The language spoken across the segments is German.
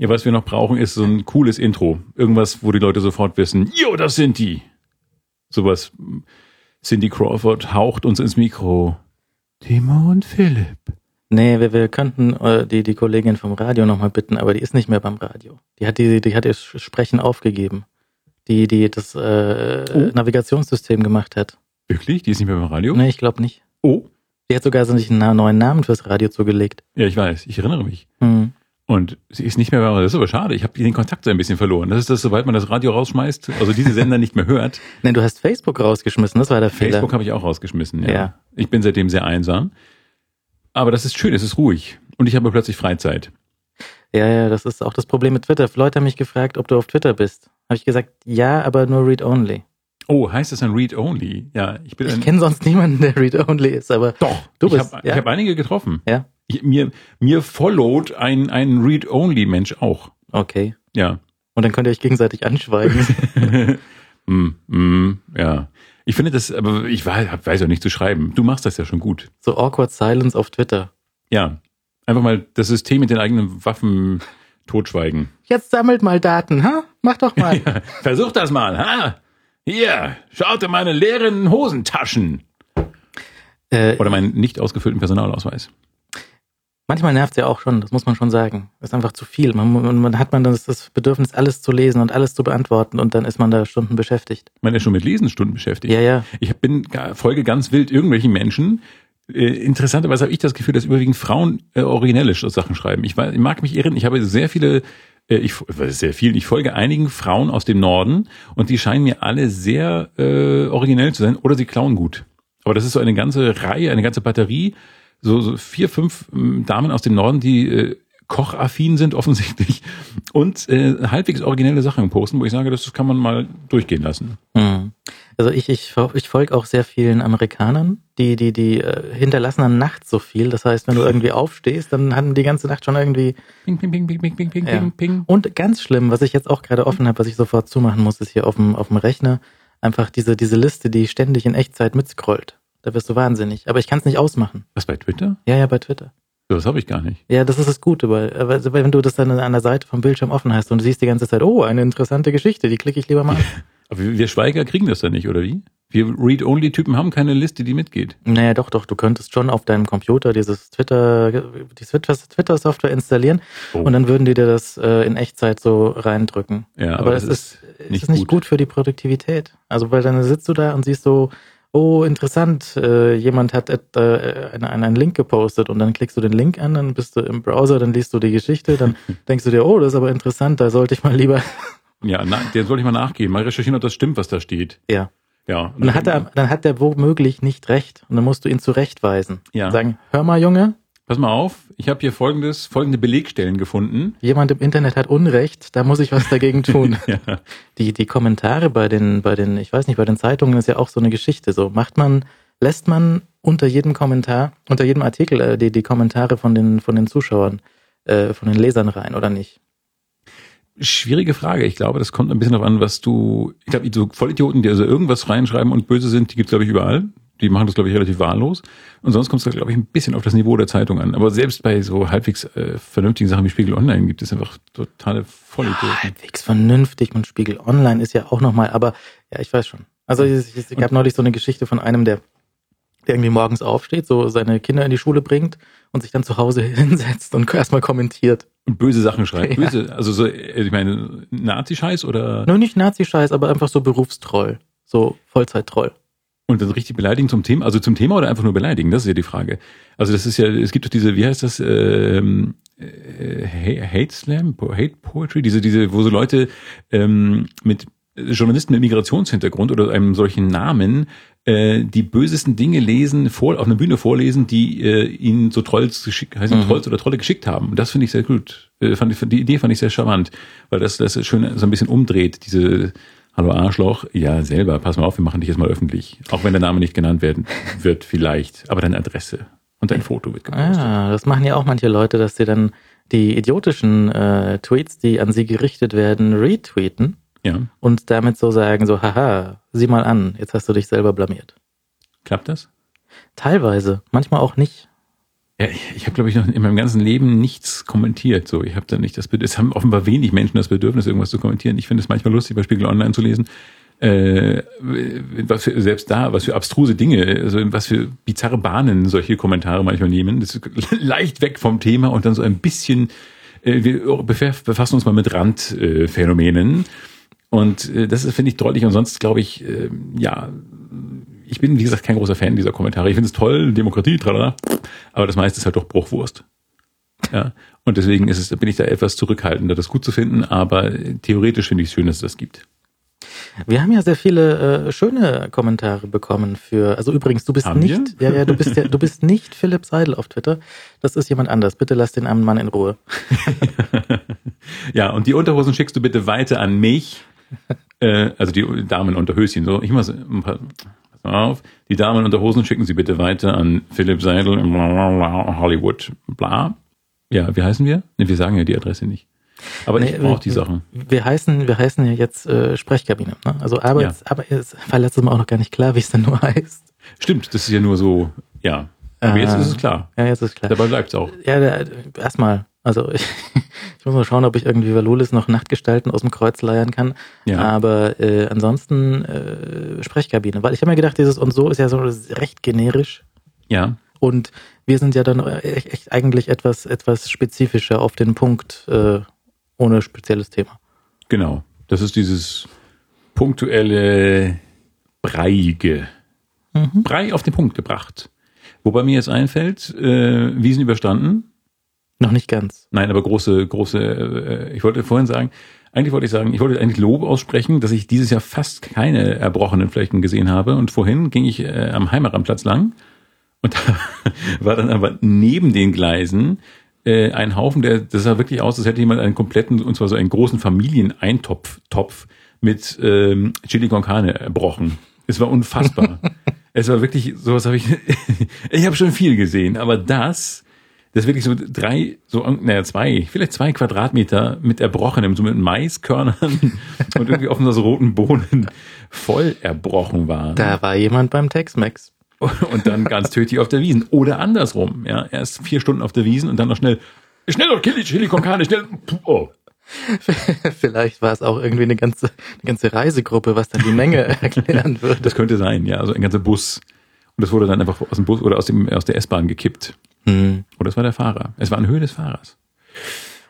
Ja, was wir noch brauchen, ist so ein cooles Intro. Irgendwas, wo die Leute sofort wissen, jo, das sind die. Sowas. Cindy Crawford haucht uns ins Mikro. Timo und Philipp. Nee, wir, wir könnten äh, die, die Kollegin vom Radio nochmal bitten, aber die ist nicht mehr beim Radio. Die hat die, die hat ihr Sprechen aufgegeben. Die, die das äh, Oh. Navigationssystem gemacht hat. Wirklich? Die ist nicht mehr beim Radio? Nee, ich glaube nicht. Oh. Die hat sogar so einen neuen Namen fürs Radio zugelegt. Ja, ich weiß. Ich erinnere mich. Hm. Und sie ist nicht mehr beim Radio. Das ist aber schade. Ich habe den Kontakt so ein bisschen verloren. Das ist das, sobald man das Radio rausschmeißt, also diese Sender nicht mehr hört. Nee, du hast Facebook rausgeschmissen, das war der Fehler. Facebook habe ich auch rausgeschmissen. Ja. Ja. Ich bin seitdem sehr einsam. Aber das ist schön, es ist ruhig. Und ich habe plötzlich Freizeit. Ja, ja, das ist auch das Problem mit Twitter. Leute haben mich gefragt, ob du auf Twitter bist. Habe ich gesagt, ja, aber nur Read-Only. Oh, heißt das dann Read Only? Ja, ich bin Ich kenne sonst niemanden, der Read-Only ist, aber Doch, Du ich bist, habe ja. hab einige getroffen. Ja. Mir, mir followed ein, ein Read-Only-Mensch auch. okay. Ja. Und dann könnt ihr euch gegenseitig anschweigen. mm, mm, ja. Ich finde das, aber ich weiß, weiß auch nicht zu schreiben. Du machst das ja schon gut. so awkward silence auf Twitter. Ja. Einfach mal das System mit den eigenen Waffen totschweigen. Jetzt sammelt mal Daten, ha? Mach doch mal. Versuch das mal, ha? Hier, schaut in meine leeren Hosentaschen. äh, Oder meinen nicht ausgefüllten Personalausweis. Manchmal nervt ja auch schon, das muss man schon sagen. Das ist einfach zu viel. Man, man, hat man das, das Bedürfnis, alles zu lesen und alles zu beantworten und dann ist man da Stunden beschäftigt. Man ist schon mit Lesenstunden beschäftigt. Ja, ja. Ich bin folge ganz wild irgendwelchen Menschen. Äh, interessanterweise habe ich das Gefühl, dass überwiegend Frauen äh, originelle Sachen schreiben. Ich, ich mag mich irren. Ich habe sehr viele, äh, ich ist sehr viel. Ich folge einigen Frauen aus dem Norden und die scheinen mir alle sehr äh, originell zu sein oder sie klauen gut. Aber das ist so eine ganze Reihe, eine ganze Batterie, so, so vier, fünf ähm, Damen aus dem Norden, die äh, kochaffin sind offensichtlich und äh, halbwegs originelle Sachen posten, wo ich sage, das kann man mal durchgehen lassen. Hm. Also ich, ich, ich folge auch sehr vielen Amerikanern, die, die, die äh, hinterlassen dann nachts so viel. Das heißt, wenn du irgendwie aufstehst, dann haben die ganze Nacht schon irgendwie Ping, ping, ping, ping, ping, ping, ping, Ja. ping, ping. Und ganz schlimm, was ich jetzt auch gerade offen habe, was ich sofort zumachen muss, ist hier auf dem, auf dem Rechner einfach diese, diese Liste, die ständig in Echtzeit mitscrollt. Da wirst du wahnsinnig. Aber ich kann es nicht ausmachen. Was bei Twitter? Ja, ja, bei Twitter. Das habe ich gar nicht. Ja, das ist das Gute, weil, weil also wenn du das dann an der Seite vom Bildschirm offen hast und du siehst die ganze Zeit, oh, eine interessante Geschichte, die klicke ich lieber mal an. Aber wir Schweiger kriegen das dann nicht, oder wie? Wir Read-Only-Typen haben keine Liste, die mitgeht. Naja, doch, doch, du könntest schon auf deinem Computer dieses Twitter, die Twitter- Twitter-Software installieren Oh. und dann würden die dir das äh, in Echtzeit so reindrücken. Ja, aber, es ist, nicht nicht, ist nicht gut. gut. für die Produktivität. Also weil dann sitzt du da und siehst so, oh, interessant, äh, jemand hat äh, einen, einen Link gepostet und dann klickst du den Link an, dann bist du im Browser, dann liest du die Geschichte, dann denkst du dir, oh, das ist aber interessant, da sollte ich mal lieber, Ja, na, der soll ich mal nachgehen, mal recherchieren, ob das stimmt, was da steht. ja. Ja. Und dann hat er, dann hat der womöglich nicht recht und dann musst du ihn zurechtweisen. Ja. Sagen, hör mal, Junge, Pass mal auf, ich habe hier folgendes, folgende Belegstellen gefunden. jemand im Internet hat Unrecht, da muss ich was dagegen tun. Ja. Die, die Kommentare bei den, bei den, ich weiß nicht, bei den Zeitungen ist ja auch so eine Geschichte. So macht man, lässt man unter jedem Kommentar, unter jedem Artikel äh, die, die Kommentare von den, von den Zuschauern, äh, von den Lesern rein oder nicht? Schwierige Frage. Ich glaube, das kommt ein bisschen darauf an, was du. Ich glaube, so Vollidioten, die also irgendwas reinschreiben und böse sind, die gibt's glaube ich überall. Die machen das glaube ich relativ wahllos. Und sonst kommt es glaube ich ein bisschen auf das Niveau der Zeitung an. Aber selbst bei so halbwegs äh, vernünftigen Sachen wie Spiegel Online gibt es einfach totale Vollidioten. Halbwegs vernünftig und Spiegel Online ist ja auch nochmal, aber ja, ich weiß schon. Also es, es gab neulich so eine Geschichte von einem, der, der irgendwie morgens aufsteht, so seine Kinder in die Schule bringt und sich dann zu Hause hinsetzt und erstmal kommentiert. Und böse Sachen schreibt. Ja. Böse, also so, äh, ich meine, Nazi-Scheiß oder Nur nicht Nazi-Scheiß, aber einfach so Berufstroll. So Vollzeit-Troll. Und dann richtig beleidigen zum Thema, also zum Thema oder einfach nur beleidigen, das ist ja die Frage. Also das ist ja, es gibt doch diese, wie heißt das, ähm, äh, Ha- Hate Slam, Hate Poetry, diese, diese, wo so Leute ähm, mit Journalisten mit Migrationshintergrund oder einem solchen Namen äh, die bösesten Dinge lesen, vor, auf einer Bühne vorlesen, die äh, ihnen so Trolls geschickt, heißen Mhm. Trolls oder Trolle geschickt haben. Und das finde ich sehr gut. Äh, fand ich, die Idee fand ich sehr charmant, weil das, das schön so ein bisschen umdreht, diese Hallo Arschloch, ja selber, pass mal auf, wir machen dich jetzt mal öffentlich. Auch wenn der Name nicht genannt werden wird, vielleicht. Aber deine Adresse und dein Foto wird gepostet. Ah, das machen ja auch manche Leute, dass sie dann die idiotischen äh, Tweets, die an sie gerichtet werden, retweeten Ja, und damit so sagen, so, haha, sieh mal an, jetzt hast du dich selber blamiert. klappt das? Teilweise, manchmal auch nicht. Ja, ich, ich habe, glaube ich, noch in meinem ganzen Leben nichts kommentiert. So, ich habe da nicht das Bedürfnis. Es haben offenbar wenig Menschen das Bedürfnis, irgendwas zu kommentieren. Ich finde es manchmal lustig, bei Spiegel Online zu lesen. Äh, was für, selbst da, was für abstruse Dinge, also was für bizarre Bahnen solche Kommentare manchmal nehmen. Das ist leicht weg vom Thema und dann so ein bisschen, äh, wir befassen uns mal mit Randphänomenen. Und äh, das ist, finde ich, deutlich. Und sonst glaube ich, äh, ja, ich bin, wie gesagt, kein großer Fan dieser Kommentare. Ich finde es toll, Demokratie, tralala, aber das meiste ist halt doch Bruchwurst. Ja, und deswegen ist es, bin ich da etwas zurückhaltender, das gut zu finden, aber theoretisch finde ich es schön, dass es das gibt. Wir haben ja sehr viele äh, schöne Kommentare bekommen für, also übrigens, du bist Haben nicht, wir? ja, ja, du bist ja, du bist nicht Philipp Seidel auf Twitter. Das ist jemand anders. Bitte lass den armen Mann in Ruhe. ja, und die Unterhosen schickst du bitte weiter an mich. äh, also die Damen unter Höschen. So, ich muss ein paar, auf. Die Damen unter Hosen schicken sie bitte weiter an Philipp Seidel in Hollywood. Bla. Ja, wie heißen wir? Ne, wir sagen ja die Adresse nicht. Aber Nee, ich brauche die Sachen. Wir heißen, wir heißen ja jetzt äh, Sprechkabine. Ne? Also Arbeits, Ja. aber es war letztes Mal auch noch gar nicht klar, wie es denn nur heißt. Stimmt, das ist ja nur so, ja. Aber jetzt Äh, ist es klar. Ja, jetzt ist klar. Dabei bleibt es auch. Ja, erstmal. Also ich, ich muss mal schauen, ob ich irgendwie Valulis noch Nachtgestalten aus dem Kreuz leiern kann. Ja. Aber äh, ansonsten äh, Sprechkabine. Weil ich habe mir gedacht, dieses und so ist ja so recht generisch. Ja. Und wir sind ja dann echt, echt eigentlich etwas, etwas spezifischer auf den Punkt, äh, ohne spezielles Thema. Genau. Das ist dieses punktuelle Breiige. Mhm. Brei auf den Punkt gebracht. Wobei mir jetzt einfällt, äh, Wiesen überstanden. Noch nicht ganz. Nein, aber große, große, äh, ich wollte vorhin sagen, eigentlich wollte ich sagen, ich wollte eigentlich Lob aussprechen, dass ich dieses Jahr fast keine erbrochenen Flächen gesehen habe. Und vorhin ging ich äh, am Heimaramtplatz lang und da war dann aber neben den Gleisen äh, ein Haufen, der, das sah wirklich aus, als hätte jemand einen kompletten, und zwar so einen großen Familieneintopf Topf mit ähm, Chili con Carne erbrochen. Es war unfassbar. es war wirklich, sowas habe ich, ich habe schon viel gesehen, aber das, das wirklich so drei, so, naja, zwei, vielleicht zwei Quadratmeter mit erbrochenem, so mit Maiskörnern und irgendwie offenbar so roten Bohnen voll erbrochen waren. Da war jemand beim Tex-Mex. Und dann ganz tödlich auf der Wiesen. Oder andersrum, ja. Erst vier Stunden auf der Wiesen und dann noch schnell, schnell noch Chili, Chili con Carne, schnell, puh, oh. Vielleicht war es auch irgendwie eine ganze, eine ganze Reisegruppe, was dann die Menge erklären würde. Das könnte sein, ja. Also ein ganzer Bus. Und das wurde dann einfach aus dem Bus oder aus, dem, aus der S-Bahn gekippt. Hm. Oder es war der Fahrer. Es war in Höhe des Fahrers.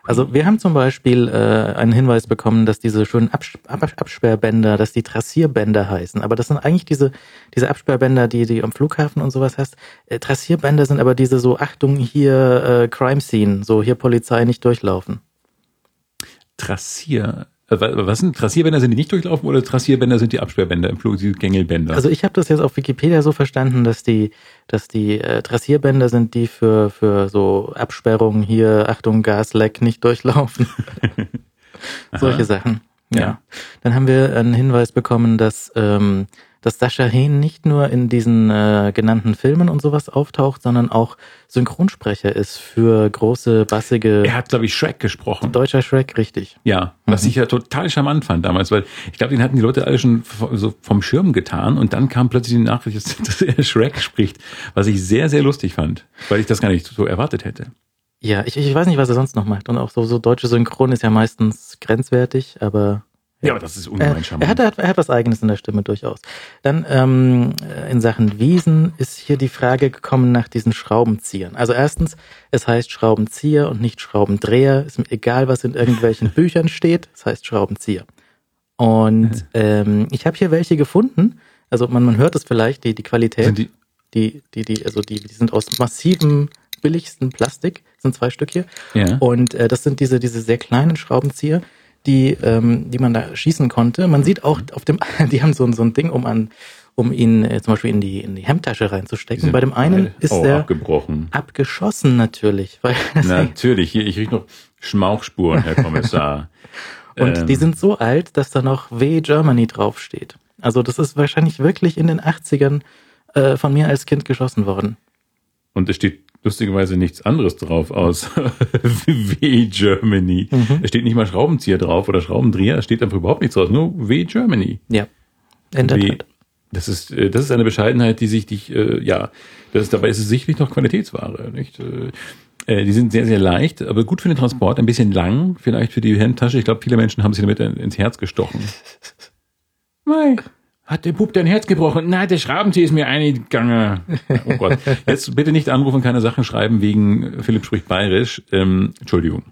Also wir haben zum Beispiel äh, einen Hinweis bekommen, dass diese schönen Abs Ab Absperrbänder, dass die Trassierbänder heißen. Aber das sind eigentlich diese, diese Absperrbänder, die die am Flughafen und sowas hast. Äh, Trassierbänder sind aber diese so, Achtung, hier äh, Crime Scene, so hier Polizei nicht durchlaufen. Trassier. Wa- Was sind Trassierbänder? Sind die nicht durchlaufen oder Trassierbänder sind die Absperrbänder die Gängelbänder? Also ich habe das jetzt auf Wikipedia so verstanden, dass die, dass die äh, Trassierbänder sind die für, für so Absperrungen hier, Achtung, Gasleck nicht durchlaufen. Solche Sachen. Ja. Ja. Dann haben wir einen Hinweis bekommen, dass, ähm, dass Sascha Hehn nicht nur in diesen äh, genannten Filmen und sowas auftaucht, sondern auch Synchronsprecher ist für große, bassige er hat, glaube ich, Shrek gesprochen. deutscher Shrek, richtig. Ja, was ich ja total charmant fand damals, weil ich glaube, den hatten die Leute alle schon so vom Schirm getan und dann kam plötzlich die Nachricht, dass dass er Shrek spricht, was ich sehr, sehr lustig fand, weil ich das gar nicht so erwartet hätte. Ja, ich, ich weiß nicht, was er sonst noch macht. Und auch so, so deutsche Synchron ist ja meistens grenzwertig, aber Ja, aber das ist äh, ungemein er, charmant. hat, er, hat, er hat was Eigenes in der Stimme durchaus. Dann ähm, in Sachen Wiesen ist hier die Frage gekommen nach diesen Schraubenziehern. Also erstens, es heißt Schraubenzieher und nicht Schraubendreher. Ist mir egal, was in irgendwelchen Büchern steht. Es heißt Schraubenzieher. Und ähm, ich habe hier welche gefunden. Also man, man hört es vielleicht, die, die Qualität. Sind die, die, die, die, also die, die sind aus massivem, billigsten Plastik, sind zwei Stück hier. ja. Und äh, das sind diese, diese sehr kleinen Schraubenzieher, die, ähm, die man da schießen konnte. Man sieht auch auf dem, die haben so, ein- so ein Ding, um an, um ihn äh, zum Beispiel in die, in die Hemdtasche reinzustecken. Bei dem einen ist oh, der abgebrochen. abgeschossen natürlich. Weil Natürlich, hier, ich rieche noch Schmauchspuren, Herr Kommissar. Und Ähm, die sind so alt, dass da noch W Germany draufsteht. Also das ist wahrscheinlich wirklich in den 80ern äh, von mir als Kind geschossen worden. Und es steht lustigerweise nichts anderes drauf aus W Germany. Mhm. Es steht nicht mal Schraubenzieher drauf oder Schraubendreher, es steht einfach überhaupt nichts drauf, nur W Germany. Ja. In der W, Tat. Das ist, äh, das ist eine Bescheidenheit, die sich dich, äh, ja, das ist, dabei ist es sicherlich noch Qualitätsware, nicht? Äh, äh, die sind sehr, sehr leicht, aber gut für den Transport, ein bisschen lang, vielleicht für die Handtasche. Ich glaube, viele Menschen haben sich damit ins Herz gestochen. Mei, hat der Bub dein Herz gebrochen? Nein, der Schraubenzieher ist mir eingegangen. Oh Gott. Jetzt bitte nicht anrufen, keine Sachen schreiben wegen Philipp spricht bayerisch. Ähm, Entschuldigung.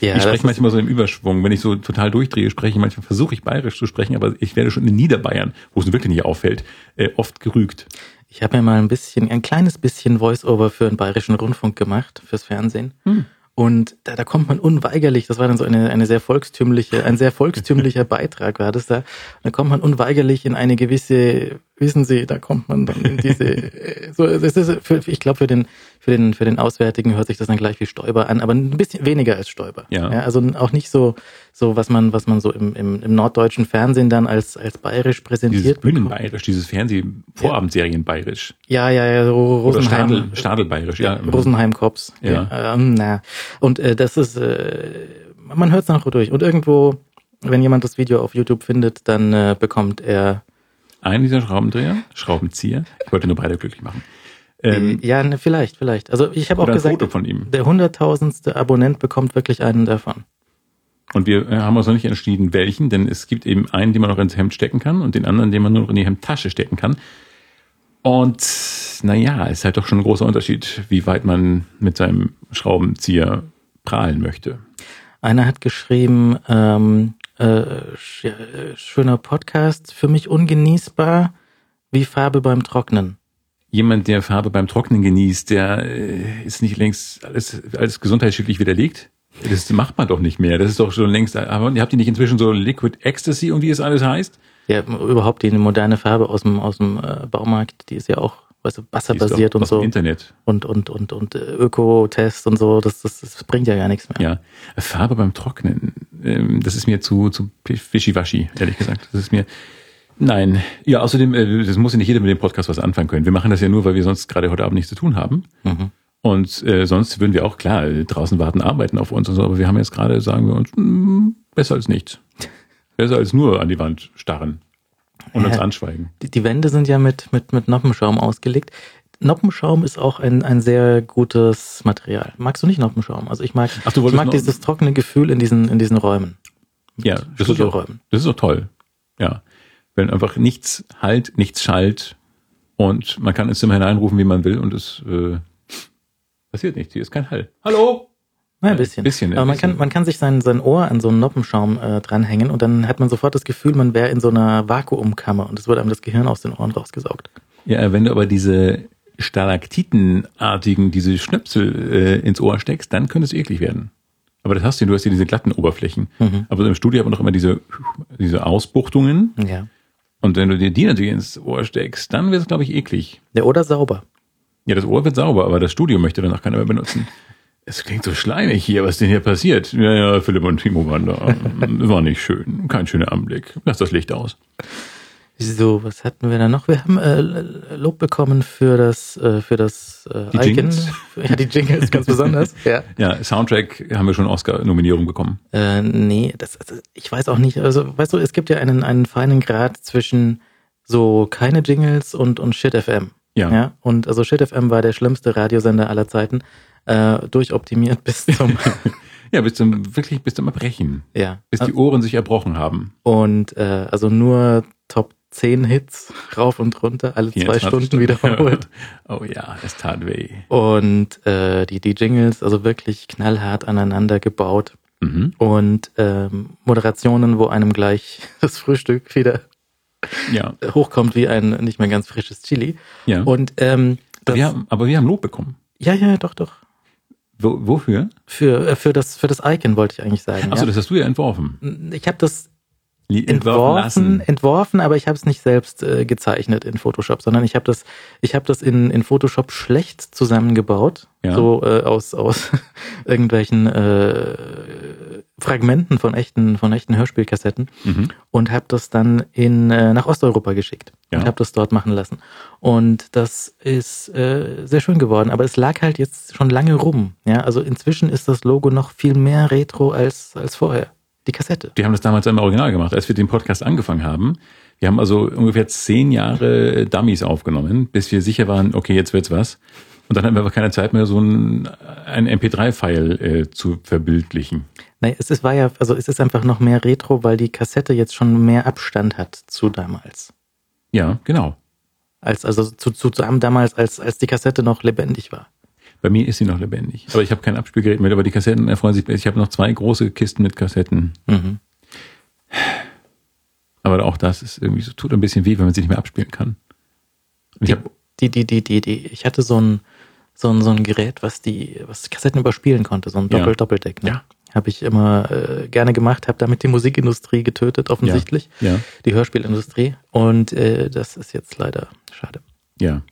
Ja, ich spreche manchmal so im Überschwung. Wenn ich so total durchdrehe, spreche ich manchmal, versuche ich bayerisch zu sprechen, aber ich werde schon in Niederbayern, wo es wirklich nicht auffällt, äh, oft gerügt. Ich habe mir mal ein bisschen, ein kleines bisschen Voice-Over für den bayerischen Rundfunk gemacht, fürs Fernsehen. Hm. Und da, da kommt man unweigerlich, das war dann so eine, eine sehr volkstümliche, ein sehr volkstümlicher Beitrag war das da. Da kommt man unweigerlich in eine gewisse, wissen Sie, da kommt man dann in diese, so, das ist für, ich glaube für den, für den, für den Auswärtigen hört sich das dann gleich wie Stäuber an, aber ein bisschen weniger als Stäuber. Ja. ja also auch nicht so, so was man, was man so im, im, im norddeutschen Fernsehen dann als, als bayerisch präsentiert. Dieses Bühnenbayerisch, dieses Fernseh-Vorabendserien bayerisch. Ja, ja, ja, Rosenheim. Stadel, Stadelbayerisch, ja. Rosenheim-Kops. Ja. ja ähm, na. Und äh, das ist, äh, man hört es noch durch. Und irgendwo, wenn jemand das Video auf YouTube findet, dann äh, bekommt er einen dieser Schraubendreher, Schraubenzieher. Ich wollte nur beide glücklich machen. Ähm, ja, ne, vielleicht, vielleicht. Also ich habe auch gesagt, Foto von ihm. der hunderttausendste Abonnent bekommt wirklich einen davon. Und wir äh, haben uns noch nicht entschieden, welchen, denn es gibt eben einen, den man noch ins Hemd stecken kann und den anderen, den man nur noch in die Hemdtasche stecken kann. Und naja, ist halt doch schon ein großer Unterschied, wie weit man mit seinem Schraubenzieher prahlen möchte. Einer hat geschrieben, ähm, äh, schöner Podcast, für mich ungenießbar wie Farbe beim Trocknen jemand, der Farbe beim Trocknen genießt, der äh, ist nicht längst alles, alles gesundheitsschädlich widerlegt. Das macht man doch nicht mehr. Das ist doch schon längst. Aber habt ihr nicht inzwischen so Liquid Ecstasy und wie es alles heißt? Ja, überhaupt die moderne Farbe aus dem, aus dem äh, Baumarkt, die ist ja auch, weißt du, wasserbasiert und so. Internet. Und, und, und, und äh, Öko-Test und so, das, das, das bringt ja gar nichts mehr. Ja. Farbe beim Trocknen, ähm, das ist mir zu, zu wischiwaschi, ehrlich gesagt. Das ist mir, Nein. Ja, außerdem, äh, das muss ja nicht jeder mit dem Podcast was anfangen können. Wir machen das ja nur, weil wir sonst gerade heute Abend nichts zu tun haben. Mhm. Und äh, sonst würden wir auch, klar, draußen warten, arbeiten auf uns und so, aber wir haben jetzt gerade, sagen wir uns, mh, hm, besser als nichts. Besser als nur an die Wand starren und ja, uns anschweigen. Die, die, Wände sind ja mit, mit, mit Noppenschaum ausgelegt. Noppenschaum ist auch ein, ein sehr gutes Material. Magst du nicht Noppenschaum? Also ich mag, Ach, ich mag dieses trockene Gefühl in diesen, in diesen Räumen. Ja, das ist, auch, das ist auch toll. Ja wenn einfach nichts halt, nichts schallt und man kann ins Zimmer hineinrufen, wie man will und es äh, passiert nichts. Hier ist kein Hall. Hallo? Ja, ein bisschen. bisschen Aber man bisschen. kann, man kann sich sein, sein Ohr an so einen Noppenschaum äh, dranhängen und dann hat man sofort das Gefühl, man wäre in so einer Vakuumkammer und es wird einem das Gehirn aus den Ohren rausgesaugt. Ja, wenn du aber diese Stalaktitenartigen, diese Schnöpsel äh, ins Ohr steckst, dann könnte es eklig werden. Aber das hast du, du hast ja diese glatten Oberflächen. Mhm. Aber im Studio hat man doch immer diese, diese Ausbuchtungen. Ja. Und wenn du dir die natürlich ins Ohr steckst, dann wird es, glaube ich, eklig. Der Ohr sauber. Ja, das Ohr wird sauber, aber das Studio möchte danach keiner mehr benutzen. Es klingt so schleimig hier, was denn hier passiert? Ja, ja, Philipp und Timo waren da. War nicht schön. Kein schöner Anblick. Lass das Licht aus. So, was hatten wir da noch? Wir haben äh, Lob bekommen für das äh, für das äh, die Icon. Jingles. Ja, die Jingles ganz besonders. Ja. ja, Soundtrack haben wir schon Oscar-Nominierung bekommen. Äh, nee, das, also ich weiß auch nicht. Also, weißt du, es gibt ja einen einen feinen Grad zwischen so keine Jingles und und Shit FM. Ja. ja. Und also Shit FM war der schlimmste Radiosender aller Zeiten, äh, durchoptimiert bis zum Ja, bis zum wirklich bis zum Erbrechen. Ja. Bis die Ohren sich erbrochen haben. Und äh, also nur Top zehn Hits rauf und runter, alle zwei Stunden, Stunden wiederholt. oh ja, es tat weh. Und äh, die, die Jingles, also wirklich knallhart aneinander gebaut. Mhm. Und ähm, Moderationen, wo einem gleich das Frühstück wieder ja. hochkommt wie ein nicht mehr ganz frisches Chili. Ja. Und ähm, das, wir haben, aber wir haben Lob bekommen. Ja, ja, doch, doch. Wo, wofür? Für, äh, für, das, für das Icon wollte ich eigentlich sagen. Achso, ja. das hast du ja entworfen. Ich habe das entworfen, entworfen, aber ich habe es nicht selbst äh, gezeichnet in Photoshop, sondern ich habe das, ich habe das in, in Photoshop schlecht zusammengebaut, ja. so äh, aus aus irgendwelchen äh, Fragmenten von echten von echten Hörspielkassetten mhm. und habe das dann in äh, nach Osteuropa geschickt ja. und habe das dort machen lassen und das ist äh, sehr schön geworden, aber es lag halt jetzt schon lange rum, ja, also inzwischen ist das Logo noch viel mehr Retro als als vorher. Die Kassette. Die haben das damals im Original gemacht. Als wir den Podcast angefangen haben, Wir haben also ungefähr zehn Jahre Dummies aufgenommen, bis wir sicher waren, okay, jetzt wird's was. Und dann haben wir aber keine Zeit mehr, so ein, ein MP3-File äh, zu verbildlichen. Nein, es ist, war ja, also es ist einfach noch mehr Retro, weil die Kassette jetzt schon mehr Abstand hat zu damals. Ja, genau. Als, also zu, zu, zu damals, als, als die Kassette noch lebendig war. Bei mir ist sie noch lebendig. Aber ich habe kein Abspielgerät mehr, aber die Kassetten erfreuen sich. Ich habe noch zwei große Kisten mit Kassetten. Mhm. Aber auch das ist irgendwie so, tut ein bisschen weh, wenn man sie nicht mehr abspielen kann. Und ich Die, die, die, die, die, die, ich hatte so ein, so ein, so ein Gerät, was die, was Kassetten überspielen konnte, so ein Ja. Doppel-Doppeldeck. Ne? Ja. Habe ich immer äh, gerne gemacht, habe damit die Musikindustrie getötet, offensichtlich. ja, Die Hörspielindustrie. Und äh, das ist jetzt leider schade. ja.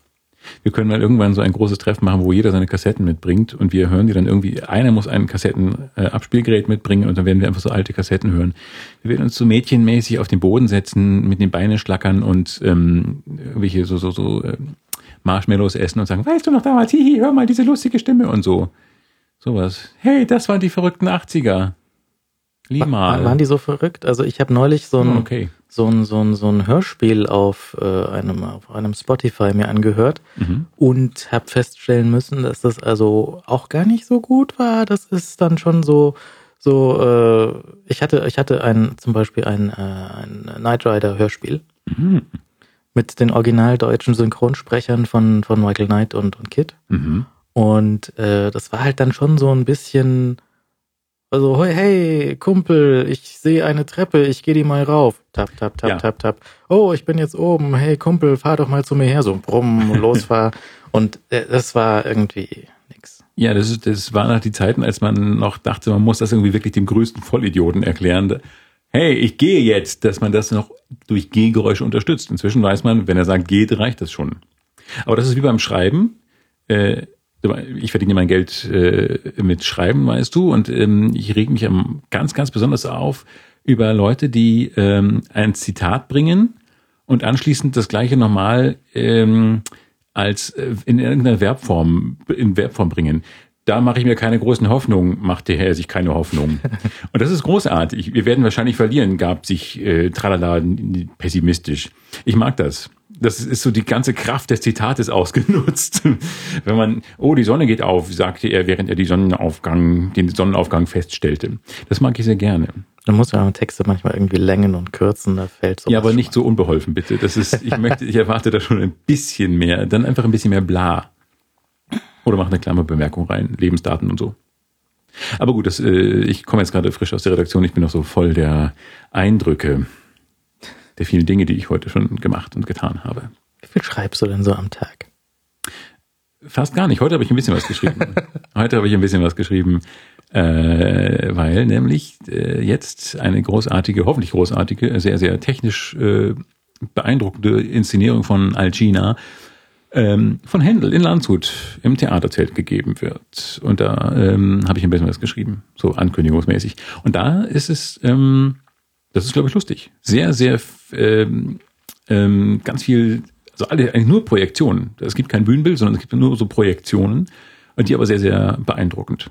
Wir können mal irgendwann so ein großes Treffen machen, wo jeder seine Kassetten mitbringt und wir hören die dann irgendwie, einer muss ein Kassetten-Abspielgerät mitbringen und dann werden wir einfach so alte Kassetten hören. Wir werden uns so mädchenmäßig auf den Boden setzen, mit den Beinen schlackern und ähm, irgendwelche so, so, so ähm, Marshmallows essen und sagen, weißt du noch damals, hihi, hör mal diese lustige Stimme und so. Sowas. Hey, das waren die verrückten 80er. Lieb mal. Waren die so verrückt? Also ich habe neulich so ein, okay. So ein, so ein, so ein Hörspiel auf, äh, einem, auf einem Spotify mir angehört Mhm. und habe feststellen müssen, dass das also auch gar nicht so gut war. Das ist dann schon so, so, äh, ich hatte, ich hatte ein, zum Beispiel ein, äh, ein Knight Rider Hörspiel Mhm. mit den original deutschen Synchronsprechern von, von Michael Knight und, und Kid. Mhm. Und äh, das war halt dann schon so ein bisschen, also hey, Kumpel, ich sehe eine Treppe, ich gehe die mal rauf. Tap, tap, tap, Ja. tap, tap. Oh, ich bin jetzt oben. Hey Kumpel, fahr doch mal zu mir her. So brumm, losfahr. Und äh, das war irgendwie nix. Ja, das, ist, das waren noch die Zeiten, als man noch dachte, man muss das irgendwie wirklich dem größten Vollidioten erklären. Hey, ich gehe jetzt, dass man das noch durch Gehgeräusche unterstützt. Inzwischen weiß man, wenn er sagt geht, reicht das schon. Aber das ist wie beim Schreiben. Äh, ich verdiene mein Geld äh, mit Schreiben, weißt du, und ähm, ich reg mich ganz, ganz besonders auf über Leute, die ähm, ein Zitat bringen und anschließend das gleiche nochmal ähm, als äh, in irgendeiner Verbform in Verbform bringen. Da mache ich mir keine großen Hoffnungen, macht der Herr sich keine Hoffnung. Und das ist großartig. Wir werden wahrscheinlich verlieren, gab sich äh, tralala pessimistisch. Ich mag das. Das ist so die ganze Kraft des Zitates ausgenutzt. Wenn man, oh, die Sonne geht auf, sagte er, während er die Sonnenaufgang, den Sonnenaufgang feststellte. Das mag ich sehr gerne. Du musst ja Texte manchmal irgendwie längen und kürzen, da fällt so. Ja, aber nicht so unbeholfen, bitte. Das ist, ich möchte, ich erwarte da schon ein bisschen mehr, dann einfach ein bisschen mehr bla. Oder mach eine Klammerbemerkung rein, Lebensdaten und so. Aber gut, das, äh, ich komme jetzt gerade frisch aus der Redaktion, ich bin noch so voll der Eindrücke der vielen Dinge, die ich heute schon gemacht und getan habe. Wie viel schreibst du denn so am Tag? Fast gar nicht. Heute habe ich ein bisschen was geschrieben. Heute habe ich ein bisschen was geschrieben, äh, weil nämlich äh, jetzt eine großartige, hoffentlich großartige, sehr, sehr technisch äh, beeindruckende Inszenierung von Alcina ähm, von Händel in Landshut im Theaterzelt gegeben wird. Und da ähm, habe ich ein bisschen was geschrieben, so ankündigungsmäßig. Und da ist es, ähm, das ist, glaube ich, lustig. Sehr, sehr ähm, ähm, ganz viel, also alle eigentlich nur Projektionen. Es gibt kein Bühnenbild, sondern es gibt nur so Projektionen, und die aber sehr, sehr beeindruckend.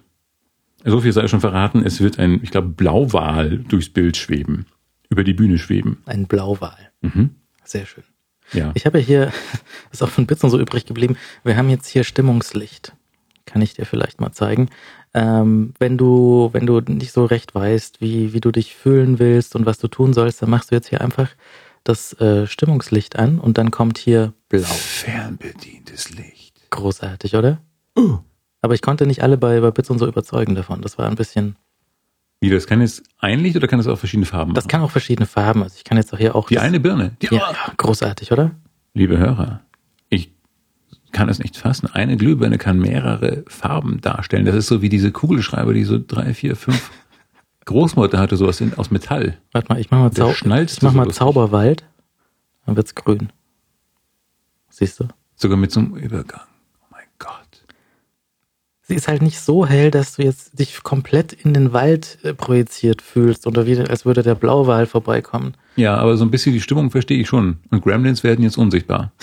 So viel sei schon verraten, es wird ein, ich glaube, Blauwal durchs Bild schweben, über die Bühne schweben. Ein Blauwal. Mhm. Sehr schön. Ja. Ich habe ja hier, ist auch von Bitzen so übrig geblieben, wir haben jetzt hier Stimmungslicht. Kann ich dir vielleicht mal zeigen. Ähm, wenn du, wenn du nicht so recht weißt, wie, wie du dich fühlen willst und was du tun sollst, dann machst du jetzt hier einfach das äh, Stimmungslicht an und dann kommt hier blau. Fernbedientes Licht. Großartig, oder? Oh. Aber ich konnte nicht alle bei, bei Bits und so überzeugen davon. Das war ein bisschen, Wie, das kann jetzt ein Licht oder kann das auch verschiedene Farben das machen? kann auch verschiedene Farben. Also ich kann jetzt auch hier auch. Die das, eine Birne. Die, Ja, ja, großartig, oder? Liebe Hörer, kann es nicht fassen. Eine Glühbirne kann mehrere Farben darstellen. Das ist so wie diese Kugelschreiber, die so drei, vier, fünf Großmutter hatte, sowas in, aus Metall. Warte mal, ich mach mal, Zau ich mach so mal lustig. Zauberwald. Dann wird's grün. Siehst du? Sogar mit so einem Übergang. Oh mein Gott. Sie ist halt nicht so hell, dass du jetzt dich komplett in den Wald äh, projiziert fühlst oder wie, als würde der Blauwal vorbeikommen. Ja, aber so ein bisschen die Stimmung verstehe ich schon. Und Gremlins werden jetzt unsichtbar.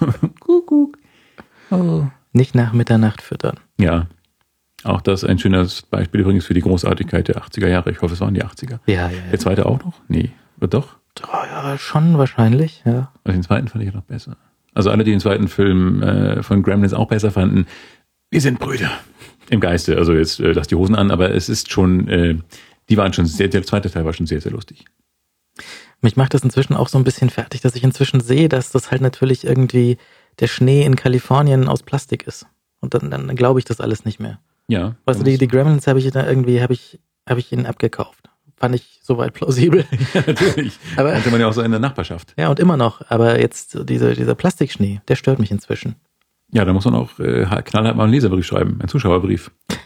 Kuckuck. Oh. Nicht nach Mitternacht füttern. Ja. Auch das ein schönes Beispiel übrigens für die Großartigkeit der 80er Jahre. Ich hoffe, es waren die 80er. Ja, ja, ja. Der zweite auch noch? Nee. Wird doch? Ja, Ja, schon wahrscheinlich, ja. Also den zweiten fand ich noch besser. Also alle, die den zweiten Film äh, von Gremlins auch besser fanden, wir sind Brüder. Im Geiste. Also jetzt äh, lass die Hosen an, aber es ist schon, äh, die waren schon sehr, der zweite Teil war schon sehr, sehr lustig. Mich macht das inzwischen auch so ein bisschen fertig, dass ich inzwischen sehe, dass das halt natürlich irgendwie der Schnee in Kalifornien aus Plastik ist. Und dann, dann glaube ich das alles nicht mehr. Ja. Weißt du, die, die Gremlins habe ich da irgendwie, habe ich, habe ich ihnen abgekauft. Fand ich soweit plausibel. ja, natürlich. Aber, Hatte man ja auch so in der Nachbarschaft. ja, und immer noch. Aber jetzt diese, dieser Plastikschnee, der stört mich inzwischen. Ja, da muss man auch äh, knallhart mal einen Leserbrief schreiben, einen Zuschauerbrief.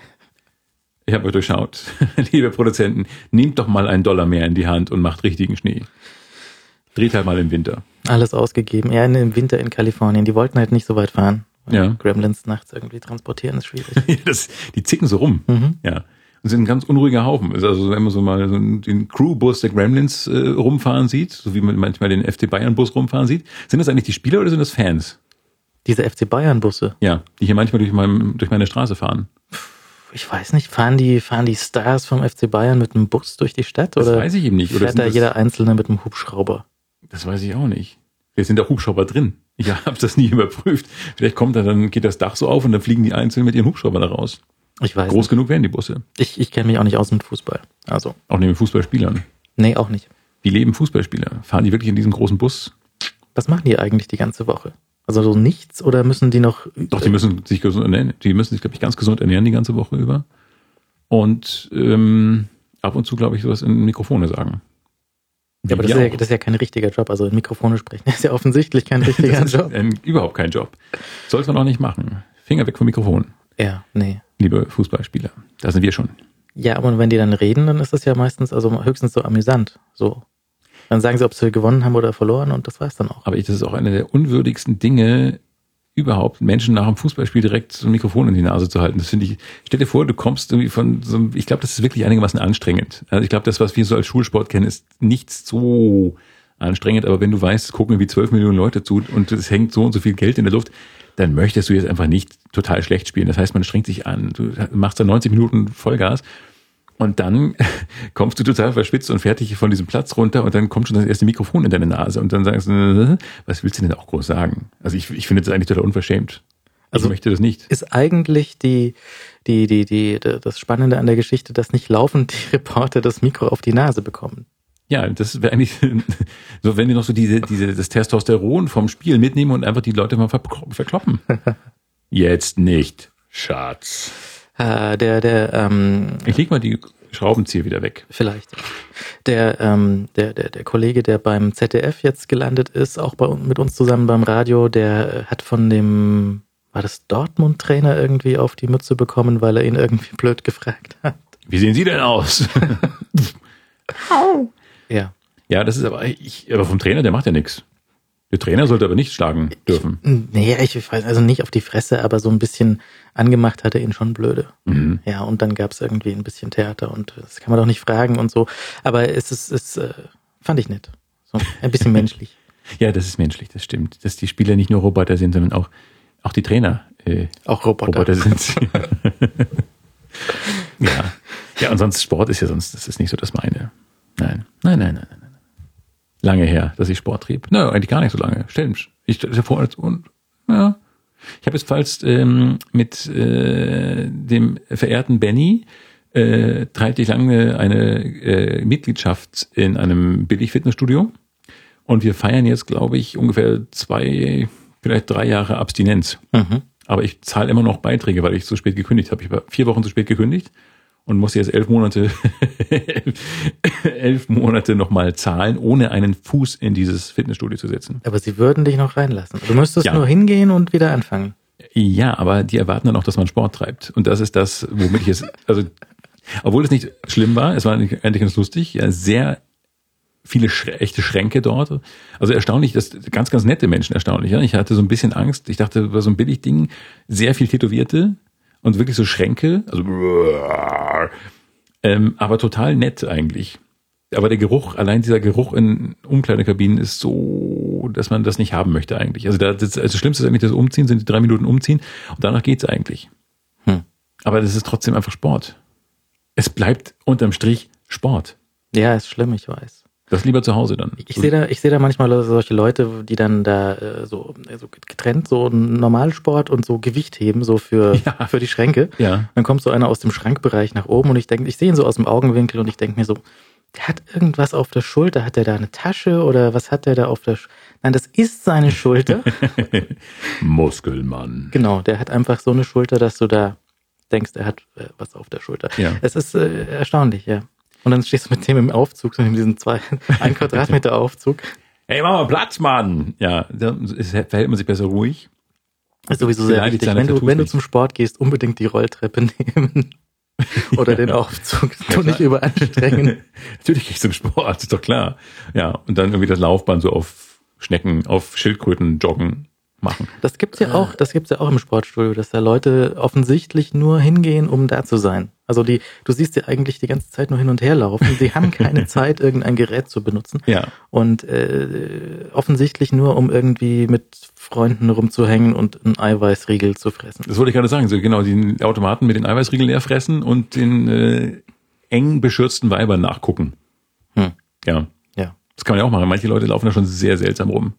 Ich habe euch durchschaut. Liebe Produzenten, nehmt doch mal einen Dollar mehr in die Hand und macht richtigen Schnee. Dreht halt mal im Winter. Alles ausgegeben. Ja, im Winter in Kalifornien. Die wollten halt nicht so weit fahren. Ja. Gremlins nachts irgendwie transportieren ist schwierig. das, die zicken so rum. Mhm. Ja. Und sind ein ganz unruhiger Haufen. Ist Also wenn man so mal so den Crewbus der Gremlins äh, rumfahren sieht, so wie man manchmal den FC Bayern Bus rumfahren sieht, sind das eigentlich die Spieler oder sind das Fans? Diese FC Bayern Busse. Ja, die hier manchmal durch, mein, durch meine Straße fahren. Ich weiß nicht, fahren die, fahren die Stars vom FC Bayern mit einem Bus durch die Stadt Das oder weiß ich eben nicht. Oder fährt da das, jeder Einzelne mit einem Hubschrauber? Das weiß ich auch nicht. Jetzt sind da Hubschrauber drin. Ich habe das nie überprüft. Vielleicht kommt da dann, geht das Dach so auf und dann fliegen die einzeln mit ihren Hubschrauber da raus. Ich weiß Groß genug werden die Busse. nicht. Ich, ich kenne mich auch nicht aus mit Fußball. Also, Auch neben Fußballspielern. nee, auch nicht. Wie leben Fußballspieler? Fahren die wirklich in diesem großen Bus? Was machen die eigentlich die ganze Woche? Also so nichts oder müssen die noch? Doch, die müssen sich gesund ernähren. Die müssen sich, glaube ich, ganz gesund ernähren die ganze Woche über. Und ähm, ab und zu, glaube ich, sowas in Mikrofone sagen. Ja, aber das ist ja, das ist ja kein richtiger Job. Also in Mikrofone sprechen ist ja offensichtlich kein richtiger das ist Job. ein, überhaupt kein Job. Sollte man auch nicht machen. Finger weg vom Mikrofon, Ja, nee. liebe Fußballspieler. Da sind wir schon. Ja, aber wenn die dann reden, dann ist das ja meistens, also höchstens so amüsant. So. Dann sagen sie, ob sie gewonnen haben oder verloren und das war's dann auch. Aber ich, das ist auch eine der unwürdigsten Dinge überhaupt, Menschen nach dem Fußballspiel direkt so ein Mikrofon in die Nase zu halten. Das finde ich, stell dir vor, du kommst irgendwie von so, einem- ich glaube, das ist wirklich einigermaßen anstrengend. Also ich glaube, das, was wir so als Schulsport kennen, ist nicht so anstrengend, aber wenn du weißt, es gucken irgendwie 12 Millionen Leute zu und es hängt so und so viel Geld in der Luft, dann möchtest du jetzt einfach nicht total schlecht spielen. Das heißt, man strengt sich an, du machst da 90 Minuten Vollgas und dann kommst du total verschwitzt und fertig von diesem Platz runter und dann kommt schon das erste Mikrofon in deine Nase und dann sagst du, was willst du denn auch groß sagen? Also ich, ich finde das eigentlich total unverschämt. Also ich möchte das nicht. Ist eigentlich die, die, die, die, das Spannende an der Geschichte, dass nicht laufend die Reporter das Mikro auf die Nase bekommen. Ja, das wäre eigentlich so, wenn die noch so diese, diese, das Testosteron vom Spiel mitnehmen und einfach die Leute mal verklo- verkloppen. Jetzt nicht, Schatz. Äh, der, der, ähm, Ich leg mal die Schraubenzieher wieder weg. vielleicht. Der, ähm, der, der, der Kollege, der beim ZDF jetzt gelandet ist, auch bei, mit uns zusammen beim Radio, der äh, hat von dem, war das Dortmund-Trainer irgendwie auf die Mütze bekommen, weil er ihn irgendwie blöd gefragt hat. Wie sehen Sie denn aus? Ja. ja, das ist aber, ich, aber vom Trainer, der macht ja nichts. Der Trainer sollte aber nicht schlagen dürfen. Nee, ich weiß, also nicht auf die Fresse, aber so ein bisschen angemacht hat er ihn schon blöde. Mhm. Ja, und dann gab es irgendwie ein bisschen Theater und das kann man doch nicht fragen und so. Aber es ist, es äh, fand ich nett. So ein bisschen menschlich. Ja, das ist menschlich, das stimmt. Dass die Spieler nicht nur Roboter sind, sondern auch, auch die Trainer äh, Auch Roboter. Roboter sind. ja. Ja, und sonst Sport ist ja sonst, das ist nicht so das meine. Nein. Nein, nein, nein, nein. Lange her, dass ich Sport trieb. Na, eigentlich gar nicht so lange. Stell ich stelle dir vor, als und ja. Ich habe jetzt falls ähm, mit äh, dem verehrten Benny äh, teilte ich lange eine äh, Mitgliedschaft in einem Billig-Fitnessstudio. Und wir feiern jetzt, glaube ich, ungefähr zwei, vielleicht drei Jahre Abstinenz. Mhm. Aber ich zahle immer noch Beiträge, weil ich zu spät gekündigt habe. Ich war vier Wochen zu spät gekündigt und musste jetzt elf Monate, elf Monate nochmal zahlen, ohne einen Fuß in dieses Fitnessstudio zu setzen. Aber sie würden dich noch reinlassen. Du müsstest Ja. nur hingehen und wieder anfangen. Ja, aber die erwarten dann auch, dass man Sport treibt. Und das ist das, womit ich jetzt, also, obwohl es nicht schlimm war, es war eigentlich ganz lustig, ja, sehr viele echte Schränke dort. Also erstaunlich, das ganz, ganz nette Menschen erstaunlich. Ja. Ich hatte so ein bisschen Angst. Ich dachte, bei so einem Billigding sehr viel Tätowierte und wirklich so Schränke, also ähm, aber total nett eigentlich. Aber der Geruch, allein dieser Geruch in Umkleidekabinen ist so, dass man das nicht haben möchte eigentlich. Also da, das, also das Schlimmste ist eigentlich das Umziehen, sind die drei Minuten Umziehen und danach geht's eigentlich. Hm. Aber das ist trotzdem einfach Sport. Es bleibt unterm Strich Sport. Ja, ist schlimm, ich weiß. Das lieber zu Hause dann. Ich sehe da, ich sehe da manchmal solche Leute, die dann da äh, so, so getrennt so Normalsport und so Gewicht heben, so für, Ja. für die Schränke. Ja. Dann kommt so einer aus dem Schrankbereich nach oben und ich denke, ich sehe ihn so aus dem Augenwinkel und ich denke mir so, der hat irgendwas auf der Schulter. Hat der da eine Tasche oder was hat der da auf der Sch Nein, das ist seine Schulter. Muskelmann. genau, der hat einfach so eine Schulter, dass du da denkst, er hat äh, was auf der Schulter. Ja. Es ist äh, erstaunlich, ja. Und dann stehst du mit dem im Aufzug, so in diesem zwei, ein Quadratmeter Aufzug. Hey, mach mal Platz, Mann! Ja, da verhält man sich besser ruhig. ist sowieso sehr wichtig. Wenn du, wenn du zum Sport gehst, unbedingt die Rolltreppe nehmen. Oder den Aufzug. Du klar. nicht überanstrengen. Natürlich gehe ich zum Sport, ist doch klar. Ja, und dann irgendwie das Laufband so auf Schnecken, auf Schildkröten joggen machen. Das gibt's ja auch, das gibt's ja auch im Sportstudio, dass da Leute offensichtlich nur hingehen, um da zu sein. Also die, du siehst ja eigentlich die ganze Zeit nur hin und her laufen. Die haben keine Zeit, irgendein Gerät zu benutzen. Ja. Und äh, offensichtlich nur, um irgendwie mit Freunden rumzuhängen und einen Eiweißriegel zu fressen. Das wollte ich gerade sagen. So genau, die Automaten mit den Eiweißriegeln leer fressen und den äh, eng beschürzten Weibern nachgucken. Hm. Ja. Ja. Das kann man ja auch machen. Manche Leute laufen da schon sehr seltsam rum.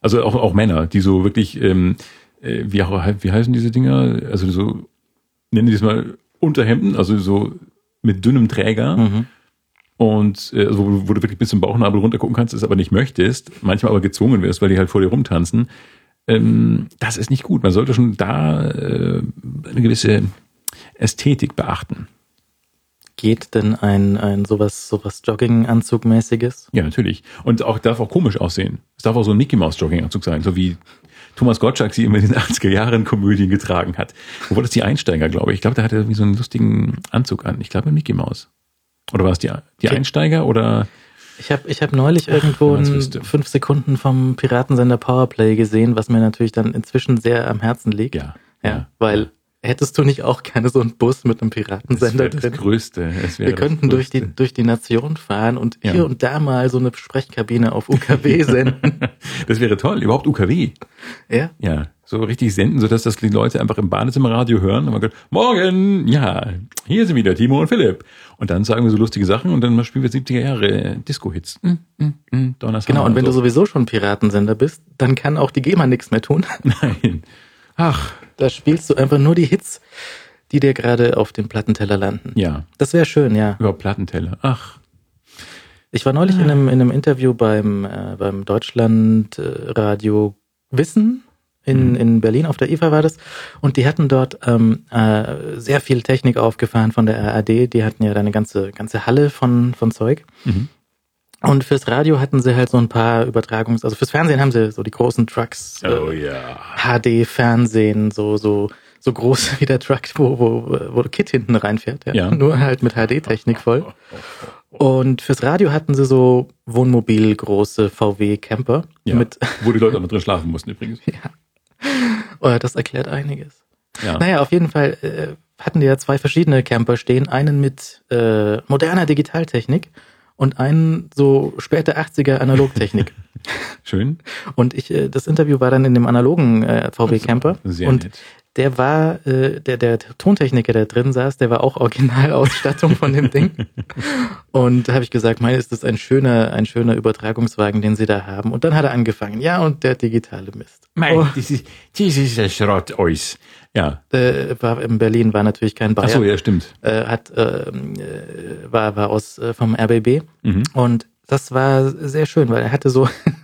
Also auch, auch Männer, die so wirklich, ähm, äh, wie, auch- wie heißen diese Dinger? Also so, nennen die das mal Unterhemden, also so mit dünnem Träger. Mhm. Und äh, also wo, wo du wirklich bis zum Bauchnabel runter gucken kannst, es aber nicht möchtest, manchmal aber gezwungen wirst, weil die halt vor dir rumtanzen. Ähm, das ist nicht gut. Man sollte schon da äh, eine gewisse Ästhetik beachten. Geht denn ein, ein sowas, sowas Jogginganzugmäßiges? Ja, natürlich. Und auch darf auch komisch aussehen. Es darf auch so ein Mickey Mouse Jogginganzug sein, so wie Thomas Gottschalk sie immer in den 80er Jahren Komödien getragen hat. Wo war das die Einsteiger, glaube ich? Ich glaube, der hatte irgendwie so einen lustigen Anzug an. Ich glaube, Mickey Mouse. Oder war es die, die Okay. Einsteiger oder? Ich habe ich hab neulich irgendwo wüsste. fünf Sekunden vom Piratensender Powerplay gesehen, was mir natürlich dann inzwischen sehr am Herzen liegt. Ja. Ja, weil hättest du nicht auch gerne so einen Bus mit einem Das Piratensender das drin? Größte. Das Wir könnten das durch die, Größte. durch die Nation fahren und Ja. hier und da mal so eine Sprechkabine auf UKW senden. Das wäre toll. Überhaupt UKW. ja? Ja, so richtig senden, sodass das die Leute einfach im Badezimmerradio hören und man sagt, morgen, ja, hier sind wieder Timo und Philipp. Und dann sagen wir so lustige Sachen und dann spielen wir 70er Jahre Disco-Hits. Mm, mm, mm, Donnerstag. Genau, und wenn du so. sowieso schon Piratensender bist, dann kann auch die GEMA nichts mehr tun. Nein. Ach, Da spielst du einfach nur die Hits, die dir gerade auf dem Plattenteller landen. ja, Das wäre schön, ja. über Plattenteller. Ach, Ich war neulich in einem, in einem Interview beim, äh, beim Deutschland äh, Radio Wissen in, Mhm. in Berlin, auf der IFA war das. Und die hatten dort ähm, äh, sehr viel Technik aufgefahren von der RAD. Die hatten ja da eine ganze, ganze Halle von, von Zeug. Mhm. Und fürs Radio hatten sie halt so ein paar Übertragungs-, also fürs Fernsehen haben sie so die großen Trucks, oh äh, ja. HD-Fernsehen, so, so, so groß wie der Truck, wo, wo, wo Kit hinten reinfährt, ja. Ja. Nur halt mit HD-Technik voll. Und fürs Radio hatten sie so Wohnmobil große VW Camper Ja. mit, Wo die Leute auch noch drin schlafen mussten übrigens. oh, das erklärt einiges. Ja. Naja, auf jeden Fall äh, hatten die ja zwei verschiedene Camper stehen. Einen mit äh, moderner Digitaltechnik und einen so späte 80er Analogtechnik. Schön. und ich, äh, das Interview war dann in dem analogen äh, VW Camper. Sehr und nett. Der war, äh, der, der Tontechniker, der drin saß, der war auch Originalausstattung von dem Ding. Und da habe ich gesagt, mein, ist das ein schöner, ein schöner Übertragungswagen, den Sie da haben. Und dann hat er angefangen, ja, und der digitale Mist. Mein, Oh, ist, der Schrott euch. Ja. äh, war in Berlin, war natürlich kein Bayer. Ach so, ja, stimmt. äh, hat, ähm, äh, war, war aus äh, vom RBB. Mhm. Und das war sehr schön, weil er hatte so,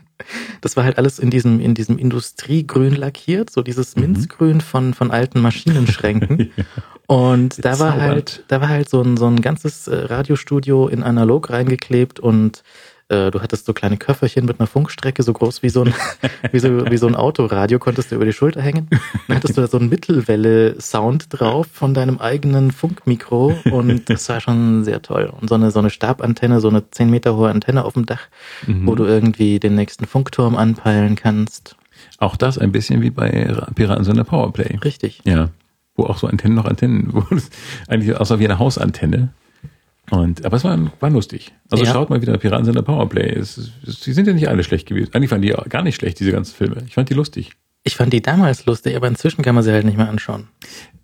das war halt alles in diesem, in diesem Industriegrün lackiert, so dieses Minzgrün von, von alten Maschinenschränken. Und da war halt, da war halt so ein, so ein ganzes äh, Radiostudio in analog reingeklebt und äh, du hattest so kleine Köfferchen mit einer Funkstrecke, so groß wie so ein, wie so, wie so ein Autoradio, konntest du über die Schulter hängen. Dann hattest du da so einen Mittelwelle-Sound drauf von deinem eigenen Funkmikro und das war schon sehr toll. Und so eine, so eine Stabantenne, so eine 10 Meter hohe Antenne auf dem Dach, Mhm. wo du irgendwie den nächsten Funkturm anpeilen kannst. Auch das ein bisschen wie bei Piratensender Powerplay. Richtig. Ja, wo auch so Antennen noch Antennen, wo es eigentlich außer wie eine Hausantenne. Und, aber es war, war lustig. Also Ja. schaut mal wieder Piratensender Powerplay. Es, es, die sind ja nicht alle schlecht gewesen. Eigentlich waren die gar nicht schlecht, diese ganzen Filme. Ich fand die lustig. Ich fand die damals lustig, aber inzwischen kann man sie halt nicht mehr anschauen.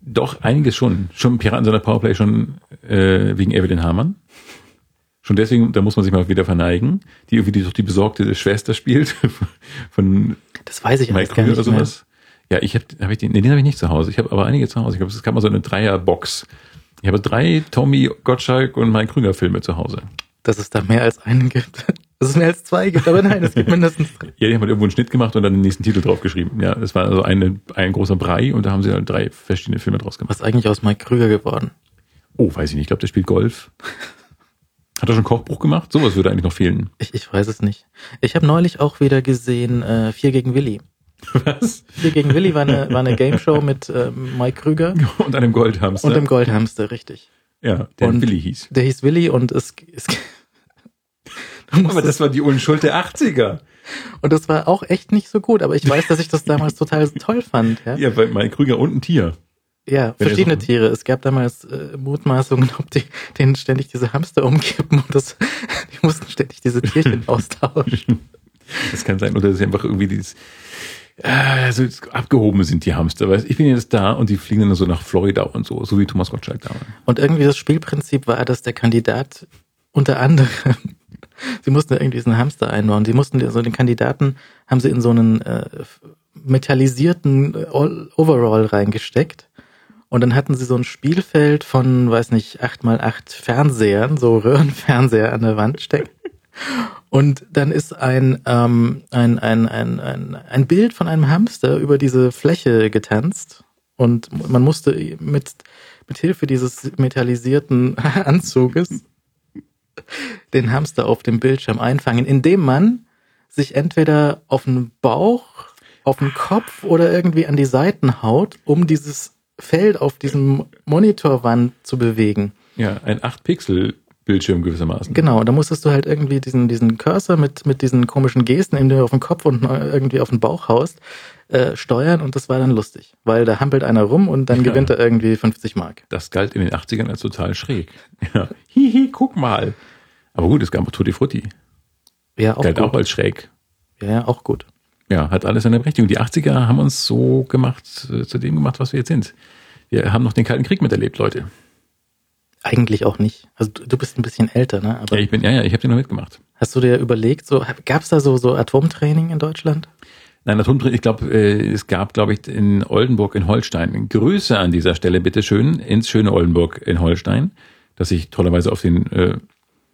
Doch, einiges schon. Schon Piratensender Powerplay schon äh, wegen Evelyn Hamann. Schon deswegen, da muss man sich mal wieder verneigen, die irgendwie die, die besorgte Schwester spielt von Das weiß ich Mike gar nicht oder mehr. sowas. Ja, ich habe hab ich den, nee, den habe ich nicht zu Hause. Ich habe aber einige zu Hause. Ich glaube, es gab mal so eine Dreierbox. Ich habe drei Tommy Gottschalk und Mike Krüger Filme zu Hause. Dass es da mehr als einen gibt. Dass es mehr als zwei gibt, aber nein, es gibt mindestens drei. Ja, die haben halt irgendwo einen Schnitt gemacht und dann den nächsten Titel draufgeschrieben. Ja, es war also eine, ein großer Brei und da haben sie halt drei verschiedene Filme draus gemacht. Was ist eigentlich aus Mike Krüger geworden? Oh, weiß ich nicht. Ich glaube, der spielt Golf. Hat er schon Kochbuch gemacht? Sowas würde eigentlich noch fehlen. Ich, ich weiß es nicht. Ich habe neulich auch wieder gesehen äh, Vier gegen Willi. Was? Vier gegen Willi war eine, war eine Game Show mit ähm, Mike Krüger Und einem Goldhamster. und dem Goldhamster, richtig. ja, der und- Billy hieß. Der hieß Willi und es, es Aber das war die Unschuld der 80er. und das war auch echt nicht so gut, aber ich weiß, dass ich das damals total toll fand. Ja, Ja, weil Mike Krüger und ein Tier. ja Wenn verschiedene er so- Tiere. Es gab damals äh, Mutmaßungen, ob die denen ständig diese Hamster umkippen und das, die mussten ständig diese Tierchen austauschen. Das kann sein, oder dass sie einfach irgendwie dieses, äh, so abgehoben sind, die Hamster. Weißt, ich bin jetzt da und die fliegen dann so nach Florida und so, so wie Thomas Gottschalk damals. Und irgendwie das Spielprinzip war, dass der Kandidat unter anderem, sie mussten irgendwie diesen Hamster einbauen. Sie mussten also den Kandidaten haben sie in so einen äh, metallisierten All- Overall reingesteckt. Und dann hatten sie so ein Spielfeld von, weiß nicht, acht mal acht Fernsehern, so Röhrenfernseher an der Wand stecken. Und dann ist ein, ähm, ein, ein, ein, ein, ein Bild von einem Hamster über diese Fläche getanzt. Und man musste mit, mit Hilfe dieses metallisierten Anzuges den Hamster auf dem Bildschirm einfangen, indem man sich entweder auf den Bauch, auf den Kopf oder irgendwie an die Seiten haut, um dieses Feld auf diesem Monitorwand zu bewegen. Ja, ein 8-Pixel-Bildschirm gewissermaßen. Genau, da musstest du halt irgendwie diesen, diesen Cursor mit, mit diesen komischen Gesten, indem du auf den Kopf und irgendwie auf den Bauch haust, äh, steuern und das war dann lustig, weil da hampelt einer rum und dann Ja. gewinnt er irgendwie 50 Mark. Das galt in den 80ern als total schräg. Ja. Hihi, guck mal. Aber gut, es gab auch Tutti Frutti. Ja, auch Galt gut. auch als schräg. Ja, ja, auch gut. Ja, hat alles seine Berechtigung. Die 80er haben uns so gemacht, äh, zu dem gemacht, was wir jetzt sind. Wir haben noch den Kalten Krieg miterlebt, Leute. Eigentlich auch nicht. Also du, du bist ein bisschen älter, ne? Aber Ja, ich bin, ja, ja, ich habe den noch mitgemacht. hast du dir überlegt, so gab es da so, so Atomtraining in Deutschland? Nein, Atomtraining, ich glaube, äh, es gab, glaube ich, in Oldenburg in Holstein. Grüße an dieser Stelle, bitteschön, ins schöne Oldenburg in Holstein, das sich tollerweise auf den äh,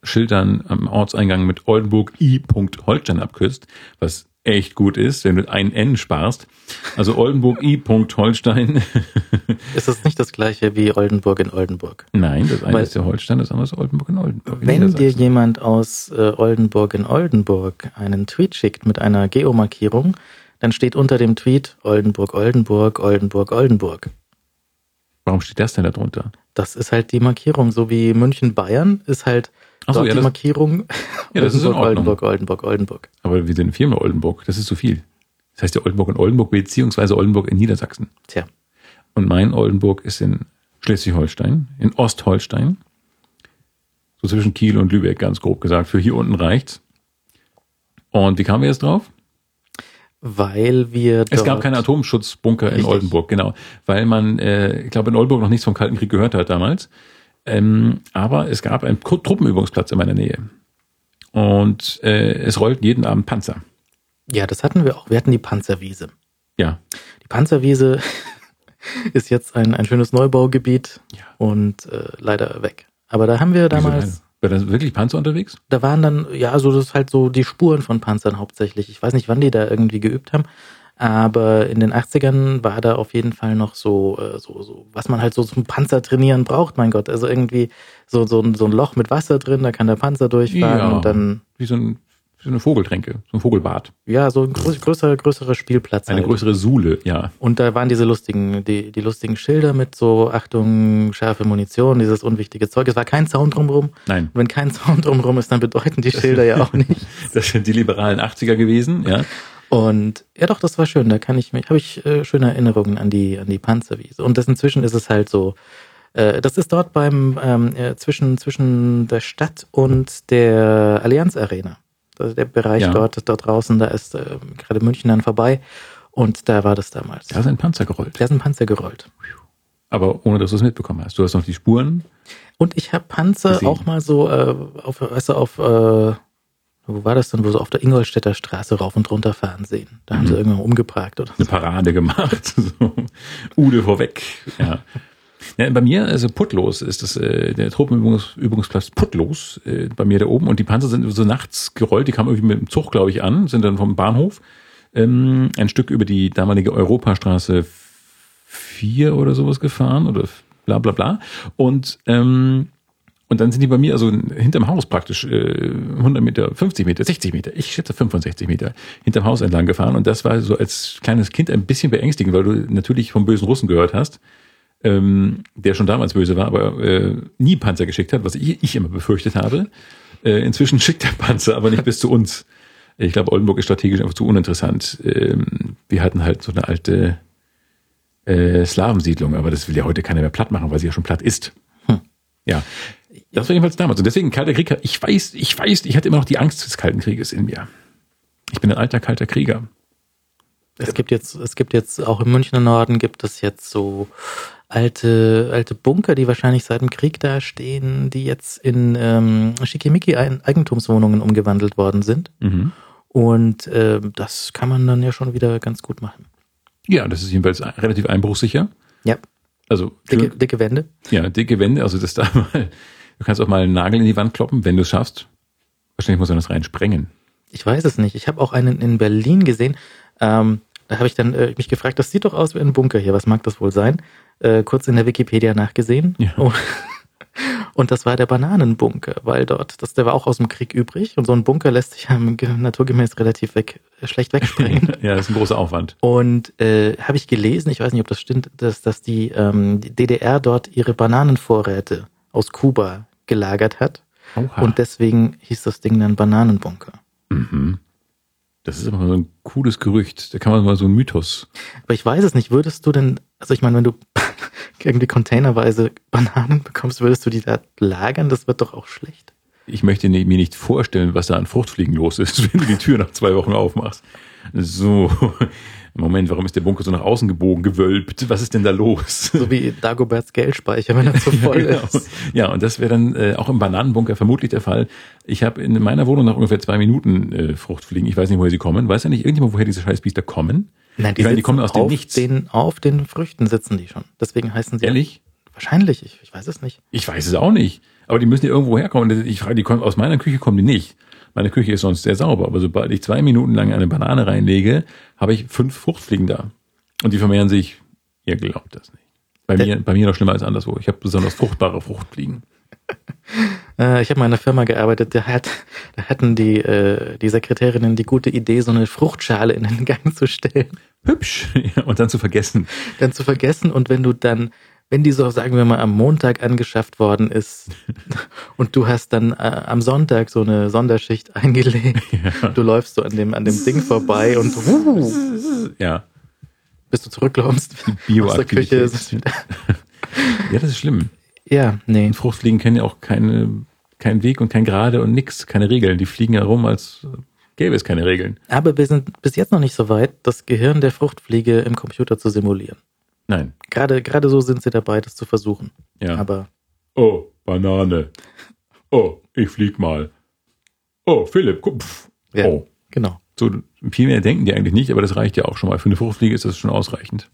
Schildern am Ortseingang mit Oldenburg I. Holstein abkürzt, was echt gut ist, wenn du ein N sparst. Also Oldenburg I. Holstein. Ist das nicht das gleiche wie Oldenburg in Oldenburg? Nein, das eine Weil- ist der Holstein, das andere ist Oldenburg in Oldenburg. in Wenn dir jemand aus äh, Oldenburg in Oldenburg einen Tweet schickt mit einer Geomarkierung, dann steht unter dem Tweet Oldenburg, Oldenburg, Oldenburg, Oldenburg. Warum steht das denn da drunter? Das ist halt die Markierung, so wie München Bayern ist halt Ach so, ja, die das- Markierung Ja, das ist in Oldenburg, Ordnung. Oldenburg, Oldenburg, Oldenburg. Aber wir sind Firma Oldenburg, das ist zu viel. Das heißt ja Oldenburg und Oldenburg, beziehungsweise Oldenburg in Niedersachsen. Tja, Und mein Oldenburg ist in Schleswig-Holstein, in Ostholstein. So zwischen Kiel und Lübeck, ganz grob gesagt. Für hier unten reicht's. Und wie kamen wir jetzt drauf? Weil wir Es gab keine Atomschutzbunker in Richtig. Oldenburg, genau. Weil man, äh, ich glaube, in Oldenburg noch nichts vom Kalten Krieg gehört hat damals. Ähm, aber es gab einen Truppenübungsplatz in meiner Nähe. Und äh, es rollten jeden Abend Panzer. Ja, das hatten wir auch. Wir hatten die Panzerwiese. Ja. Die Panzerwiese ist jetzt ein, ein schönes Neubaugebiet Ja. und äh, leider weg. Aber da haben wir damals? War da wirklich Panzer unterwegs? da waren dann, ja, so das ist halt so die Spuren von Panzern hauptsächlich. Ich weiß nicht, wann die da irgendwie geübt haben, aber in den 80ern war da auf jeden Fall noch so, äh, so, so, was man halt so zum Panzer trainieren braucht, mein Gott. Also irgendwie so, so, ein, so ein Loch mit Wasser drin, da kann der Panzer durchfahren Ja. und dann, Wie so, ein, so eine Vogeltränke, so ein Vogelbad. ja, so ein größ, größerer, größerer Spielplatz. Eine halt. größere Sule, ja. Und da waren diese lustigen, die, die lustigen Schilder mit so Achtung, scharfe Munition, dieses unwichtige Zeug. Es war kein Zaun drumherum. Nein, Und wenn kein Zaun drumherum ist, dann bedeuten die Schilder ja auch nicht. das sind die liberalen 80er gewesen, ja. Und ja doch, das war schön. Da kann ich mich, habe ich äh, schöne Erinnerungen an die, an die Panzerwiese. Und das inzwischen ist es halt so, äh, das ist dort beim ähm, äh, zwischen, zwischen der Stadt und der Allianz Arena. Also der Bereich Ja. dort, dort draußen, da ist äh, gerade München dann vorbei. Und da war das damals. Da ist ein Panzer gerollt. Da ist ein Panzer gerollt. Aber ohne, dass du es mitbekommen hast. Du hast noch die Spuren. Und ich habe Panzer Gesehen. auch mal so äh, auf, weißt du, auf, äh, wo war das denn, wo so auf der Ingolstädter Straße rauf und runter fahren sehen. Da haben Mhm. sie irgendwann umgeparkt oder so. eine Parade gemacht. So, Ude vorweg. Ja. Ja, bei mir, also Putlos ist das äh, der Truppenübungsplatz Putlos äh, bei mir da oben. Und die Panzer sind so nachts gerollt, die kamen irgendwie mit dem Zug, glaube ich, an, sind dann vom Bahnhof ähm, ein Stück über die damalige Europastraße 4 oder sowas gefahren oder bla bla bla. Und ähm, und dann sind die bei mir, also hinterm Haus praktisch, äh, 100 Meter, 50 Meter, 60 Meter, ich schätze 65 Meter, hinterm Haus entlang gefahren. Und das war so als kleines Kind ein bisschen beängstigend, weil du natürlich vom bösen Russen gehört hast, ähm, der schon damals böse war, aber äh, nie Panzer geschickt hat, was ich, ich immer befürchtet habe. Äh, inzwischen schickt er Panzer, aber nicht bis zu uns. Ich glaube, Oldenburg ist strategisch einfach zu uninteressant. Ähm, wir hatten halt so eine alte äh, Slawensiedlung, aber das will ja heute keiner mehr platt machen, weil sie ja schon platt ist. Hm. Ja, das war jedenfalls damals. Und deswegen kalter Krieg. Ich weiß, ich weiß, ich hatte immer noch die Angst des Kalten Krieges in mir. Ich bin ein alter kalter Krieger. Es gibt jetzt, es gibt jetzt auch im Münchner Norden gibt es jetzt so alte, alte Bunker, die wahrscheinlich seit dem Krieg da stehen, die jetzt in ähm, Schickimicki-Eigentumswohnungen umgewandelt worden sind. Mhm. Und äh, das kann man dann ja schon wieder ganz gut machen. Ja, das ist jedenfalls relativ einbruchsicher. Ja, Also dicke, dicke Wände. ja, dicke Wände. Also das da mal. Du kannst auch mal einen Nagel in die Wand kloppen, wenn du es schaffst. Wahrscheinlich muss man das rein sprengen. Ich weiß es nicht. Ich habe auch einen in Berlin gesehen. Ähm, da habe ich dann äh, mich gefragt, das sieht doch aus wie ein Bunker hier. Was mag das wohl sein? Äh, kurz in der Wikipedia nachgesehen. Ja. Oh. Und das war der Bananenbunker, weil dort, das, der war auch aus dem Krieg übrig. Und so ein Bunker lässt sich ja ge- naturgemäß relativ weg, äh, schlecht wegsprengen. ja, das ist ein großer Aufwand. Und äh, habe ich gelesen, ich weiß nicht, ob das stimmt, dass, dass die, ähm, die DDR dort ihre Bananenvorräte aus Kuba gelagert hat. Oha. Und deswegen hieß das Ding dann Bananenbunker. mhm. Das ist aber so ein cooles Gerücht. Da kann man mal so einen Mythos. Aber ich weiß es nicht. Würdest du denn, also ich meine, wenn du irgendwie containerweise Bananen bekommst, würdest du die da lagern? Das wird doch auch schlecht. Ich möchte mir nicht vorstellen, was da an Fruchtfliegen los ist, wenn du die Tür nach zwei Wochen aufmachst. So, Moment, warum ist der Bunker so nach außen gebogen, gewölbt? Was ist denn da los? So wie Dagoberts Geldspeicher, wenn er zu voll ja, genau. ist. ja, und das wäre dann äh, auch im Bananenbunker vermutlich der Fall. Ich habe in meiner Wohnung nach ungefähr zwei Minuten äh, Fruchtfliegen. Ich weiß nicht, woher sie kommen. Weiß ja nicht irgendjemand, woher diese Scheißbiester kommen? Nein, Ich meine, die kommen aus dem auf Nichts. Den, auf den Früchten sitzen die schon. Deswegen heißen sie. Ehrlich? Wahrscheinlich, ich, ich weiß es nicht. Ich weiß es auch nicht. Aber die müssen ja irgendwo herkommen. Ich frage, die kommen aus meiner Küche kommen die nicht. Meine Küche ist sonst sehr sauber, aber sobald ich zwei Minuten lang eine Banane reinlege, habe ich fünf Fruchtfliegen da. Und die vermehren sich, ihr glaubt das nicht. Bei Der- mir, bei mir noch schlimmer als anderswo. Ich habe besonders fruchtbare Fruchtfliegen. Äh, ich habe mal in einer Firma gearbeitet, da, hat, da hatten die, äh, die Sekretärinnen die gute Idee, so eine Fruchtschale in den Gang zu stellen, Hübsch. Ja, und dann zu vergessen. dann zu vergessen und wenn du dann, wenn die so, sagen wir mal, am Montag angeschafft worden ist und du hast dann äh, am Sonntag so eine Sonderschicht eingelegt, du läufst so an dem, an dem Ding vorbei und uh, Ja. bis du zurückläufst aus der. Küche. Ja, das ist schlimm. Ja, nee. Und Fruchtfliegen kennen ja auch keine, keinen Weg und kein Gerade und nix, keine Regeln. Die fliegen ja rum, als gäbe es keine Regeln. Aber wir sind bis jetzt noch nicht so weit, das Gehirn der Fruchtfliege im Computer zu simulieren. Nein. Gerade, gerade so sind sie dabei, das zu versuchen. Ja. Aber oh, Banane. Oh, ich flieg mal. Oh, Philipp, guck. Ja. Oh. genau. So, viel mehr denken die eigentlich nicht, aber das reicht ja auch schon mal. Für eine Fruchtfliege ist das schon ausreichend.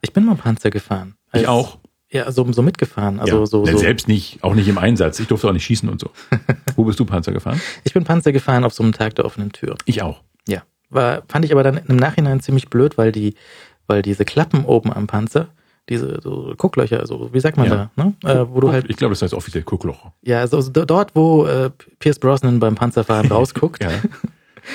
Ich bin mal Panzer gefahren. Ich Als- auch. Ja, so, so mitgefahren. Also ja. so, so. Selbst nicht, auch nicht im Einsatz. Ich durfte auch nicht schießen und so. Wo bist du Panzer gefahren? Ich bin Panzer gefahren auf so einem Tag der offenen Tür. Ich auch. War, fand ich aber dann im Nachhinein ziemlich blöd, weil die, weil diese Klappen oben am Panzer, diese so Gucklöcher, also wie sagt man Ja. da, ne? Äh, wo du halt, ich glaube, das heißt offiziell Guckloch. ja, also dort, wo äh, Pierce Brosnan beim Panzerfahren rausguckt, Ja.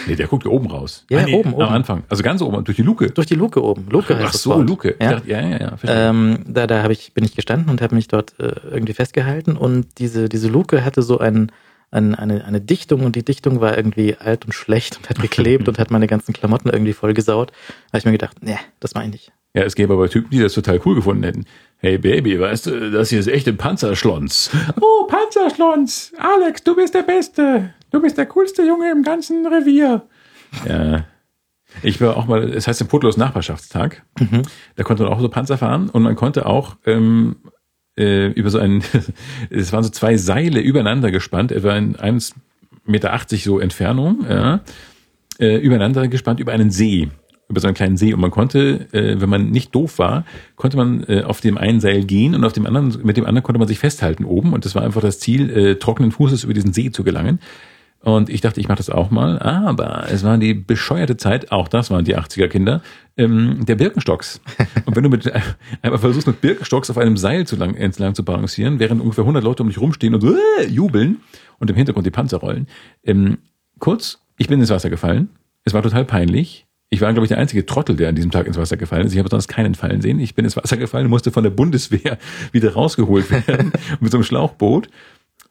Nee, der guckt oben raus. Ja, Ah, nee, oben, Am oben. Anfang. Also ganz oben, durch die Luke. durch die Luke oben. Luke heißt Ach so, Wort. Luke. Ja. dachte, ja, ja, ja. Ähm, da da hab ich, bin ich gestanden und habe mich dort äh, irgendwie festgehalten und diese, diese Luke hatte so ein, ein, eine, eine Dichtung und die Dichtung war irgendwie alt und schlecht und hat geklebt und hat meine ganzen Klamotten irgendwie vollgesaut. Da habe ich mir gedacht, nee, das meine ich nicht. Ja, es gäbe aber Typen, die das total cool gefunden hätten. Hey Baby, weißt du, das hier ist echt ein Panzerschlons. Oh, Panzerschlons! Alex, du bist der Beste. Du bist der coolste Junge im ganzen Revier. Ja. Ich war auch mal, es heißt den Putlos Nachbarschaftstag. Mhm. Da konnte man auch so Panzer fahren und man konnte auch ähm, äh, über so einen, es waren so zwei Seile übereinander gespannt, etwa in 1,80 Meter so Entfernung, ja, äh, übereinander gespannt über einen See über so einen kleinen See. Und man konnte, äh, wenn man nicht doof war, konnte man äh, auf dem einen Seil gehen und auf dem anderen, mit dem anderen konnte man sich festhalten oben. Und das war einfach das Ziel, äh, trockenen Fußes über diesen See zu gelangen. Und ich dachte, ich mache das auch mal, aber es war die bescheuerte Zeit, auch das waren die 80er Kinder, ähm, der Birkenstocks. Und wenn du mit einfach versuchst, mit Birkenstocks auf einem Seil zu lang, entlang zu balancieren, während ungefähr 100 Leute um dich rumstehen und äh, jubeln und im Hintergrund die Panzer rollen. Ähm, kurz, ich bin ins Wasser gefallen. Es war total peinlich. Ich war, glaube ich, der einzige Trottel, der an diesem Tag ins Wasser gefallen ist. Ich habe sonst keinen fallen sehen. Ich bin ins Wasser gefallen, musste von der Bundeswehr wieder rausgeholt werden mit so einem Schlauchboot.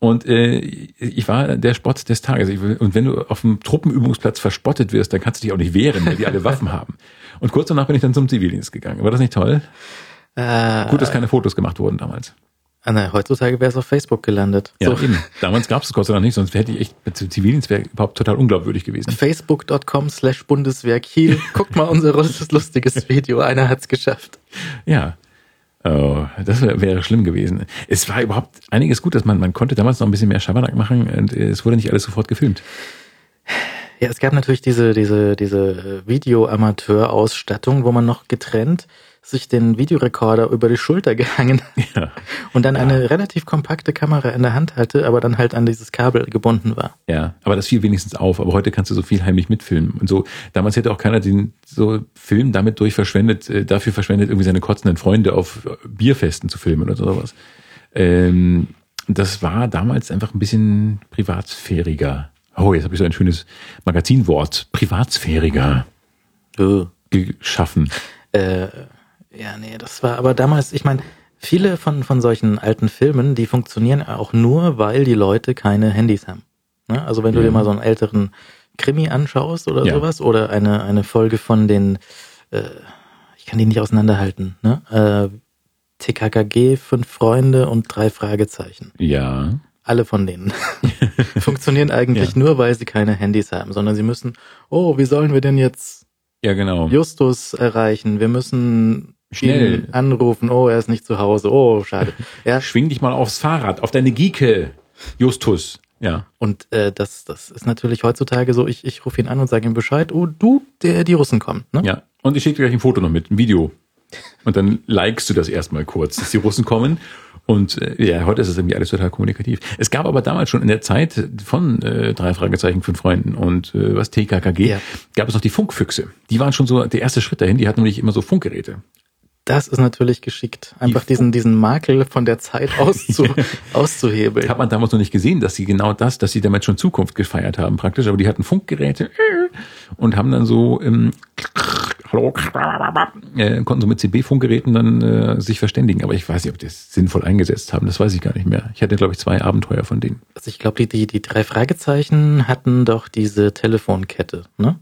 Und äh, ich war der Spott des Tages. Ich, und wenn du auf dem Truppenübungsplatz verspottet wirst, dann kannst du dich auch nicht wehren, weil die alle Waffen haben. Und kurz danach bin ich dann zum Zivildienst gegangen. War das nicht toll? Äh, Gut, dass keine Fotos gemacht wurden damals. Ah, nein, heutzutage wäre es auf Facebook gelandet. Ja, so. eben. Damals gab es Gott sei Dank nicht, sonst hätte ich echt mit Zivildienst wäre überhaupt total unglaubwürdig gewesen. Facebook.com slash Bundeswehr Kiel. Guck mal unser lustiges Video. Einer hat's geschafft. Ja. Oh, das wär, wäre schlimm gewesen. Es war überhaupt einiges gut, dass man, man konnte damals noch ein bisschen mehr Schabernack machen und es wurde nicht alles sofort gefilmt. Ja, es gab natürlich diese, diese, diese Videoamateur-Ausstattung, wo man noch getrennt sich den Videorekorder über die Schulter gehangen ja. und dann ja. eine relativ kompakte Kamera in der Hand hatte, aber dann halt an dieses Kabel gebunden war. Ja, aber das fiel wenigstens auf. Aber heute kannst du so viel heimlich mitfilmen und so. Damals hätte auch keiner den so Film damit durch verschwendet, äh, dafür verschwendet, irgendwie seine kotzenden Freunde auf Bierfesten zu filmen oder sowas. Ähm, das war damals einfach ein bisschen privatsphäriger. Oh, jetzt habe ich so ein schönes Magazinwort. Privatsphäriger. Oh. Geschaffen. Äh, ja, nee, das war aber damals, ich meine, viele von, von solchen alten Filmen, die funktionieren auch nur, weil die Leute keine Handys haben. Ne? Also wenn du ja. dir mal so einen älteren Krimi anschaust oder ja. sowas oder eine, eine Folge von den, äh, ich kann die nicht auseinanderhalten, ne? Äh, TKKG, fünf Freunde und drei Fragezeichen. Ja. Alle von denen funktionieren eigentlich ja. nur, weil sie keine Handys haben, sondern sie müssen, oh, wie sollen wir denn jetzt ja, genau. Justus erreichen? Wir müssen Schnell. Ihn anrufen, oh, er ist nicht zu Hause, oh, schade. Ja. Schwing dich mal aufs Fahrrad, auf deine Gieke, Justus. Ja. Und äh, das, das ist natürlich heutzutage so, ich, ich rufe ihn an und sage ihm Bescheid, oh, du, der, die Russen kommen. Ne? Ja. Und ich schicke dir gleich ein Foto noch mit, ein Video. Und dann likest du das erstmal kurz, dass die Russen kommen. Und äh, ja, heute ist es irgendwie alles total kommunikativ. Es gab aber damals schon in der Zeit von äh, drei Fragezeichen, fünf Freunden und äh, was TKKG, ja. gab es noch die Funkfüchse. Die waren schon so der erste Schritt dahin. Die hatten nämlich immer so Funkgeräte. Das ist natürlich geschickt. Einfach diesen, diesen Makel von der Zeit auszu, auszuhebeln. Hat man damals noch nicht gesehen, dass sie genau das, dass sie damit schon Zukunft gefeiert haben praktisch. Aber die hatten Funkgeräte und haben dann so ähm, Hallo, äh, konnten so mit CB-Funkgeräten dann äh, sich verständigen. Aber ich weiß nicht, ob die das sinnvoll eingesetzt haben. Das weiß ich gar nicht mehr. Ich hatte, glaube ich, zwei Abenteuer von denen. Also ich glaube, die, die, die drei Fragezeichen hatten doch diese Telefonkette, ne?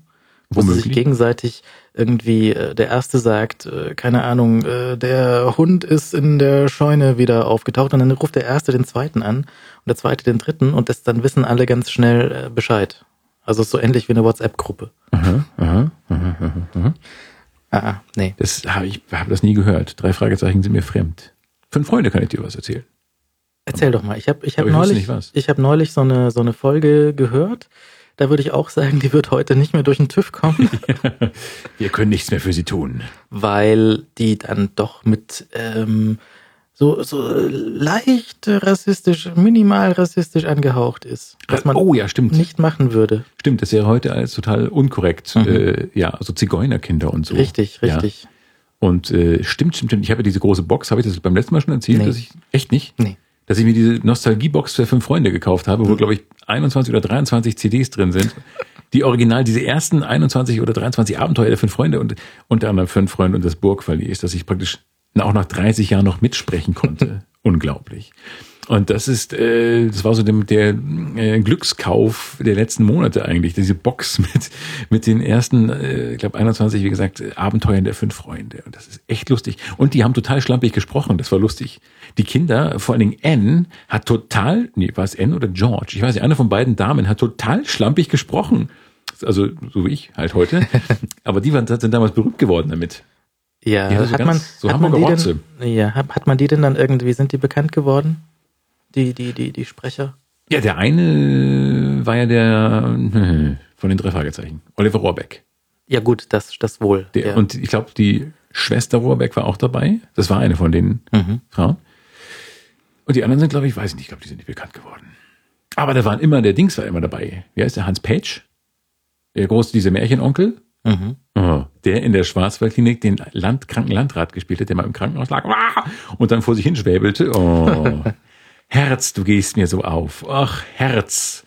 wo sie sich gegenseitig irgendwie, äh, der erste sagt, äh, keine Ahnung, äh, der Hund ist in der Scheune wieder aufgetaucht und dann ruft der erste den zweiten an und der zweite den dritten und das, dann wissen alle ganz schnell Bescheid. Also so ähnlich wie eine WhatsApp-Gruppe. Aha, aha, aha, aha, aha. Ah, nee. Das habe ich hab das nie gehört. Drei Fragezeichen sind mir fremd. Fünf Freunde kann ich dir was erzählen. Erzähl doch mal. Ich habe ich hab neulich, ich hab neulich so eine, so eine Folge gehört da würde ich auch sagen, die wird heute nicht mehr durch den TÜV kommen. Wir können nichts mehr für sie tun. Weil die dann doch mit ähm, so, so leicht rassistisch, minimal rassistisch angehaucht ist. Was man oh, ja, stimmt. nicht machen würde. Stimmt, das wäre heute als total unkorrekt. Mhm. Äh, ja, also Zigeunerkinder und so. Richtig, richtig. Ja. Und äh, stimmt, stimmt, stimmt. Ich habe ja diese große Box, habe ich das beim letzten Mal schon erzählt, nee. dass ich echt nicht? Nee dass ich mir diese Nostalgiebox für fünf Freunde gekauft habe, wo, mhm. glaube ich, 21 oder 23 CDs drin sind. Die original, diese ersten 21 oder 23 Abenteuer der fünf Freunde und unter anderem fünf Freunde und das Burgverlies, dass ich praktisch auch nach 30 Jahren noch mitsprechen konnte. Unglaublich. Und das ist, äh, das war so dem, der äh, Glückskauf der letzten Monate eigentlich, diese Box mit, mit den ersten, äh, ich glaube 21, wie gesagt, Abenteuern der fünf Freunde. Und das ist echt lustig. Und die haben total schlampig gesprochen, das war lustig. Die Kinder, vor allen Dingen Anne, hat total, nee, war es Anne oder George? Ich weiß nicht, eine von beiden Damen hat total schlampig gesprochen. also so wie ich halt heute. Aber die waren, sind damals berühmt geworden damit. Ja, hatte so hat ganz- man, so hat man die denn, ja, hat, hat man die denn dann irgendwie, sind die bekannt geworden? Die, die, die, die Sprecher? Ja, der eine war ja der von den drei Fragezeichen. Oliver Rohrbeck. Ja gut, das, das wohl. Der, ja. Und ich glaube, die Schwester Rohrbeck war auch dabei. Das war eine von den mhm. Frauen. Und die anderen sind, glaube ich, weiß ich nicht, ich glaube, die sind nicht bekannt geworden. Aber da waren immer, der Dings war immer dabei. Wie heißt der? Hans Page? Der große, dieser Märchenonkel? Mhm. Der in der Schwarzwaldklinik den Land, kranken Landrat gespielt hat, der mal im Krankenhaus lag und dann vor sich hinschwäbelte. Oh, Herz, du gehst mir so auf. Ach, Herz.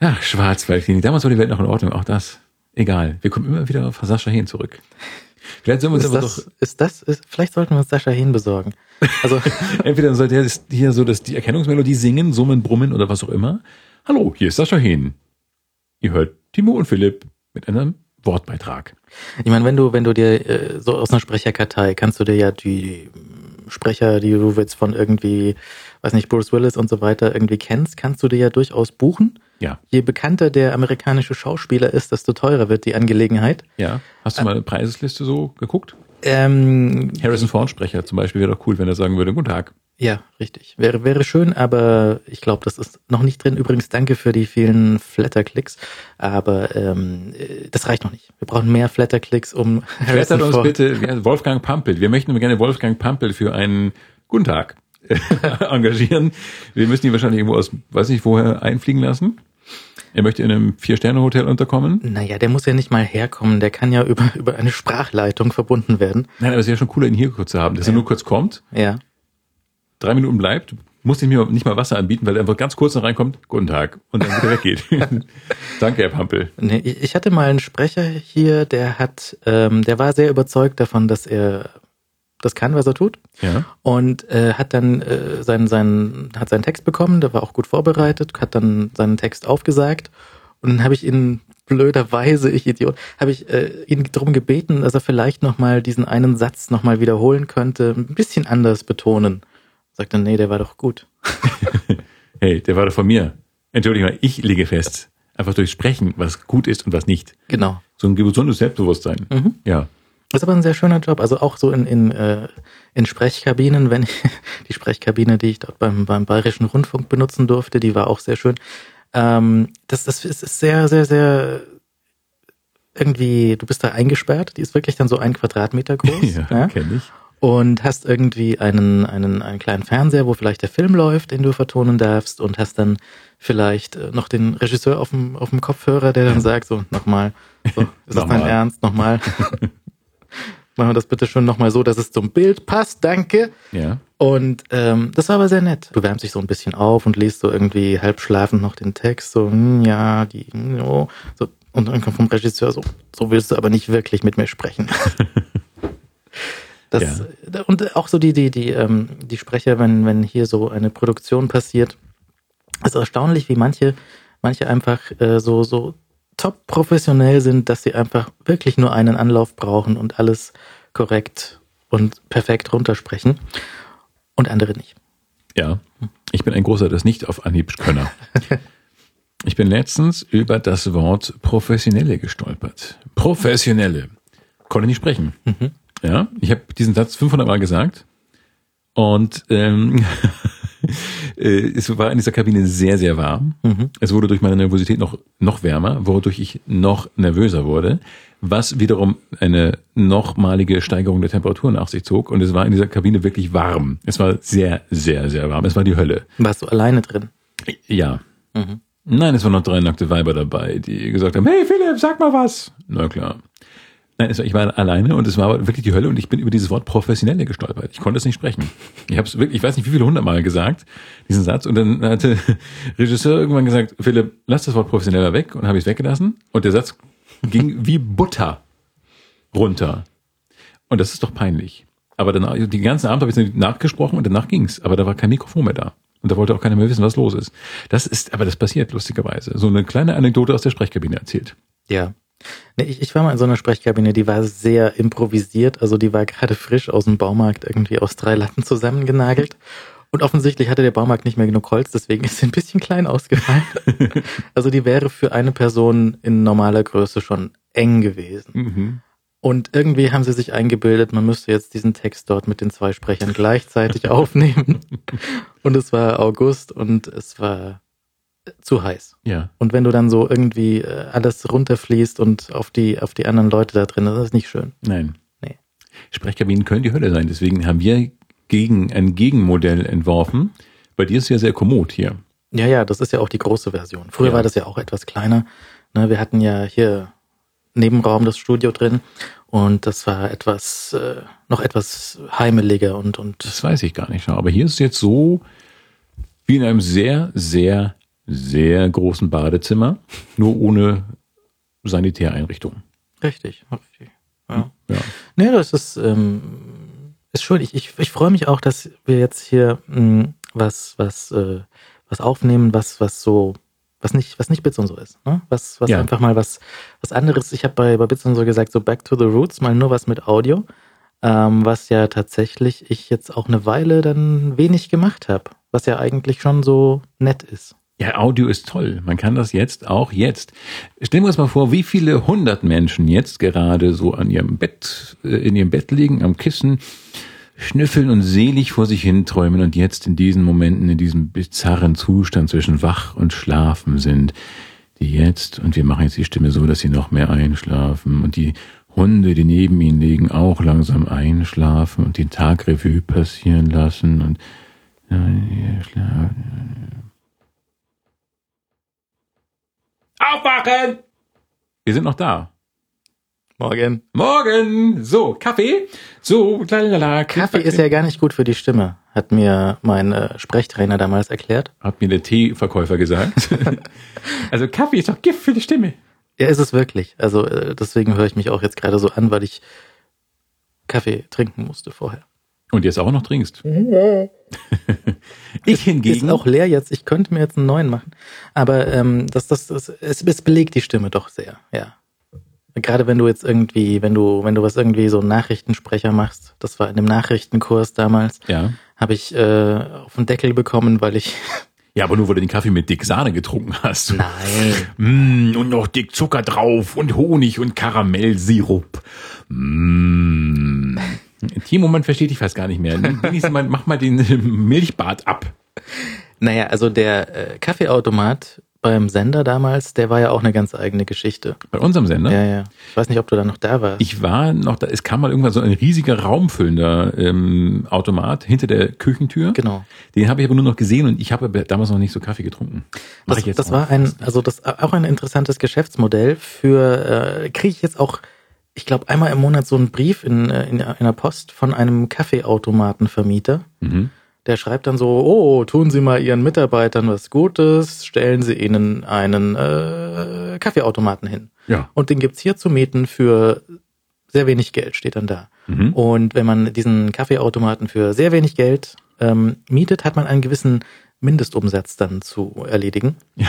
Ach, Schwarzwaldklinik. Damals war die Welt noch in Ordnung, auch das. Egal. Wir kommen immer wieder auf Sascha Hehn zurück. Vielleicht sollen wir uns Ist aber das, doch, ist das, ist, vielleicht sollten wir uns Sascha Hehn besorgen. Also, entweder soll der das- hier so das, die Erkennungsmelodie singen, summen, brummen oder was auch immer. Hallo, hier ist Sascha Hehn. Ihr hört Timo und Philipp mit einem Wortbeitrag. ich meine, wenn du, wenn du dir äh, so aus einer Sprecherkartei kannst du dir ja die Sprecher, die du jetzt von irgendwie, weiß nicht, Bruce Willis und so weiter irgendwie kennst, kannst du dir ja durchaus buchen. Ja, Je bekannter der amerikanische Schauspieler ist, desto teurer wird die Angelegenheit. ja. Hast du mal eine Preisliste so geguckt? Ähm, Harrison Ford Sprecher zum Beispiel wäre doch cool, wenn er sagen würde, guten Tag. Ja, richtig. Wäre, wäre schön, aber ich glaube, das ist noch nicht drin. Übrigens, danke für die vielen Flatterklicks. Aber ähm, äh, das reicht noch nicht. Wir brauchen mehr Flatterklicks, um Flattert uns bitte Wolfgang Pampel. Wir möchten gerne Wolfgang Pampel für einen guten Tag engagieren. Wir müssen ihn wahrscheinlich irgendwo aus, weiß nicht woher, einfliegen lassen. Er möchte in einem Vier-Sterne-Hotel unterkommen. Naja, der muss ja nicht mal herkommen. Der kann ja über, über eine Sprachleitung verbunden werden. Nein, aber es wäre schon cooler, ihn hier kurz zu haben, dass er Ja. nur kurz kommt, Ja. Drei Minuten bleibt, muss ihm mir nicht mal Wasser anbieten, weil er einfach ganz kurz noch reinkommt, guten Tag, und dann wieder weggeht. Danke, Herr Pampel. Nee, ich ich hatte mal einen Sprecher hier, der hat, ähm, der war sehr überzeugt davon, dass er das kann, was er tut. Ja. und äh, hat dann äh, seinen, seinen, hat seinen Text bekommen, der war auch gut vorbereitet, hat dann seinen Text aufgesagt und dann habe ich ihn blöderweise, ich Idiot, habe ich äh, ihn darum gebeten, dass er vielleicht nochmal diesen einen Satz nochmal wiederholen könnte, ein bisschen anders betonen. Sagt er, nee, der war doch gut. Hey, der war doch von mir. Entschuldigung, mal, ich lege fest, einfach durch Sprechen, was gut ist und was nicht. Genau. So ein gesundes Selbstbewusstsein. Mhm. Ja. Das ist aber ein sehr schöner Job. Also auch so in, in, äh, in Sprechkabinen, wenn ich, die Sprechkabine, die ich dort beim, beim Bayerischen Rundfunk benutzen durfte, die war auch sehr schön. Ähm, das, das ist ist sehr, sehr, sehr irgendwie, du bist da eingesperrt, die ist wirklich dann so ein Quadratmeter groß. Ja, ja? kenne ich. Und hast irgendwie einen, einen, einen kleinen Fernseher, wo vielleicht der Film läuft, den du vertonen darfst und hast dann vielleicht äh, noch den Regisseur auf dem, auf dem Kopfhörer, der dann sagt, so, nochmal, so, ist das dein. Ernst, nochmal. Machen wir das bitte schon nochmal so, dass es zum Bild passt, danke. Ja. Und ähm, das war aber sehr nett. Du wärmst dich so ein bisschen auf und liest so irgendwie halb schlafend noch den Text, so, hm, ja, die, oh, so, und dann kommt vom Regisseur so, so willst du aber nicht wirklich mit mir sprechen. Das, Ja. Und auch so die, die, die, ähm, die Sprecher, wenn, wenn hier so eine Produktion passiert, ist erstaunlich, wie manche, manche einfach äh, so, so top professionell sind, dass sie einfach wirklich nur einen Anlauf brauchen und alles korrekt und perfekt runtersprechen und andere nicht. Ja. Ich bin ein großer das nicht auf Anhieb Könner. Ich bin letztens über das Wort professionelle gestolpert. Professionelle. Konnte nicht sprechen. Ja, ich habe diesen Satz 500 Mal gesagt und ähm, äh, es war in dieser Kabine sehr, sehr warm. Es wurde durch meine Nervosität noch, noch wärmer, wodurch ich noch nervöser wurde, was wiederum eine nochmalige Steigerung der Temperatur nach sich zog. Und es war in dieser Kabine wirklich warm. Es war sehr, sehr, sehr warm. Es war die Hölle. Warst du alleine drin? Ja. Mhm. Nein, es waren noch drei nackte Weiber dabei, die gesagt haben, hey Philipp, sag mal was. Na klar. Nein, war, ich war alleine und es war wirklich die Hölle und ich bin über dieses Wort professionelle gestolpert. Ich konnte es nicht sprechen. Ich habe es wirklich, ich weiß nicht wie viele hundertmal gesagt, diesen Satz. Und dann hatte Regisseur irgendwann gesagt, Philipp, lass das Wort professioneller weg und habe ich es weggelassen. Und der Satz ging wie Butter runter. Und das ist doch peinlich. Aber danach, die ganzen Abend habe ich es nachgesprochen und danach ging's. Aber da war kein Mikrofon mehr da. Und da wollte auch keiner mehr wissen, was los ist. Das ist, aber das passiert lustigerweise. So eine kleine Anekdote aus der Sprechkabine erzählt. Ja. Nee, ich, ich war mal in so einer Sprechkabine, die war sehr improvisiert. Also die war gerade frisch aus dem Baumarkt irgendwie aus drei Latten zusammengenagelt. Und offensichtlich hatte der Baumarkt nicht mehr genug Holz, deswegen ist sie ein bisschen klein ausgefallen. also die wäre für eine Person in normaler Größe schon eng gewesen. Mhm. Und irgendwie haben sie sich eingebildet, man müsste jetzt diesen Text dort mit den zwei Sprechern gleichzeitig aufnehmen. Und es war August und es war zu heiß. Ja. Und wenn du dann so irgendwie äh, alles runterfließt und auf die, auf die anderen Leute da drin, das ist nicht schön. Nein. Nee. Sprechkabinen können die Hölle sein. Deswegen haben wir gegen ein Gegenmodell entworfen. Bei dir ist es ja sehr kommod hier. Ja, ja, das ist ja auch die große Version. Früher Ja. war das ja auch etwas kleiner. Ne, wir hatten ja hier Nebenraum das Studio drin und das war etwas, äh, noch etwas heimeliger und, und Das weiß ich gar nicht. Aber hier ist es jetzt so wie in einem sehr, sehr, sehr großen Badezimmer, nur ohne Sanitäreinrichtung. richtig, richtig. Ja. Ja. Nee, das ist, ähm, ist schön. Ich, ich, ich freue mich auch, dass wir jetzt hier mh, was, was, äh, was aufnehmen, was, was so, was nicht, was nicht Bits und so ist. Ne? Was, was Ja. einfach mal was, was anderes. Ich habe bei, bei Bits und so gesagt, so Back to the Roots, mal nur was mit Audio. Ähm, was ja tatsächlich ich jetzt auch eine Weile dann wenig gemacht habe. Was ja eigentlich schon so nett ist. Ja, Audio ist toll. Man kann das jetzt auch jetzt. Stellen wir uns mal vor, wie viele hundert Menschen jetzt gerade so an ihrem Bett, äh, in ihrem Bett liegen, am Kissen, schnüffeln und selig vor sich hin träumen und jetzt in diesen Momenten, in diesem bizarren Zustand zwischen wach und schlafen sind, die jetzt, und wir machen jetzt die Stimme so, dass sie noch mehr einschlafen und die Hunde, die neben ihnen liegen, auch langsam einschlafen und den Tag Revue passieren lassen und ja, schlafen. Aufwachen! Wir sind noch da. Morgen. Morgen! So, Kaffee. So, lalala. Kaffee ist ja gar nicht gut für die Stimme, hat mir mein äh, Sprechtrainer damals erklärt. Hat mir der Teeverkäufer gesagt. also Kaffee ist doch Gift für die Stimme. Ja, ist es wirklich. Also äh, deswegen höre ich mich auch jetzt gerade so an, weil ich Kaffee trinken musste vorher. Und jetzt auch noch trinkst. ich hingegen. Ist auch leer jetzt. Ich könnte mir jetzt einen neuen machen. Aber ähm, das, das, das, es, es belegt die Stimme doch sehr, ja. Gerade wenn du jetzt irgendwie, wenn du, wenn du was irgendwie so einen Nachrichtensprecher machst, das war in dem Nachrichtenkurs damals, ja. habe ich äh, auf den Deckel bekommen, weil ich. Ja, aber nur weil du den Kaffee mit dick Sahne getrunken hast. Nein. Mm, und noch dick Zucker drauf und Honig und Karamellsirup. Mm. Timo, man versteht dich fast gar nicht mehr. Mal, mach mal den Milchbad ab. Naja, also der äh, Kaffeeautomat beim Sender damals, der war ja auch eine ganz eigene Geschichte. Bei unserem Sender? Ja, ja. Ich weiß nicht, ob du da noch da warst. Ich war noch da, es kam mal irgendwann so ein riesiger raumfüllender ähm, Automat hinter der Küchentür. genau. Den habe ich aber nur noch gesehen und ich habe damals noch nicht so Kaffee getrunken. Mach Das, ich jetzt das auch. war ein, also das auch ein interessantes Geschäftsmodell für, äh, kriege ich jetzt auch, ich glaube, einmal im Monat so einen Brief in, äh, in, in der Post von einem Kaffeeautomatenvermieter. Mhm. Der schreibt dann so, oh, tun Sie mal Ihren Mitarbeitern was Gutes, stellen Sie ihnen einen äh, Kaffeeautomaten hin. Ja. Und den gibt's hier zu mieten für sehr wenig Geld, steht dann da. Mhm. Und wenn man diesen Kaffeeautomaten für sehr wenig Geld ähm, mietet, hat man einen gewissen Mindestumsatz dann zu erledigen. Ja.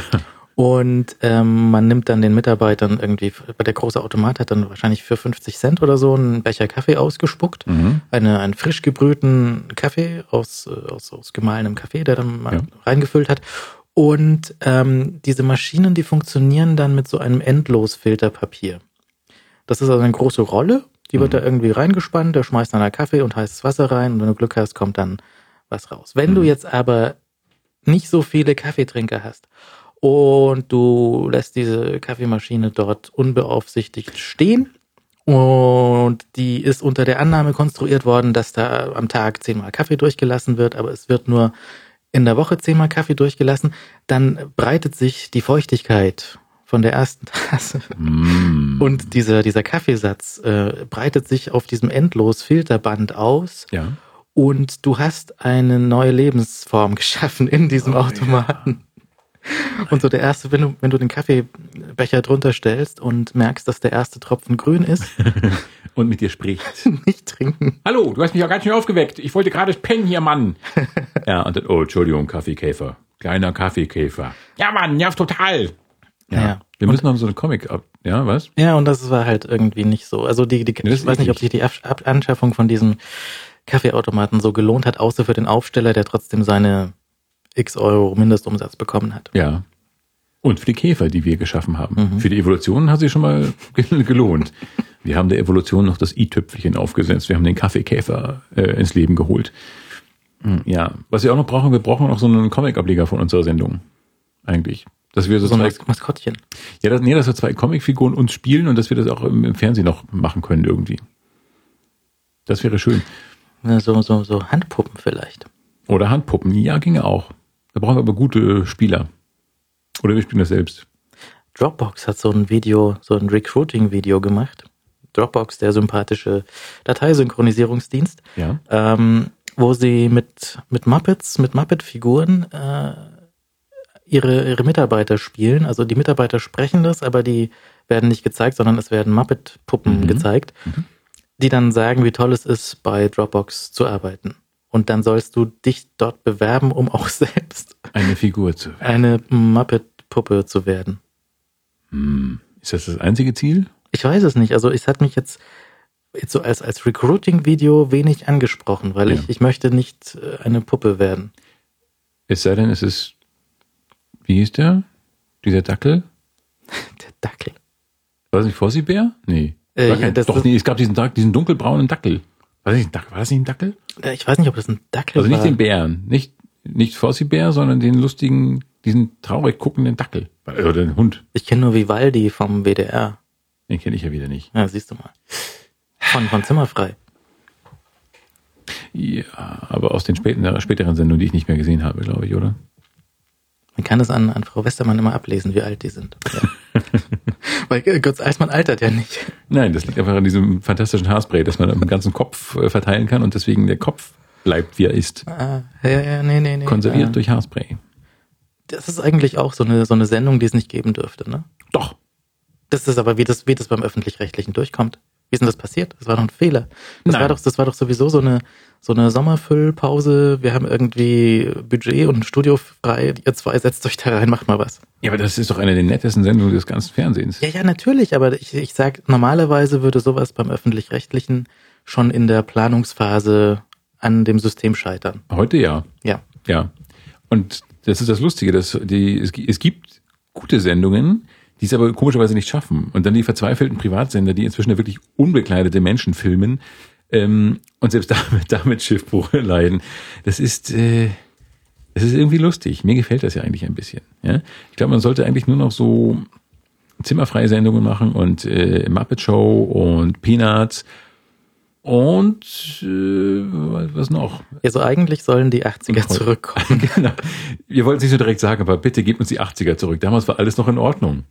Und ähm, man nimmt dann den Mitarbeitern irgendwie, bei der große Automat hat dann wahrscheinlich für 50 Cent oder so einen Becher Kaffee ausgespuckt. Mhm. Eine, einen frisch gebrühten Kaffee aus, äh, aus, aus gemahlenem Kaffee, der dann mal Ja. reingefüllt hat. Und ähm, diese Maschinen, die funktionieren dann mit so einem Endlosfilterpapier. Das ist also eine große Rolle, die wird Mhm. da irgendwie reingespannt, der schmeißt dann da Kaffee und heißes Wasser rein und wenn du Glück hast, kommt dann was raus. Wenn du Mhm. jetzt aber nicht so viele Kaffeetrinker hast und du lässt diese Kaffeemaschine dort unbeaufsichtigt stehen und die ist unter der Annahme konstruiert worden, dass da am Tag zehnmal Kaffee durchgelassen wird, aber es wird nur in der Woche zehnmal Kaffee durchgelassen, dann breitet sich die Feuchtigkeit von der ersten Tasse Mm. und dieser, dieser Kaffeesatz äh, breitet sich auf diesem endlos Filterband aus ja. und du hast eine neue Lebensform geschaffen in diesem Oh, Automaten. Und so der erste, wenn du, wenn du den Kaffeebecher drunter stellst und merkst, dass der erste Tropfen grün ist, Und mit dir spricht. nicht trinken. Hallo, du hast mich ja ganz schön aufgeweckt. Ich wollte gerade pennen hier, Mann. ja, und dann, oh, Entschuldigung, Kaffeekäfer. Kleiner Kaffeekäfer. Ja, Mann, nervt total. Ja. Ja. Wir müssen noch so eine Comic ab. Ja, was? Ja, und das war halt irgendwie nicht so. Also die, die ich weiß nicht, ob eklig. sich die Anschaffung von diesem Kaffeeautomaten so gelohnt hat, außer für den Aufsteller, der trotzdem seine x Euro Mindestumsatz bekommen hat. Ja. Und für die Käfer, die wir geschaffen haben. Mhm. Für die Evolution hat sich schon mal gelohnt. Wir haben der Evolution noch das i-Tüpfelchen aufgesetzt. Wir haben den Kaffeekäfer äh, ins Leben geholt. Hm, Ja, was wir auch noch brauchen, wir brauchen noch so einen Comic-Ableger von unserer Sendung. Eigentlich. Dass wir so, So ein Maskottchen. ja, das, nee, dass wir zwei Comicfiguren uns spielen und dass wir das auch im, im Fernsehen noch machen können irgendwie. Das wäre schön. Ja, So, so, so Handpuppen vielleicht. Oder Handpuppen. Ja, ginge auch. Da brauchen wir aber gute Spieler. Oder wir spielen das selbst. Dropbox hat so ein Video, so ein Recruiting-Video gemacht. Dropbox, der sympathische Dateisynchronisierungsdienst, Ja. ähm, wo sie mit, mit Muppets, mit Muppet-Figuren äh, ihre, ihre Mitarbeiter spielen. Also die Mitarbeiter sprechen das, aber die werden nicht gezeigt, sondern es werden Muppet-Puppen Mhm. gezeigt, die dann sagen, wie toll es ist, bei Dropbox zu arbeiten. Und dann sollst du dich dort bewerben, um auch selbst Eine Figur zu werden. eine Muppet-Puppe zu werden. Hm. Ist das das einzige Ziel? Ich weiß es nicht. Also es hat mich jetzt, jetzt so als, als Recruiting-Video wenig angesprochen, weil Ja. ich, ich möchte nicht äh, eine Puppe werden. Es sei denn, es ist, wie hieß der? Dieser Dackel? Der Dackel. War das nicht Fossibär? Nee. Äh, ja, doch, nee, es gab diesen, diesen dunkelbraunen Dackel. War das nicht ein Dackel? War das nicht ein Dackel? Äh, Ich weiß nicht, ob das ein Dackel Also nicht war. den Bären. Nicht, nicht Fossibär, sondern den lustigen, diesen traurig guckenden Dackel. Oder den Hund. Ich kenne nur Vivaldi vom WDR. Den kenne ich ja wieder nicht. Ja, siehst du mal. Von, von Zimmerfrei. Ja, aber aus den späten, späteren Sendungen, die ich nicht mehr gesehen habe, glaube ich, oder? Man kann es an, an Frau Westermann immer ablesen, wie alt die sind. Ja. Weil äh, Götz Eismann altert ja nicht. Nein, das liegt einfach an diesem fantastischen Haarspray, das man im ganzen Kopf äh, verteilen kann und deswegen der Kopf bleibt, wie er ist. Ah, ja, ja, nee, nee, nee. Konserviert Äh, durch Haarspray. Das ist eigentlich auch so eine, so eine Sendung, die es nicht geben dürfte, ne? Doch. Das ist aber, wie das, wie das beim Öffentlich-Rechtlichen durchkommt. Wie ist denn das passiert? Das war doch ein Fehler. Das Nein. war doch, das war doch sowieso so eine, so eine Sommerfüllpause. Wir haben irgendwie Budget und Studio frei. Ihr zwei setzt euch da rein, macht mal was. Ja, aber das ist doch eine der nettesten Sendungen des ganzen Fernsehens. Ja, ja, natürlich, aber ich, ich sag, normalerweise würde sowas beim Öffentlich-Rechtlichen schon in der Planungsphase an dem System scheitern. Heute ja. Ja. Ja. Und das ist das Lustige, dass die, es, es gibt gute Sendungen, die es aber komischerweise nicht schaffen. Und dann die verzweifelten Privatsender, die inzwischen ja wirklich unbekleidete Menschen filmen ähm, und selbst damit, damit Schiffbruch leiden. Das ist, äh, das ist irgendwie lustig. Mir gefällt das ja eigentlich ein bisschen. Ja? Ich glaube, man sollte eigentlich nur noch so zimmerfreie Sendungen machen und äh, Muppet Show und Peanuts und äh, was noch? Ja, so eigentlich sollen die 80er Und- zurückkommen. genau. Wir wollten es nicht so direkt sagen, aber bitte gebt uns die 80er zurück. Damals war alles noch in Ordnung.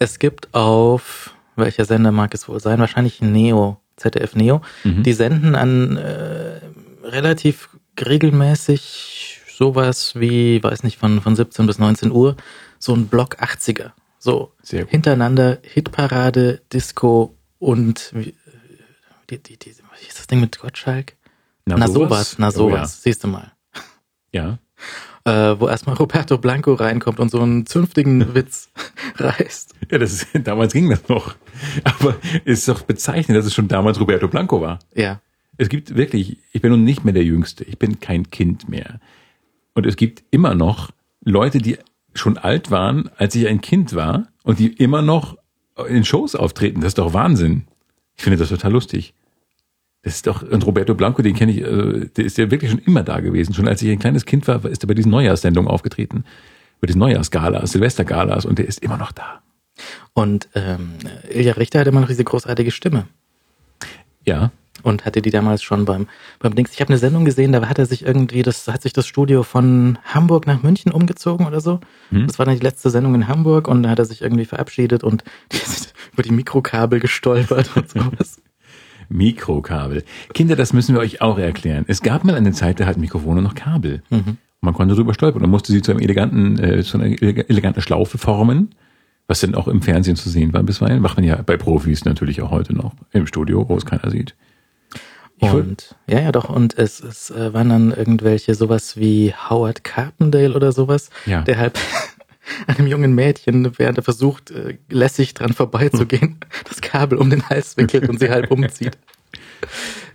Es gibt auf, welcher Sender mag es wohl sein? Wahrscheinlich Neo, ZDF Neo. Mhm. Die senden an äh, relativ regelmäßig sowas wie, weiß nicht, von, von 17 bis 19 Uhr, so ein Block 80er. So Sehr gut. hintereinander Hitparade, Disco und wie, die, die, die, wie ist das Ding mit Gottschalk? Na, sowas, na Oh, sowas, siehst du mal. ja. Äh, wo erstmal Roberto Blanco reinkommt und so einen zünftigen Witz reißt. ja, das ist, damals ging das noch. Aber ist doch bezeichnend, dass es schon damals Roberto Blanco war. Ja. Es gibt wirklich, ich bin nun nicht mehr der Jüngste, ich bin kein Kind mehr. Und es gibt immer noch Leute, die schon alt waren, als ich ein Kind war und die immer noch in Shows auftreten. Das ist doch Wahnsinn. Ich finde das total lustig. Das ist doch, und Roberto Blanco, den kenne ich, äh, der ist ja wirklich schon immer da gewesen. Schon als ich ein kleines Kind war, ist er bei diesen Neujahrssendungen aufgetreten. Bei diesen Neujahrsgalas, Silvestergalas und der ist immer noch da. Und ähm, Ilja Richter hat immer noch diese großartige Stimme. Ja, Und hatte die damals schon beim, beim Dings. Ich habe eine Sendung gesehen, da hat er sich irgendwie, das hat sich das Studio von Hamburg nach München umgezogen oder so. Hm. Das war dann die letzte Sendung in Hamburg und da hat er sich irgendwie verabschiedet und über die Mikrokabel gestolpert und sowas. Mikrokabel. Kinder, das müssen wir euch auch erklären. Es gab mal eine Zeit, da hatten Mikrofone noch Kabel. Mhm. Man konnte drüber stolpern und musste sie zu einem eleganten, äh, zu einer ele- eleganten Schlaufe formen, was dann auch im Fernsehen zu sehen war bisweilen. Macht man ja bei Profis natürlich auch heute noch im Studio, wo es keiner sieht. Ich Und ja, ja, doch. Und es, es äh, waren dann irgendwelche sowas wie Howard Carpendale oder sowas, Ja. der halb einem jungen Mädchen, während er versucht, äh, lässig dran vorbeizugehen, das Kabel um den Hals wickelt und sie halb umzieht.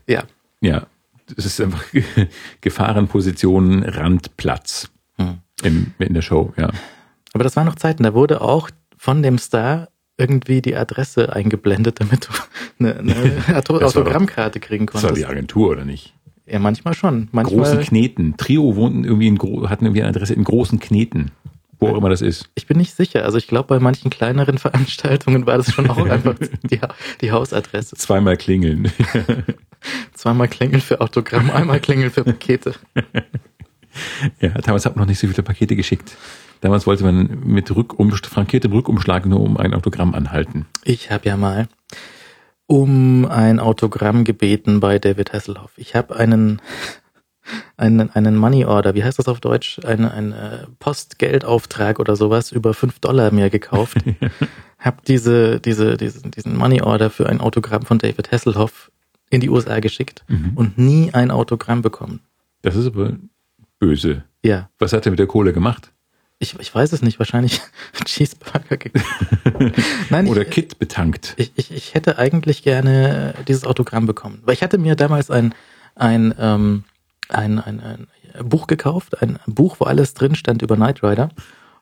Ja, Ja, es ist einfach Gefahrenposition, Randplatz Hm. in, in der Show, ja. Aber das waren noch Zeiten, da wurde auch von dem Star irgendwie die Adresse eingeblendet, damit du eine, eine Autogrammkarte kriegen Das war die konntest. Agentur, oder nicht? Ja, manchmal schon. Großen Manchmal, Kneten. Trio wohnten irgendwie in, hatten irgendwie eine Adresse in großen Kneten. Wo auch immer das ist. ich bin nicht sicher. Also ich glaube, bei manchen kleineren Veranstaltungen war das schon auch einfach die, die Hausadresse. Zweimal klingeln. Zweimal klingeln für Autogramm, einmal klingeln für Pakete. ja, damals hat man noch nicht so viele Pakete geschickt. Damals wollte man mit Rückumst frankiertem Rückumschlag nur um ein Autogramm anhalten. Ich habe ja mal um ein Autogramm gebeten bei David Hasselhoff. Ich habe einen, einen, einen Money Order, wie heißt das auf Deutsch? Einen, einen äh, Postgeldauftrag oder sowas über fünf Dollar mir gekauft. hab diese, diese, diesen, diesen Money Order für ein Autogramm von David Hasselhoff in die USA geschickt Mhm. und nie ein Autogramm bekommen. Das ist aber böse. Ja, Was hat er mit der Kohle gemacht? ich, ich weiß es nicht, wahrscheinlich Cheeseburger gekauft. Nein, Oder ich, Kit betankt. Ich, ich, ich hätte eigentlich gerne dieses Autogramm bekommen. Weil ich hatte mir damals ein, ein, ähm, ein, ein, ein Buch gekauft, ein Buch, wo alles drin stand über Knight Rider.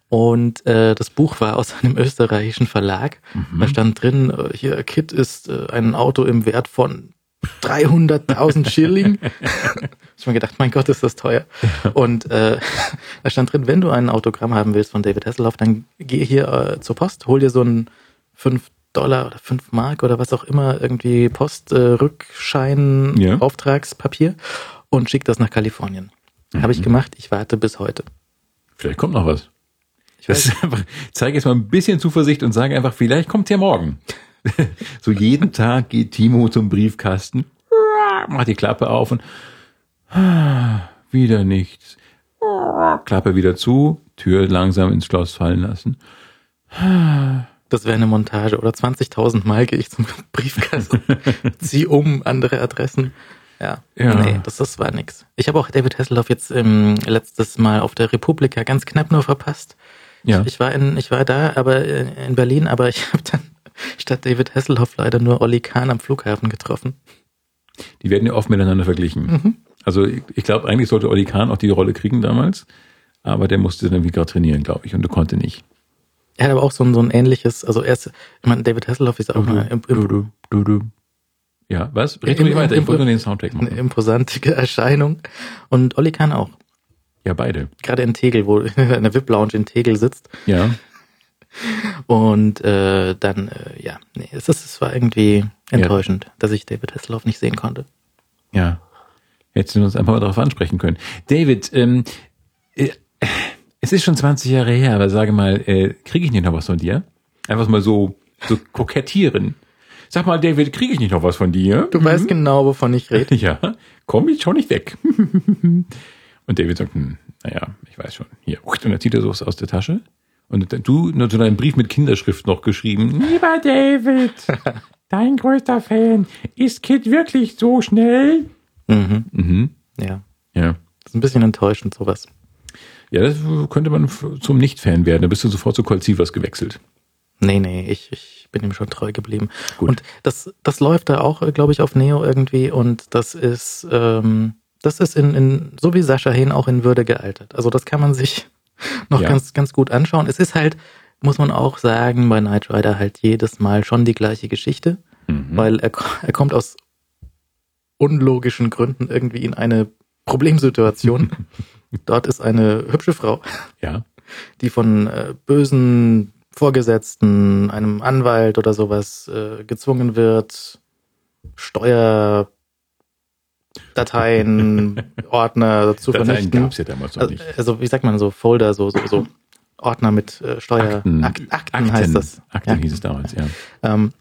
Und äh, das Buch war aus einem österreichischen Verlag. Da stand drin, äh, hier, Kit ist äh, ein Auto im Wert von 300.000 Schilling. ich mir gedacht, mein Gott, ist das teuer. Und äh, da stand drin, wenn du ein Autogramm haben willst von David Hasselhoff, dann geh hier äh, zur Post, hol dir so ein 5 Dollar oder 5 Mark oder was auch immer, irgendwie Post, äh, Rückschein, Ja. Auftragspapier und schick das nach Kalifornien. Habe ich gemacht, ich warte bis heute. Vielleicht kommt noch was. Ich weiß, einfach, zeige jetzt mal ein bisschen Zuversicht und sage einfach, vielleicht kommt ja morgen. so jeden Tag geht Timo zum Briefkasten, macht die Klappe auf und wieder nichts. Klappe wieder zu, Tür langsam ins Schloss fallen lassen. das wäre eine Montage oder 20.000 Mal gehe ich zum Briefkasten, zieh um andere Adressen. Ja, Ja. nee, das, das war nix. Ich habe auch David Hasselhoff jetzt ähm, letztes Mal auf der Republika ganz knapp nur verpasst. Ja. Ich, ich war in, ich war da, aber äh, in Berlin, aber ich habe dann statt David Hasselhoff leider nur Olli Kahn am Flughafen getroffen. Die werden ja oft miteinander verglichen. Also ich, ich glaube, eigentlich sollte Olli Kahn auch die Rolle kriegen damals, aber der musste dann irgendwie gerade trainieren, glaube ich, und er konnte nicht. Er hat aber auch so ein, so ein ähnliches, also er ist, ich meine, David Hasselhoff ist auch eine, im, im, Du, du. Ja, was? Red ruhig weiter, ich wollte nur den Soundtrack eine machen. imposante Erscheinung. Und Olli Kahn auch. Ja, beide. Gerade in Tegel, wo in der VIP-Lounge in Tegel sitzt. Ja. Und äh, dann, äh, ja, nee, es, ist, es war irgendwie enttäuschend, dass ich David Hasselhoff nicht sehen konnte. Ja. Hättest du uns einfach mal darauf ansprechen können. David, ähm, äh, es ist schon 20 Jahre her, aber sage mal, äh, kriege ich nicht noch was von dir? Einfach mal so, so kokettieren. Sag mal, David, kriege ich nicht noch was von dir? Du weißt genau, wovon ich rede. Ja, komm ich schon nicht weg. Und David sagt, hm, naja, ich weiß schon. Hier. Und dann zieht er so was aus der Tasche. Und dann- du, nur so deinen Brief mit Kinderschrift noch geschrieben. Lieber David, dein größter Fan. Ist Kid wirklich so schnell? Mhm. Mhm. Ja, Ja. das ist ein bisschen enttäuschend, sowas. Ja, das könnte man zum Nicht-Fan werden. Da bist du sofort zu Colt Sievers gewechselt. Nee, nee, ich, ich bin ihm schon treu geblieben. Gut. Und das, das läuft da auch, glaube ich, auf Neo irgendwie und das ist, ähm, das ist in, in, so wie Sascha Hehn auch in Würde gealtert. Also das kann man sich noch Ja. ganz, ganz gut anschauen. Es ist halt, muss man auch sagen, bei Knight Rider halt jedes Mal schon die gleiche Geschichte, Mhm. weil er, er kommt aus unlogischen Gründen irgendwie in eine Problemsituation. Dort ist eine hübsche Frau, Ja. die von äh, bösen Vorgesetzten, einem Anwalt oder sowas äh, gezwungen wird, Steuerdateien, Ordner zu Dateien vernichten. gab es ja damals noch Also, nicht. also wie sagt man so, Folder, so, so, so Ordner mit äh, Steuer, Akten, Akten, Akten, heißt das. Akten Ja. hieß es damals, ja. Ähm,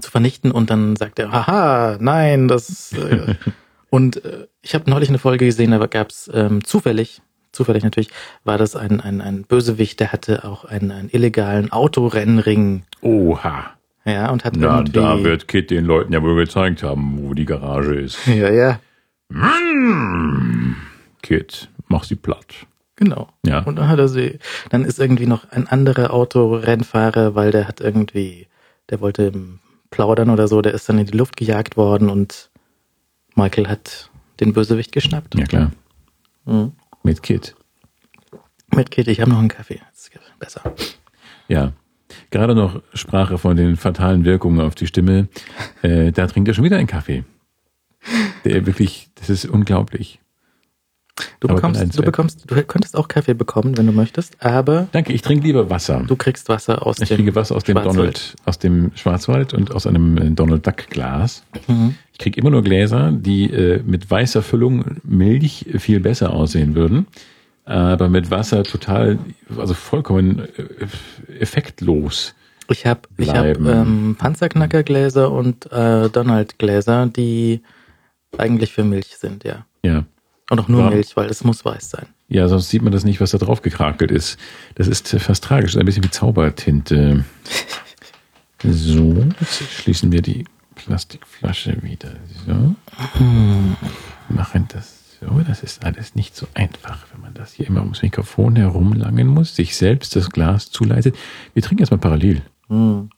zu vernichten und dann sagt er, haha, nein, das äh, und äh, ich habe neulich eine Folge gesehen, da gab's ähm, zufällig, zufällig natürlich, war das ein, ein, ein Bösewicht, der hatte auch einen, einen illegalen Autorennring, Oha. ja, und hat Na, irgendwie, da wird Kid den Leuten ja wohl gezeigt haben, wo die Garage ist. ja, ja, Mm. Kid, mach sie platt. genau. Ja. Und dann hat er sie, dann ist irgendwie noch ein anderer Autorennfahrer, weil der hat irgendwie, der wollte plaudern oder so, der ist dann in die Luft gejagt worden und Michael hat den Bösewicht geschnappt. Ja, klar. Mhm. Mit Kit. Mit Kit, ich habe noch einen Kaffee. Das ist besser. Ja. Gerade noch Sprache von den fatalen Wirkungen auf die Stimme. Äh, da trinkt er schon wieder einen Kaffee. Der wirklich, das ist unglaublich. Du Aber bekommst, du bekommst, du könntest auch Kaffee bekommen, wenn du möchtest, aber Danke, ich trinke lieber Wasser. du kriegst Wasser aus Ich dem kriege Wasser aus dem Schwarzwald. Donald, aus dem Schwarzwald und aus einem äh, Donald Duck Glas. Mhm. Ich kriege immer nur Gläser, die äh, mit weißer Füllung Milch viel besser aussehen würden, aber mit Wasser total, also vollkommen äh, effektlos. Ich habe ich hab, ähm, Panzerknackergläser und äh, Donald-Gläser, die eigentlich für Milch sind, ja. Ja. Und auch nur Warum? Milch, weil es muss weiß sein. Ja, sonst sieht man das nicht, was da drauf gekrakelt ist. Das ist äh, fast tragisch, das ist ein bisschen wie Zaubertinte. So, jetzt schließen wir die Plastikflasche wieder. So. Machen das so. Das ist alles nicht so einfach, wenn man das hier immer ums Mikrofon herumlangen muss, sich selbst das Glas zuleitet. Wir trinken erstmal parallel. Hm.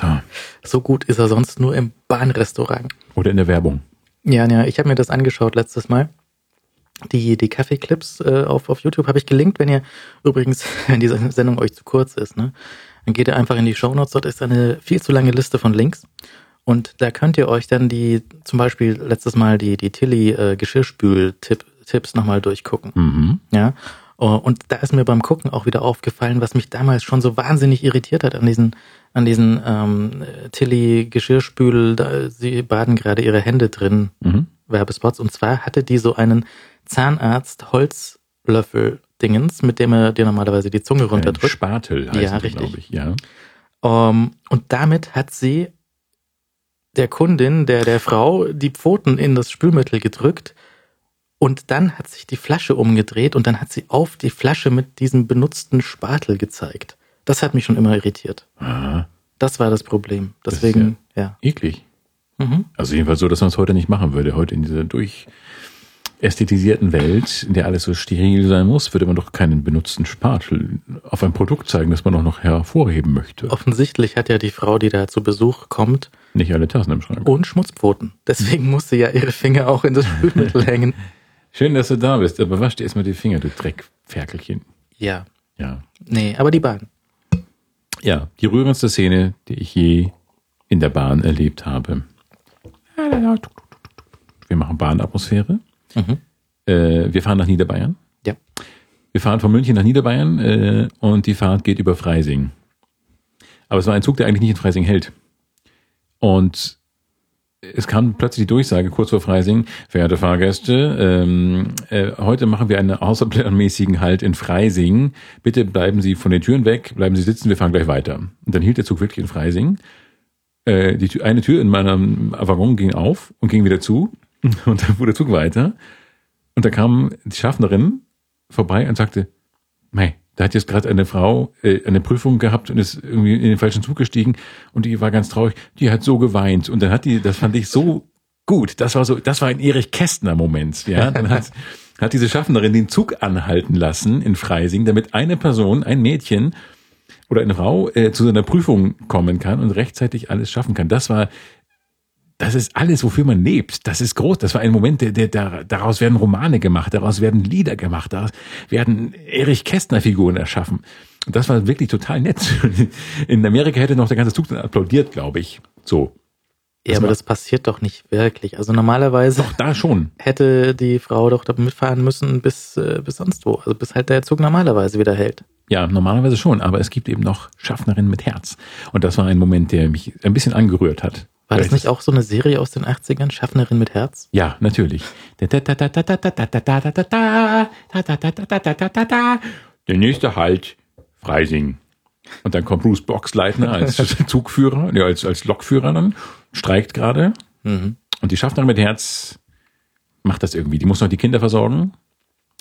So. So gut ist er sonst nur im Bahnrestaurant. Oder in der Werbung. Ja, ja, ich habe mir das angeschaut letztes Mal. Die, die Kaffeeclips äh, auf, auf YouTube habe ich gelinkt, wenn ihr übrigens, wenn diese Sendung euch zu kurz ist, ne, dann geht ihr einfach in die Shownotes, dort ist eine viel zu lange Liste von Links. Und da könnt ihr euch dann die, zum Beispiel letztes Mal die, die Tilly äh, Geschirrspül-Tipps nochmal durchgucken. Mhm. Ja. Oh, Und da ist mir beim Gucken auch wieder aufgefallen, was mich damals schon so wahnsinnig irritiert hat an diesen, an diesen ähm, Tilly Geschirrspül, da, sie baden gerade ihre Hände drin, Mhm. Werbespots. Und zwar hatte die so einen Zahnarzt Holzlöffel Dingens, mit dem er dir normalerweise die Zunge Ein runterdrückt. Spatel heißt Ja, das, richtig. glaube ich. Ja. Um, und damit hat sie der Kundin, der, der Frau, die Pfoten in das Spülmittel gedrückt. Und dann hat sich die Flasche umgedreht und dann hat sie auf die Flasche mit diesem benutzten Spatel gezeigt. Das hat mich schon immer irritiert. Aha. Das war das Problem. Das ist Deswegen, ja. Eklig. Mhm. Also jedenfalls so, dass man es heute nicht machen würde. Heute in dieser durchästhetisierten Welt, in der alles so steril sein muss, würde man doch keinen benutzten Spatel auf ein Produkt zeigen, das man auch noch hervorheben möchte. Offensichtlich hat ja die Frau, die da zu Besuch kommt, Nicht alle Tassen im Schrank. und Schmutzpfoten. Deswegen musste ja ihre Finger auch in das Spülmittel hängen. Schön, dass du da bist, aber wasch dir erstmal die Finger, du Dreckferkelchen. Ja. Ja. Nee, aber die Bahn. Ja, die rührendste Szene, die ich je in der Bahn erlebt habe. Wir machen Bahnatmosphäre. Mhm. Äh, wir fahren nach Niederbayern. Ja. Wir fahren von München nach Niederbayern äh, und die Fahrt geht über Freising. Aber es war ein Zug, der eigentlich nicht in Freising hält. Und es kam plötzlich die Durchsage kurz vor Freising, verehrte Fahrgäste, ähm, äh, heute machen wir einen außerplanmäßigen Halt in Freising. Bitte bleiben Sie von den Türen weg, bleiben Sie sitzen, wir fahren gleich weiter. Und dann hielt der Zug wirklich in Freising. Äh, die eine Tür in meinem Waggon ging auf und ging wieder zu. Und dann fuhr der Zug weiter. Und da kam die Schaffnerin vorbei und sagte, mei, da hat jetzt gerade eine Frau äh, eine Prüfung gehabt und ist irgendwie in den falschen Zug gestiegen und die war ganz traurig, die hat so geweint. Und dann hat die, das fand ich so gut. Das war so, das war ein Erich Kästner Moment. Ja, dann hat, hat diese Schaffnerin den Zug anhalten lassen in Freising, damit eine Person, ein Mädchen oder eine Frau äh, zu seiner Prüfung kommen kann und rechtzeitig alles schaffen kann. Das war das ist alles, wofür man lebt. Das ist groß. Das war ein Moment, der, der, der, daraus werden Romane gemacht, daraus werden Lieder gemacht, daraus werden Erich Kästner-Figuren erschaffen. Und das war wirklich total nett. In Amerika hätte noch der ganze Zug dann applaudiert, glaube ich. So. Ja, Das aber das passiert doch nicht wirklich. Also normalerweise Doch, da schon. hätte die Frau doch da mitfahren müssen bis, äh, bis sonst wo. Also bis halt der Zug normalerweise wieder hält. Ja, normalerweise schon. Aber es gibt eben noch Schaffnerinnen mit Herz. Und das war ein Moment, der mich ein bisschen angerührt hat. War das nicht auch so eine Serie aus den 80ern? Schaffnerin mit Herz? Ja, natürlich. Der nächste Halt, Freising. Und dann kommt Bruce Boxleitner als Zugführer, ja, als, als Lokführer dann, streikt gerade. Mhm. Und die Schaffnerin mit Herz macht das irgendwie. Die muss noch die Kinder versorgen.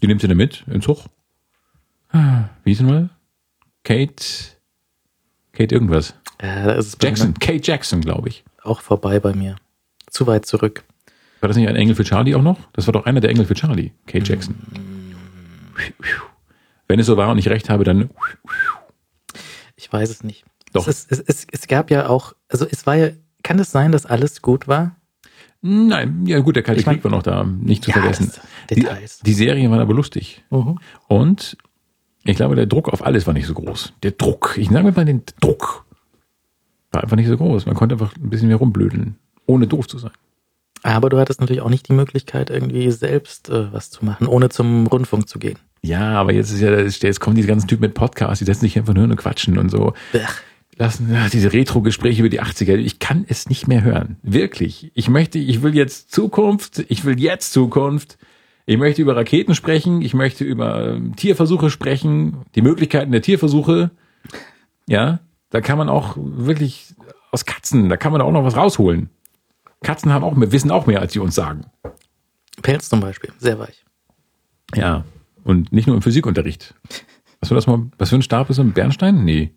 Die nimmt sie dann mit in Zug. Ah, Wie ist sie mal? Kate, Kate irgendwas. Bei Jackson, Kate Jackson, glaube ich. Auch vorbei bei mir. Zu weit zurück. War das nicht ein Engel für Charlie auch noch? Das war doch einer der Engel für Charlie, Kate Jackson. Wenn es so war und ich recht habe, dann Ich weiß es nicht. Doch. Es, es, es, es gab ja auch, also es war ja Kann es sein, dass alles gut war? Nein, ja gut, der Kalte Ich mein- Krieg war noch da, nicht zu Ja, vergessen. Die, die Serien waren aber lustig. Mhm. Und ich glaube, der Druck auf alles war nicht so groß. Der Druck, ich sage mal den Druck, war einfach nicht so groß. Man konnte einfach ein bisschen mehr rumblödeln, ohne doof zu sein. Aber du hattest natürlich auch nicht die Möglichkeit, irgendwie selbst äh, was zu machen, ohne zum Rundfunk zu gehen. Ja, aber jetzt ist ja, jetzt kommen diese ganzen Typen mit Podcasts, die setzen sich einfach nur und quatschen und so. Ach, Lassen ja, diese Retro-Gespräche über die 80er. Ich kann es nicht mehr hören. Wirklich. Ich möchte, ich will jetzt Zukunft. Ich will jetzt Zukunft. Ich möchte über Raketen sprechen. Ich möchte über ähm, Tierversuche sprechen. Die Möglichkeiten der Tierversuche. Ja, da kann man auch wirklich aus Katzen, da kann man auch noch was rausholen. Katzen haben auch mehr, wissen auch mehr, als sie uns sagen. Pelz zum Beispiel, sehr weich. Ja. Und nicht nur im Physikunterricht. Was war das mal? Was für ein Stab ist ein Bernstein? Nee.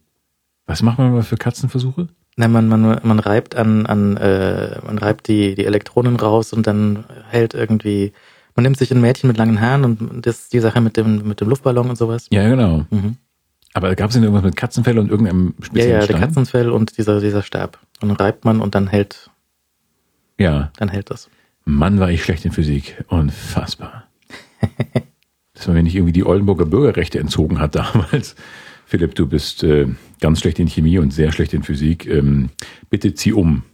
Was macht man mal für Katzenversuche? Na, man, man, man reibt an, an äh, man reibt die, die Elektronen raus und dann hält irgendwie, man nimmt sich ein Mädchen mit langen Haaren und das ist die Sache mit dem, mit dem Luftballon und sowas. Ja, genau. Mhm. Aber gab es denn irgendwas mit Katzenfell und irgendeinem Ja, speziellen ja, der Stein? Katzenfell und dieser, dieser Stab. Und dann reibt man und dann hält, Ja. dann hält das. Mann, war ich schlecht in Physik. Unfassbar. Dass man mir nicht irgendwie die Oldenburger Bürgerrechte entzogen hat damals. Philipp, du bist äh, ganz schlecht in Chemie und sehr schlecht in Physik. Ähm, bitte zieh um.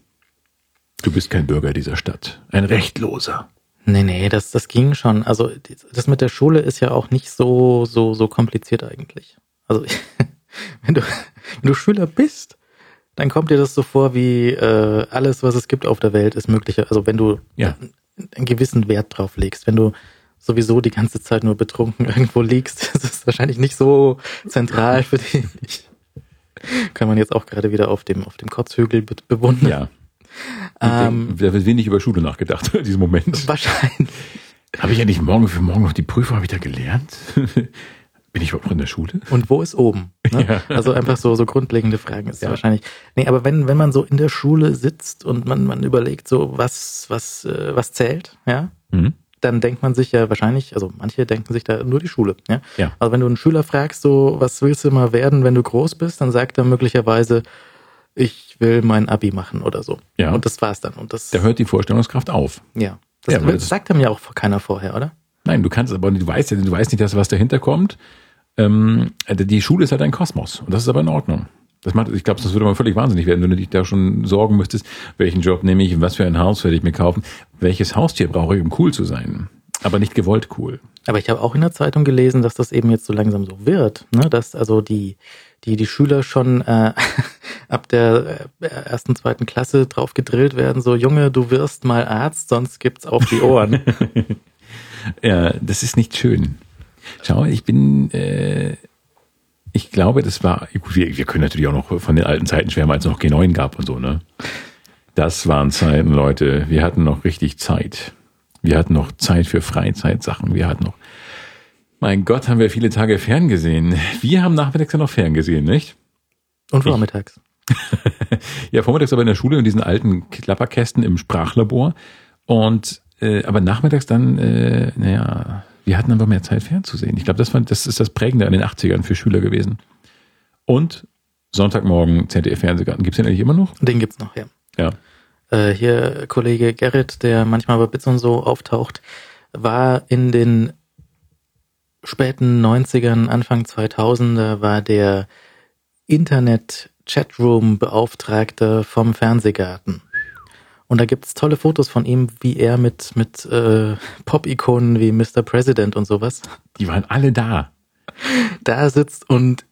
Du bist kein Bürger dieser Stadt. Ein Rechtloser. Nee, nee, das, das ging schon. Also das mit der Schule ist ja auch nicht so, so, so kompliziert eigentlich. Also wenn du, wenn du Schüler bist, dann kommt dir das so vor wie äh, alles, was es gibt auf der Welt, ist möglich. Also wenn du Ja. einen gewissen Wert drauf legst, wenn du sowieso die ganze Zeit nur betrunken irgendwo liegst, das ist wahrscheinlich nicht so zentral für dich. Kann man jetzt auch gerade wieder auf dem, auf dem Kotzhügel be bewundern. Ja. Ähm, da wird wenig über Schule nachgedacht in diesem Moment. wahrscheinlich. Habe ich ja nicht morgen für morgen noch die Prüfung, habe ich da gelernt? Bin ich überhaupt noch in der Schule? Und wo ist oben? Ne? Ja. Also einfach so, so grundlegende Fragen ist Ja. wahrscheinlich. Nee, aber wenn, wenn man so in der Schule sitzt und man, man überlegt, so was, was, äh, was zählt, ja, Mhm. dann denkt man sich ja wahrscheinlich, also manche denken sich da nur die Schule, ja. Ja. Also wenn du einen Schüler fragst, so, was willst du mal werden, wenn du groß bist, dann sagt er möglicherweise, ich will mein Abi machen oder so. Ja. Und das war's dann. Und das, Da hört die Vorstellungskraft auf. ja. Das, Ja, das- sagt einem ja auch keiner vorher, oder? Nein, du kannst aber, du weißt ja, du weißt nicht, dass was dahinter kommt. Ähm, also die Schule ist halt ein Kosmos und das ist aber in Ordnung. Das macht, ich glaube, das würde man völlig wahnsinnig werden, wenn du dich da schon sorgen müsstest, welchen Job nehme ich, was für ein Haus werde ich mir kaufen, welches Haustier brauche ich, um cool zu sein. Aber nicht gewollt cool. Aber ich habe auch in der Zeitung gelesen, dass das eben jetzt so langsam so wird, ne? dass also die, die, die Schüler schon äh, ab der äh, ersten, zweiten Klasse drauf gedrillt werden, so Junge, du wirst mal Arzt, sonst gibt's auf die Ohren. Ja, das ist nicht schön. Schau, ich bin, äh, ich glaube, das war, gut, wir, wir können natürlich auch noch von den alten Zeiten schwärmen, als es noch G9 gab und so, ne? Das waren Zeiten, Leute. Wir hatten noch richtig Zeit. Wir hatten noch Zeit für Freizeitsachen. Wir hatten noch, mein Gott, haben wir viele Tage ferngesehen. Wir haben nachmittags ja noch ferngesehen, nicht? Und vormittags. Ja, vormittags aber in der Schule in diesen alten Klapperkästen im Sprachlabor. Und äh, aber nachmittags dann, äh, naja, wir hatten einfach mehr Zeit fernzusehen. Ich glaube, das, war, das ist das Prägende an den 80ern für Schüler gewesen. Und Sonntagmorgen ZDF-Fernsehgarten. Gibt's den eigentlich immer noch? Den gibt's noch, ja. Ja. Äh, hier Kollege Gerrit, der manchmal bei Bits und so auftaucht, war in den späten 90ern, Anfang 2000er, war der Internet-Chatroom-Beauftragter vom Fernsehgarten. Und da gibt's tolle Fotos von ihm, wie er mit, mit äh, Pop-Ikonen wie Mr. President und sowas Die waren alle da. da sitzt und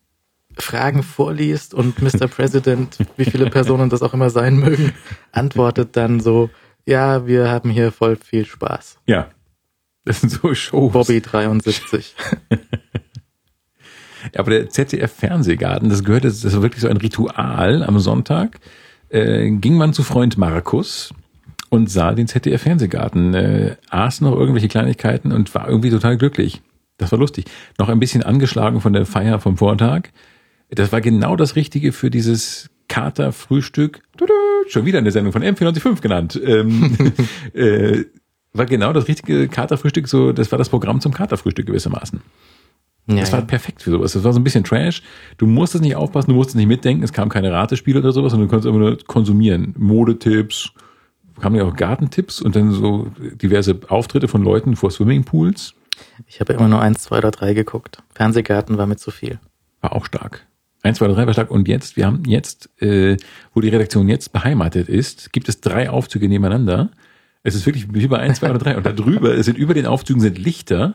Fragen vorliest und Mr. President, wie viele Personen das auch immer sein mögen, antwortet dann so, ja, wir haben hier voll viel Spaß. Ja. Das sind so Shows. Bobby 73. Aber der ZDF-Fernsehgarten, das gehörte, das war wirklich so ein Ritual am Sonntag. Äh, ging man zu Freund Markus und sah den ZDF-Fernsehgarten, äh, aß noch irgendwelche Kleinigkeiten und war irgendwie total glücklich. Das war lustig. Noch ein bisschen angeschlagen von der Feier vom Vortag. Das war genau das Richtige für dieses Kater-Frühstück. Schon wieder eine Sendung von M495 genannt. Ähm, äh, war genau das richtige Katerfrühstück, so, das war das Programm zum Katerfrühstück gewissermaßen. Ja, das war ja. perfekt für sowas. Das war so ein bisschen Trash. Du musstest nicht aufpassen, du musstest nicht mitdenken, es kam keine Ratespiele oder sowas, sondern du konntest einfach nur konsumieren. Modetipps, kamen ja auch Gartentipps und dann so diverse Auftritte von Leuten vor Swimmingpools. Ich habe immer nur eins, zwei oder drei geguckt. Fernsehgarten war mir zu viel. War auch stark. Eins, zwei, drei war stark. Und jetzt, wir haben jetzt, äh, wo die Redaktion jetzt beheimatet ist, gibt es drei Aufzüge nebeneinander. Es ist wirklich wie bei eins, zwei oder drei. Und da drüber, es sind über den Aufzügen sind Lichter.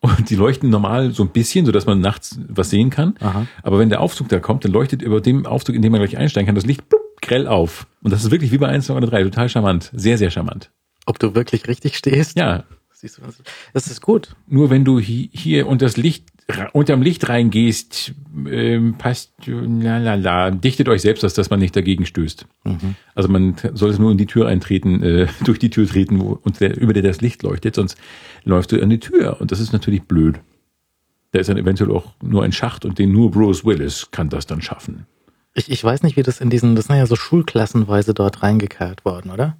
Und die leuchten normal so ein bisschen, so dass man nachts was sehen kann. Aha. Aber wenn der Aufzug da kommt, dann leuchtet über dem Aufzug, in dem man gleich einsteigen kann, das Licht blub, grell auf. Und das ist wirklich wie bei eins, zwei oder drei. Total charmant. Sehr, sehr charmant. Ob du wirklich richtig stehst? Ja, Siehst du, was- das ist gut. nur wenn du hi- hier unter das Licht, unterm Licht reingehst, ähm, passt, la, la, la, dichtet euch selbst das, dass man nicht dagegen stößt. Also man sollte nur in die Tür eintreten, äh, durch die Tür treten, wo, und der, über der das Licht leuchtet, sonst läufst du an die Tür. Und das ist natürlich blöd. Da ist dann eventuell auch nur ein Schacht und den nur Bruce Willis kann das dann schaffen. Ich, ich weiß nicht, wie das in diesen, das sind ja so schulklassenweise dort reingekarrt worden, oder?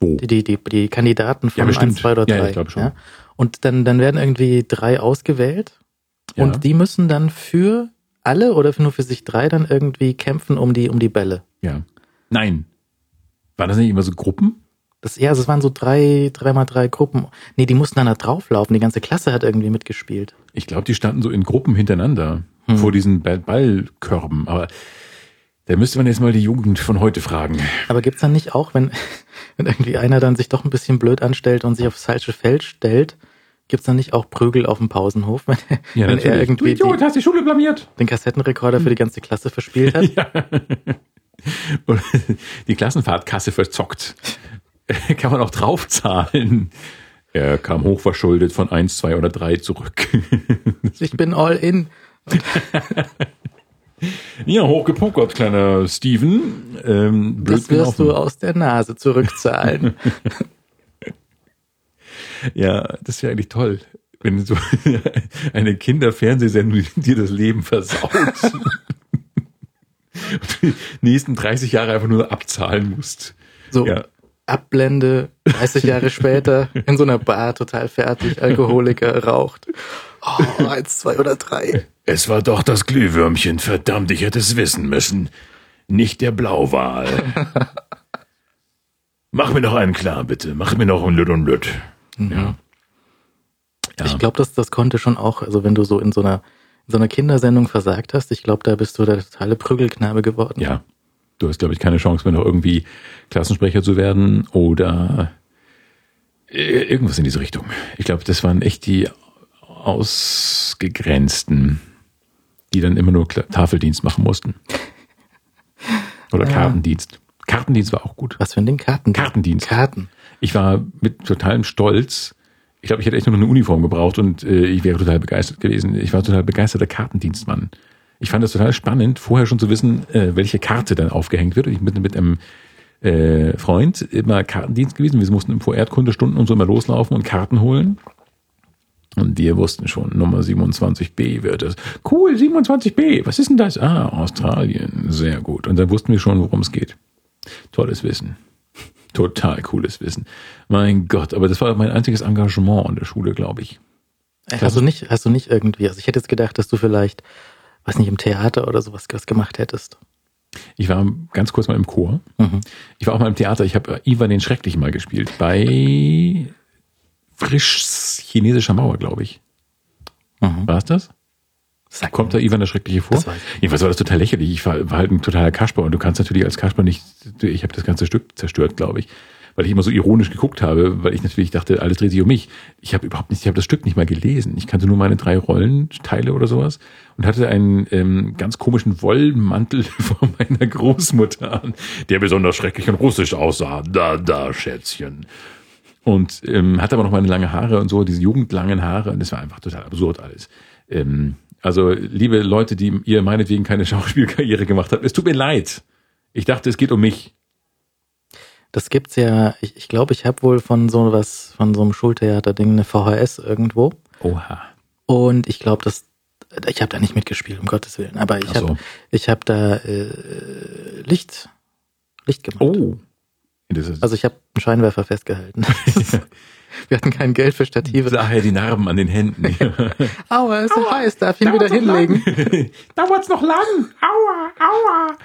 Wo? Die, die, die, Kandidaten Ja, von bestimmt. 1, 2 oder 3. Ja, ja, ich glaube schon. Und dann, dann werden irgendwie drei ausgewählt Ja. und die müssen dann für alle oder nur für sich drei dann irgendwie kämpfen um die, um die Bälle. Ja. Nein. Waren das nicht immer so Gruppen? Das, ja, es waren so drei, dreimal drei Gruppen. Nee, die mussten dann da drauflaufen. Die ganze Klasse hat irgendwie mitgespielt. Ich glaube, die standen so in Gruppen hintereinander Hm. vor diesen Ball- Ballkörben. Aber da müsste man jetzt mal die Jugend von heute fragen. Aber gibt's dann nicht auch, wenn, wenn irgendwie einer dann sich doch ein bisschen blöd anstellt und sich aufs falsche Feld stellt, gibt's dann nicht auch Prügel auf dem Pausenhof, wenn, wenn er irgendwie du Idiot, die, hast die Schule blamiert. den Kassettenrekorder für die ganze Klasse verspielt hat? Ja. Die Klassenfahrtkasse verzockt. Kann man auch draufzahlen. Er kam hochverschuldet von eins, zwei oder drei zurück. Ich bin all in. ja, hochgepokert, kleiner Steven. Ähm, Das wirst du aus der Nase zurückzahlen. Ja, das wäre eigentlich toll, wenn so eine Kinderfernsehsendung dir das Leben versaut. Und die nächsten 30 Jahre einfach nur abzahlen musst. So, Ja. Abblende, 30 Jahre später, in so einer Bar, total fertig, Alkoholiker, raucht. Oh, eins, zwei oder drei. Es war doch das Glühwürmchen, verdammt, ich hätte es wissen müssen. Nicht der Blauwal. Mach mir noch einen klar, bitte. Mach mir noch einen Lütt und Lütt. Ja. Ja. Ich glaube, das, das konnte schon auch, also wenn du so in so einer, in so einer Kindersendung versagt hast, ich glaube, da bist du der totale Prügelknabe geworden. ja. Du hast, glaube ich, keine Chance mehr, noch irgendwie Klassensprecher zu werden oder äh, irgendwas in diese Richtung. Ich glaube, das waren echt die Ausgegrenzten, die dann immer nur Tafeldienst machen mussten. Oder Ja. Kartendienst. Kartendienst war auch gut. Was für ein Ding? Karten. Kartendienst. Karten. Ich war mit totalem Stolz. Ich glaube, ich hätte echt nur eine Uniform gebraucht und äh, ich wäre total begeistert gewesen. Ich war total begeisterter Kartendienstmann. Ich fand das total spannend, vorher schon zu wissen, äh, welche Karte dann aufgehängt wird. Und ich bin mit einem äh, Freund immer Kartendienst gewesen. Wir mussten vor Erdkundestunden und so immer loslaufen und Karten holen. Und wir wussten schon, Nummer 27b wird es. Cool, 27b, was ist denn das? Ah, Australien, sehr gut. Und dann wussten wir schon, worum es geht. Tolles Wissen. Total cooles Wissen. Mein Gott, aber das war mein einziges Engagement in der Schule, glaube ich. Äh, Hast du nicht, hast du nicht irgendwie, also ich hätte jetzt gedacht, dass du vielleicht, weiß nicht, im Theater oder sowas was gemacht hättest. Ich war ganz kurz mal im Chor. Mhm. Ich war auch mal im Theater. Ich habe Ivan den Schrecklichen mal gespielt. Bei Frischs chinesischer Mauer, glaube ich. Mhm. War es das? Sag Kommt da Ivan der Schreckliche vor? Das ich Jedenfalls war das total lächerlich. Ich war, war halt ein totaler Kasper und du kannst natürlich als Kasper nicht, ich habe das ganze Stück zerstört, glaube ich, weil ich immer so ironisch geguckt habe, weil ich natürlich dachte, alles dreht sich um mich. Ich habe überhaupt nicht, ich habe das Stück nicht mal gelesen. Ich kannte nur meine drei Rollenteile oder sowas und hatte einen ähm, ganz komischen Wollmantel von meiner Großmutter an, der besonders schrecklich und russisch aussah. Da, da, Schätzchen. Und ähm, hatte aber noch meine lange Haare und so, diese jugendlangen Haare und das war einfach total absurd alles. Ähm, also, liebe Leute, die ihr meinetwegen keine Schauspielkarriere gemacht habt, es tut mir leid. Ich dachte, es geht um mich. Das gibt's ja, ich, ich glaube, ich habe wohl von so was, von so einem Schultheater-Ding eine VHS irgendwo. Oha. Und ich glaube, das, ich habe da nicht mitgespielt, um Gottes Willen. Aber ich so. habe, ich habe da äh, Licht, Licht gemacht. Oh. Also ich habe einen Scheinwerfer festgehalten. Wir hatten kein Geld für Stative. Daher die Narben an den Händen. Aua, ist so heiß, darf ich ihn wieder hinlegen? Dauert's noch lang? Aua, aua.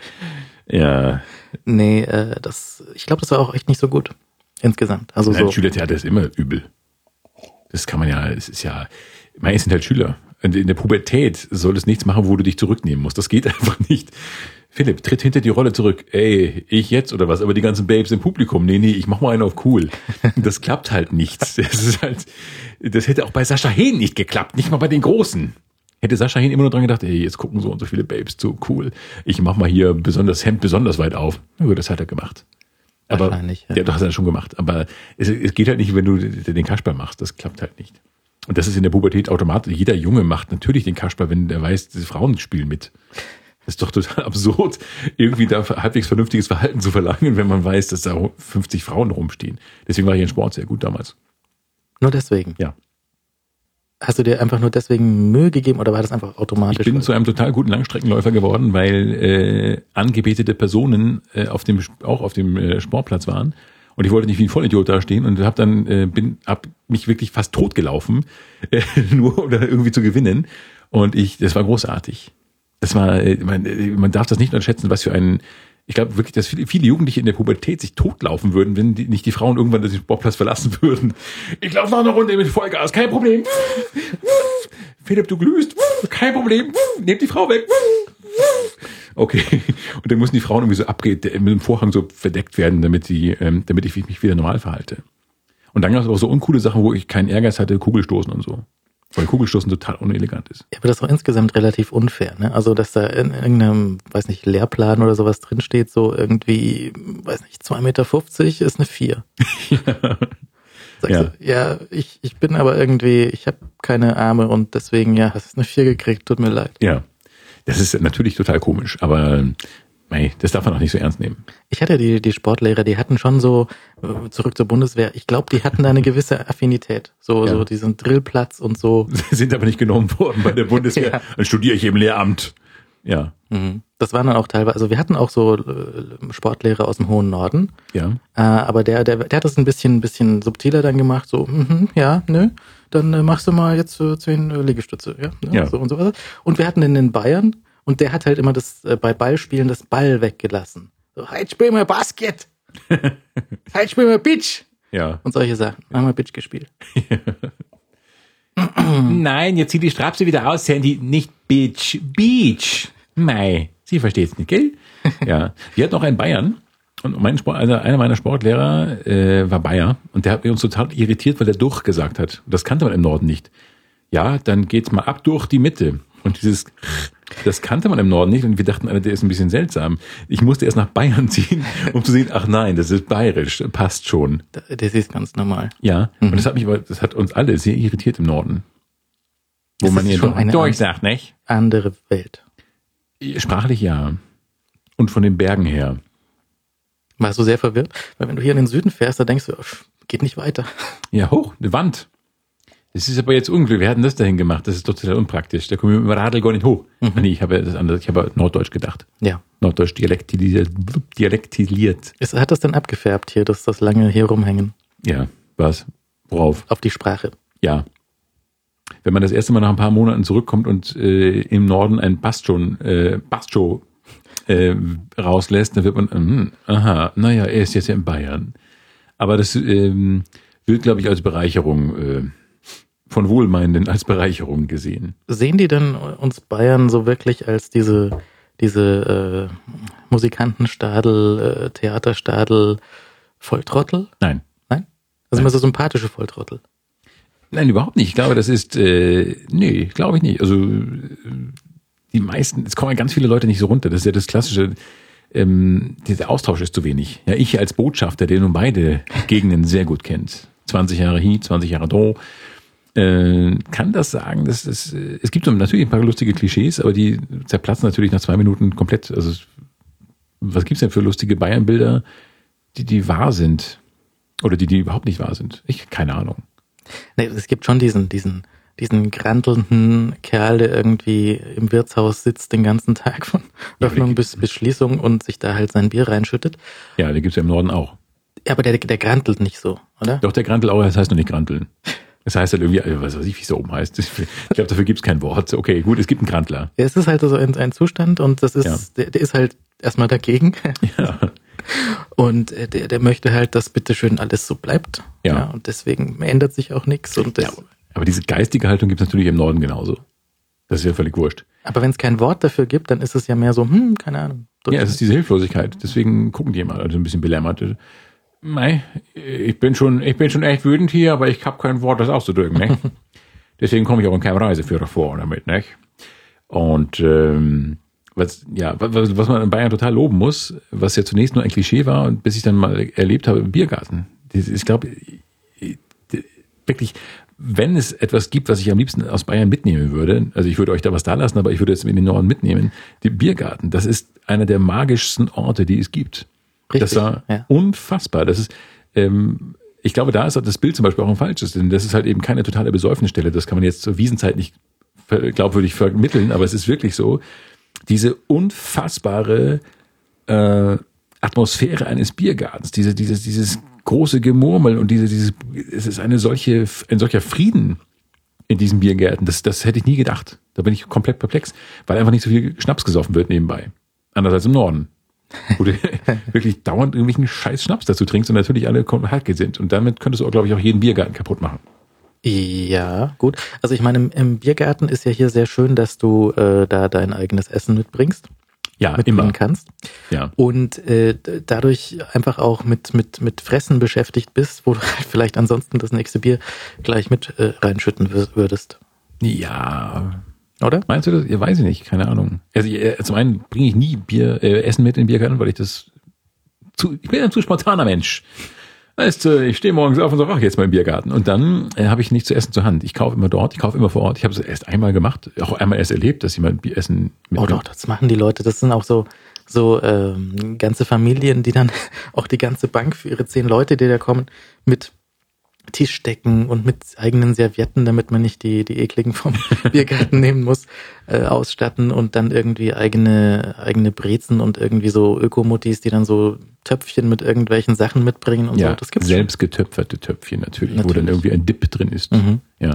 Ja, Nee, äh, das, ich glaube, das war auch echt nicht so gut. Insgesamt. Also Nein, so. Schülertheater ist immer übel. Das kann man ja, es ist ja, meine sind halt Schüler. Und in der Pubertät soll es nichts machen, wo du dich zurücknehmen musst. Das geht einfach nicht. Philipp, tritt hinter die Rolle zurück. Ey, ich jetzt oder was? Aber die ganzen Babes im Publikum. Nee, nee, ich mach mal einen auf cool. Das klappt halt nicht. Das ist halt, das hätte auch bei Sascha Hehn nicht geklappt. Nicht mal bei den Großen. Hätte Sascha Hehn immer nur dran gedacht, ey, jetzt gucken so und so viele Babes zu, cool. Ich mach mal hier besonders Hemd besonders weit auf. Na gut, das hat er gemacht. Aber, Wahrscheinlich, ja. ja. das hat er schon gemacht. Aber es, es geht halt nicht, wenn du den Kasperl machst. Das klappt halt nicht. Und das ist in der Pubertät automatisch. Jeder Junge macht natürlich den Kasperl, wenn er weiß, Frauen spielen mit. Das ist doch total absurd, irgendwie da halbwegs vernünftiges Verhalten zu verlangen, wenn man weiß, dass da 50 Frauen rumstehen. Deswegen war ich in Sport sehr gut damals. Nur deswegen. Ja. Hast du dir einfach nur deswegen Mühe gegeben oder war das einfach automatisch? Ich bin zu einem total guten Langstreckenläufer geworden, weil äh, angebetete Personen äh, auf dem auch auf dem äh, Sportplatz waren und ich wollte nicht wie ein Vollidiot da stehen und habe dann äh, bin hab mich wirklich fast tot gelaufen, äh, nur um da irgendwie zu gewinnen und ich das war großartig. Das war äh, man, äh, man darf das nicht unterschätzen, was für ein ich glaube wirklich, dass viele, viele Jugendliche in der Pubertät sich totlaufen würden, wenn die, nicht die Frauen irgendwann den Sportplatz verlassen würden. Ich laufe noch eine Runde mit Vollgas, kein Problem. Philipp, du glühst, kein Problem. Nehmt die Frau weg. Okay. Und dann müssen die Frauen irgendwie so abgeht, mit dem Vorhang so verdeckt werden, damit die, ähm, damit ich mich wieder normal verhalte. Und dann gab es auch so uncoole Sachen, wo ich keinen Ehrgeiz hatte, Kugelstoßen und so. Weil Kugelstoßen total unelegant ist. Ja, aber das ist auch insgesamt relativ unfair, ne? Also, dass da in irgendeinem, weiß nicht, Lehrplan oder sowas drinsteht, so irgendwie, weiß nicht, 2,50 Meter ist eine 4. Sagst Ja. du, ja, ich, ich bin aber irgendwie, ich habe keine Arme und deswegen, ja, hast du eine 4 gekriegt, tut mir leid. Ja. Das ist natürlich total komisch, aber mei, das darf man auch nicht so ernst nehmen. Ich hatte die, die Sportlehrer, die hatten schon so, äh, zurück zur Bundeswehr, ich glaube, die hatten da eine gewisse Affinität. So, Ja. so diesen Drillplatz und so. Sind aber nicht genommen worden bei der Bundeswehr. Ja. Dann studiere ich im Lehramt. Ja. Mhm. Das waren dann auch teilweise, also wir hatten auch so äh, Sportlehrer aus dem hohen Norden, Ja. äh, aber der, der, der hat das ein bisschen, bisschen subtiler dann gemacht, so, mhm, ja, nö, dann machst du mal jetzt äh, zehn Liegestütze, ja, ne, Ja. so und so. Und wir hatten den in Bayern und der hat halt immer das äh, bei Ballspielen das Ball weggelassen. So, halt spiel mal Basket, halt spiel mal Bitch Ja. und solche Sachen. Haben wir Bitch gespielt. Nein, jetzt zieh die Strapse wieder aus, Sandy. Nicht Beach. Beach. Mei. Sie versteht's nicht, gell? Ja. Wir hatten auch einen Bayern. Und mein Sport, also einer meiner Sportlehrer äh, war Bayer. Und der hat uns total irritiert, weil er durch gesagt hat. Das kannte man im Norden nicht. Ja, dann geht's mal ab durch die Mitte. Und dieses, das kannte man im Norden nicht. Und wir dachten, Alter, der ist ein bisschen seltsam. Ich musste erst nach Bayern ziehen, um zu sehen, ach nein, das ist bayerisch. Passt schon. Da- Das ist ganz normal. Ja. Und das hat mich aber, das hat uns alle sehr irritiert im Norden. Wo Es man hier schon durch sagt, nicht? Andere Welt. Sprachlich ja. Und von den Bergen her. Warst du sehr verwirrt? Weil wenn du hier in den Süden fährst, da denkst du, geht nicht weiter. Ja, hoch, eine Wand. Das ist aber jetzt unglücklich. Wir hatten das dahin gemacht. Das ist total unpraktisch. Da kommen wir mit dem Radl gar nicht hoch. Nee, ich habe das anders. Ich habe Norddeutsch gedacht. Ja. Norddeutsch dialektisiert. dialektisiert. Ist, hat das denn abgefärbt hier, dass das lange hier rumhängen? Ja, was? Worauf? Auf die Sprache. Ja. Wenn man das erste Mal nach ein paar Monaten zurückkommt und äh, im Norden ein Bastion, äh, Bastio äh, rauslässt, dann wird man, hm, aha, naja, er ist jetzt ja in Bayern. Aber das ähm, wird, glaube ich, als Bereicherung äh, von Wohlmeinenden als Bereicherung gesehen. Sehen die denn uns Bayern so wirklich als diese, diese äh, Musikantenstadel, äh, Theaterstadel, Volltrottel? Nein. Nein? Also immer so sympathische Volltrottel. Nein, überhaupt nicht. Ich glaube, das ist, äh, nee, glaube ich nicht. Also äh, die meisten, es kommen ja ganz viele Leute nicht so runter. Das ist ja das klassische, ähm, dieser Austausch ist zu wenig. Ja, ich als Botschafter, der nun beide Gegenden sehr gut kennt, 20 Jahre hier, 20 Jahre da, äh, kann das sagen, dass es, äh, es gibt natürlich ein paar lustige Klischees, aber die zerplatzen natürlich nach zwei Minuten komplett. Also was gibt's denn für lustige Bayern-Bilder, die, die wahr sind? Oder die, die überhaupt nicht wahr sind? Ich, keine Ahnung. Nee, es gibt schon diesen, diesen, diesen grantelnden Kerl, der irgendwie im Wirtshaus sitzt den ganzen Tag von Ja, Öffnung die- bis, bis Schließung und sich da halt sein Bier reinschüttet. Ja, die gibt's ja im Norden auch. Ja, aber der, der grantelt nicht so, oder? Doch, der Grantelauer, das heißt noch nicht Granteln. Das heißt halt irgendwie, äh, was weiß ich, wie es da oben heißt. Ich glaube, dafür gibt es kein Wort. Okay, gut, es gibt einen Grantler. Ja, es ist halt so ein, ein Zustand und das ist, Ja. der, der ist halt erstmal dagegen. Ja. Und äh, der, der möchte halt, dass bitteschön alles so bleibt. Ja. und deswegen ändert sich auch nichts. Und das, ja. Aber diese geistige Haltung gibt es natürlich im Norden genauso. Das ist ja völlig wurscht. Aber wenn es kein Wort dafür gibt, dann ist es ja mehr so, hm, keine Ahnung. Ja, es ist diese Hilflosigkeit. Deswegen gucken die immer also ein bisschen belämmert. Mei, ich bin schon, ich bin schon echt wütend hier, aber ich habe kein Wort, das auszudrücken. Ne? Deswegen komme ich auch in keinem Reiseführer vor damit. Ne? Und ähm, was, ja, was, was man in Bayern total loben muss, was ja zunächst nur ein Klischee war und bis ich dann mal erlebt habe Biergarten. Ich glaube, wirklich, wenn es etwas gibt, was ich am liebsten aus Bayern mitnehmen würde, also ich würde euch da was da lassen, aber ich würde es in den Norden mitnehmen, die Biergarten, das ist einer der magischsten Orte, die es gibt. Richtig, das war ja. unfassbar. Das ist, ähm, ich glaube, da ist das Bild zum Beispiel auch ein falsches, denn das ist halt eben keine totale Besäufnisstelle. Das kann man jetzt zur Wiesenzeit nicht glaubwürdig vermitteln, aber es ist wirklich so, diese unfassbare äh, Atmosphäre eines Biergartens, diese, dieses, dieses große Gemurmel und diese, dieses, es ist eine solche, ein solcher Frieden in diesen Biergärten. Das, das hätte ich nie gedacht. Da bin ich komplett perplex, weil einfach nicht so viel Schnaps gesoffen wird nebenbei. Anders als im Norden. Wo du wirklich dauernd irgendwelchen scheiß Schnaps dazu trinkst und natürlich alle Hacke sind. Und damit könntest du auch, glaube ich, auch jeden Biergarten kaputt machen. Ja, gut. Also ich meine, im, im Biergarten ist ja hier sehr schön, dass du äh, da dein eigenes Essen mitbringst, Ja, mitbringen immer. kannst. Ja. Und äh, dadurch einfach auch mit, mit, mit Fressen beschäftigt bist, wo du halt vielleicht ansonsten das nächste Bier gleich mit äh, reinschütten wür- würdest. Ja. Oder? Meinst du das? Ja, weiß ich nicht. Keine Ahnung. Also zum einen bringe ich nie Bier, äh, Essen mit in den Biergarten, weil ich das zu, ich bin ein zu spontaner Mensch. Weißt du, ich stehe morgens auf und sage, ach, jetzt mal im Biergarten. Und dann äh, habe ich nichts zu essen zur Hand. Ich kaufe immer dort, ich kaufe immer vor Ort. Ich habe es erst einmal gemacht, auch einmal erst erlebt, dass jemand Bier essen Oh doch, das machen die Leute. Das sind auch so, so ähm, ganze Familien, die dann auch die ganze Bank für ihre zehn Leute, die da kommen, mit Tischdecken und mit eigenen Servietten, damit man nicht die, die ekligen vom Biergarten nehmen muss, äh, ausstatten und dann irgendwie eigene, eigene Brezen und irgendwie so Ökomuttis, die dann so Töpfchen mit irgendwelchen Sachen mitbringen und ja, so. Das gibt's selbst getöpferte Töpfchen natürlich, wo dann Natürlich. irgendwie ein Dip drin ist. Mhm. Ja.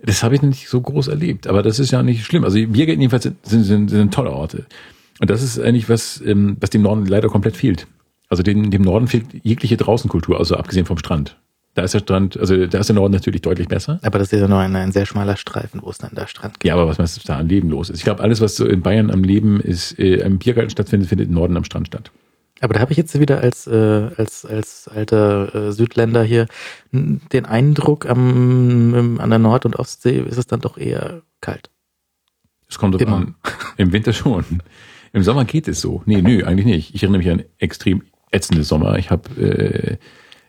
Das habe ich nicht so groß erlebt, aber das ist ja nicht schlimm. Also Biergärten jedenfalls sind, sind, sind, sind tolle Orte. Und das ist eigentlich was, ähm, was dem Norden leider komplett fehlt. Also dem, dem Norden fehlt jegliche Draußenkultur, also abgesehen vom Strand. Da ist der Strand, also da ist der Norden natürlich deutlich besser. Aber das ist ja nur ein, ein sehr schmaler Streifen, wo es dann da Strand gibt. Ja, aber was meinst du, da an Leben los ist? Ich glaube, alles, was so in Bayern am Leben ist, äh, im Biergarten stattfindet, findet im Norden am Strand statt. Aber da habe ich jetzt wieder als, äh, als, als alter äh, Südländer hier den Eindruck, am, im, an der Nord- und Ostsee ist es dann doch eher kalt. Es kommt drauf an. Im Winter schon. Im Sommer geht es so. Nee, nö, eigentlich nicht. Ich erinnere mich an extrem ätzende Sommer. Ich habe äh,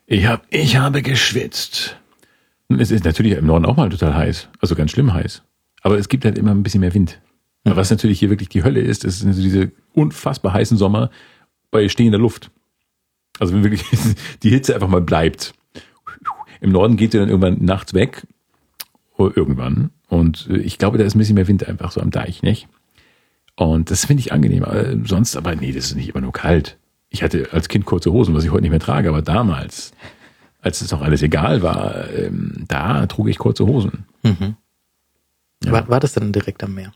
ich hab, ich habe geschwitzt. Es ist natürlich im Norden auch mal total heiß. Also ganz schlimm heiß. Aber es gibt halt immer ein bisschen mehr Wind. Aber was natürlich hier wirklich die Hölle ist, so diese unfassbar heißen Sommer bei stehender Luft. Also wenn wirklich die Hitze einfach mal bleibt. Im Norden geht sie dann irgendwann nachts weg. Oder irgendwann. Und äh, ich glaube, da ist ein bisschen mehr Wind einfach so am Deich, nicht? Und das finde ich angenehm. Äh, Sonst aber, nee, das ist nicht immer nur kalt. Ich hatte als Kind kurze Hosen, was ich heute nicht mehr trage, aber damals, als es noch alles egal war, ähm, da trug ich kurze Hosen. Mhm. Ja. War, war das denn direkt am Meer?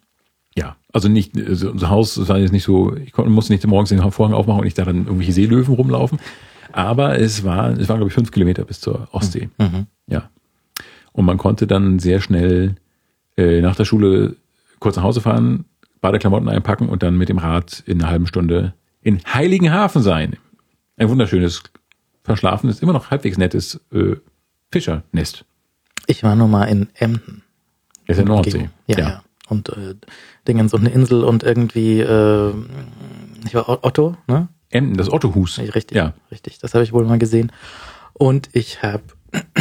Ja, also nicht, also unser Haus war jetzt nicht so, ich konnte, musste nicht morgens den Vorhang aufmachen und nicht daran irgendwelche Seelöwen rumlaufen. Aber es war, es waren, glaube ich, fünf Kilometer bis zur Ostsee. Mhm. Ja. Und man konnte dann sehr schnell äh, nach der Schule kurz nach Hause fahren, Badeklamotten einpacken und dann mit dem Rad in einer halben Stunde in Heiligenhafen sein. Ein wunderschönes, verschlafenes, immer noch halbwegs nettes äh, Fischernest. Ich war nur mal in Emden. Das ist ja Nordsee. Ja, ja. Und äh, Dingens und eine Insel und irgendwie, äh, ich war Otto, ne? Emden, das Ottohus. Richtig, Ja. richtig. Das habe ich wohl mal gesehen. Und ich habe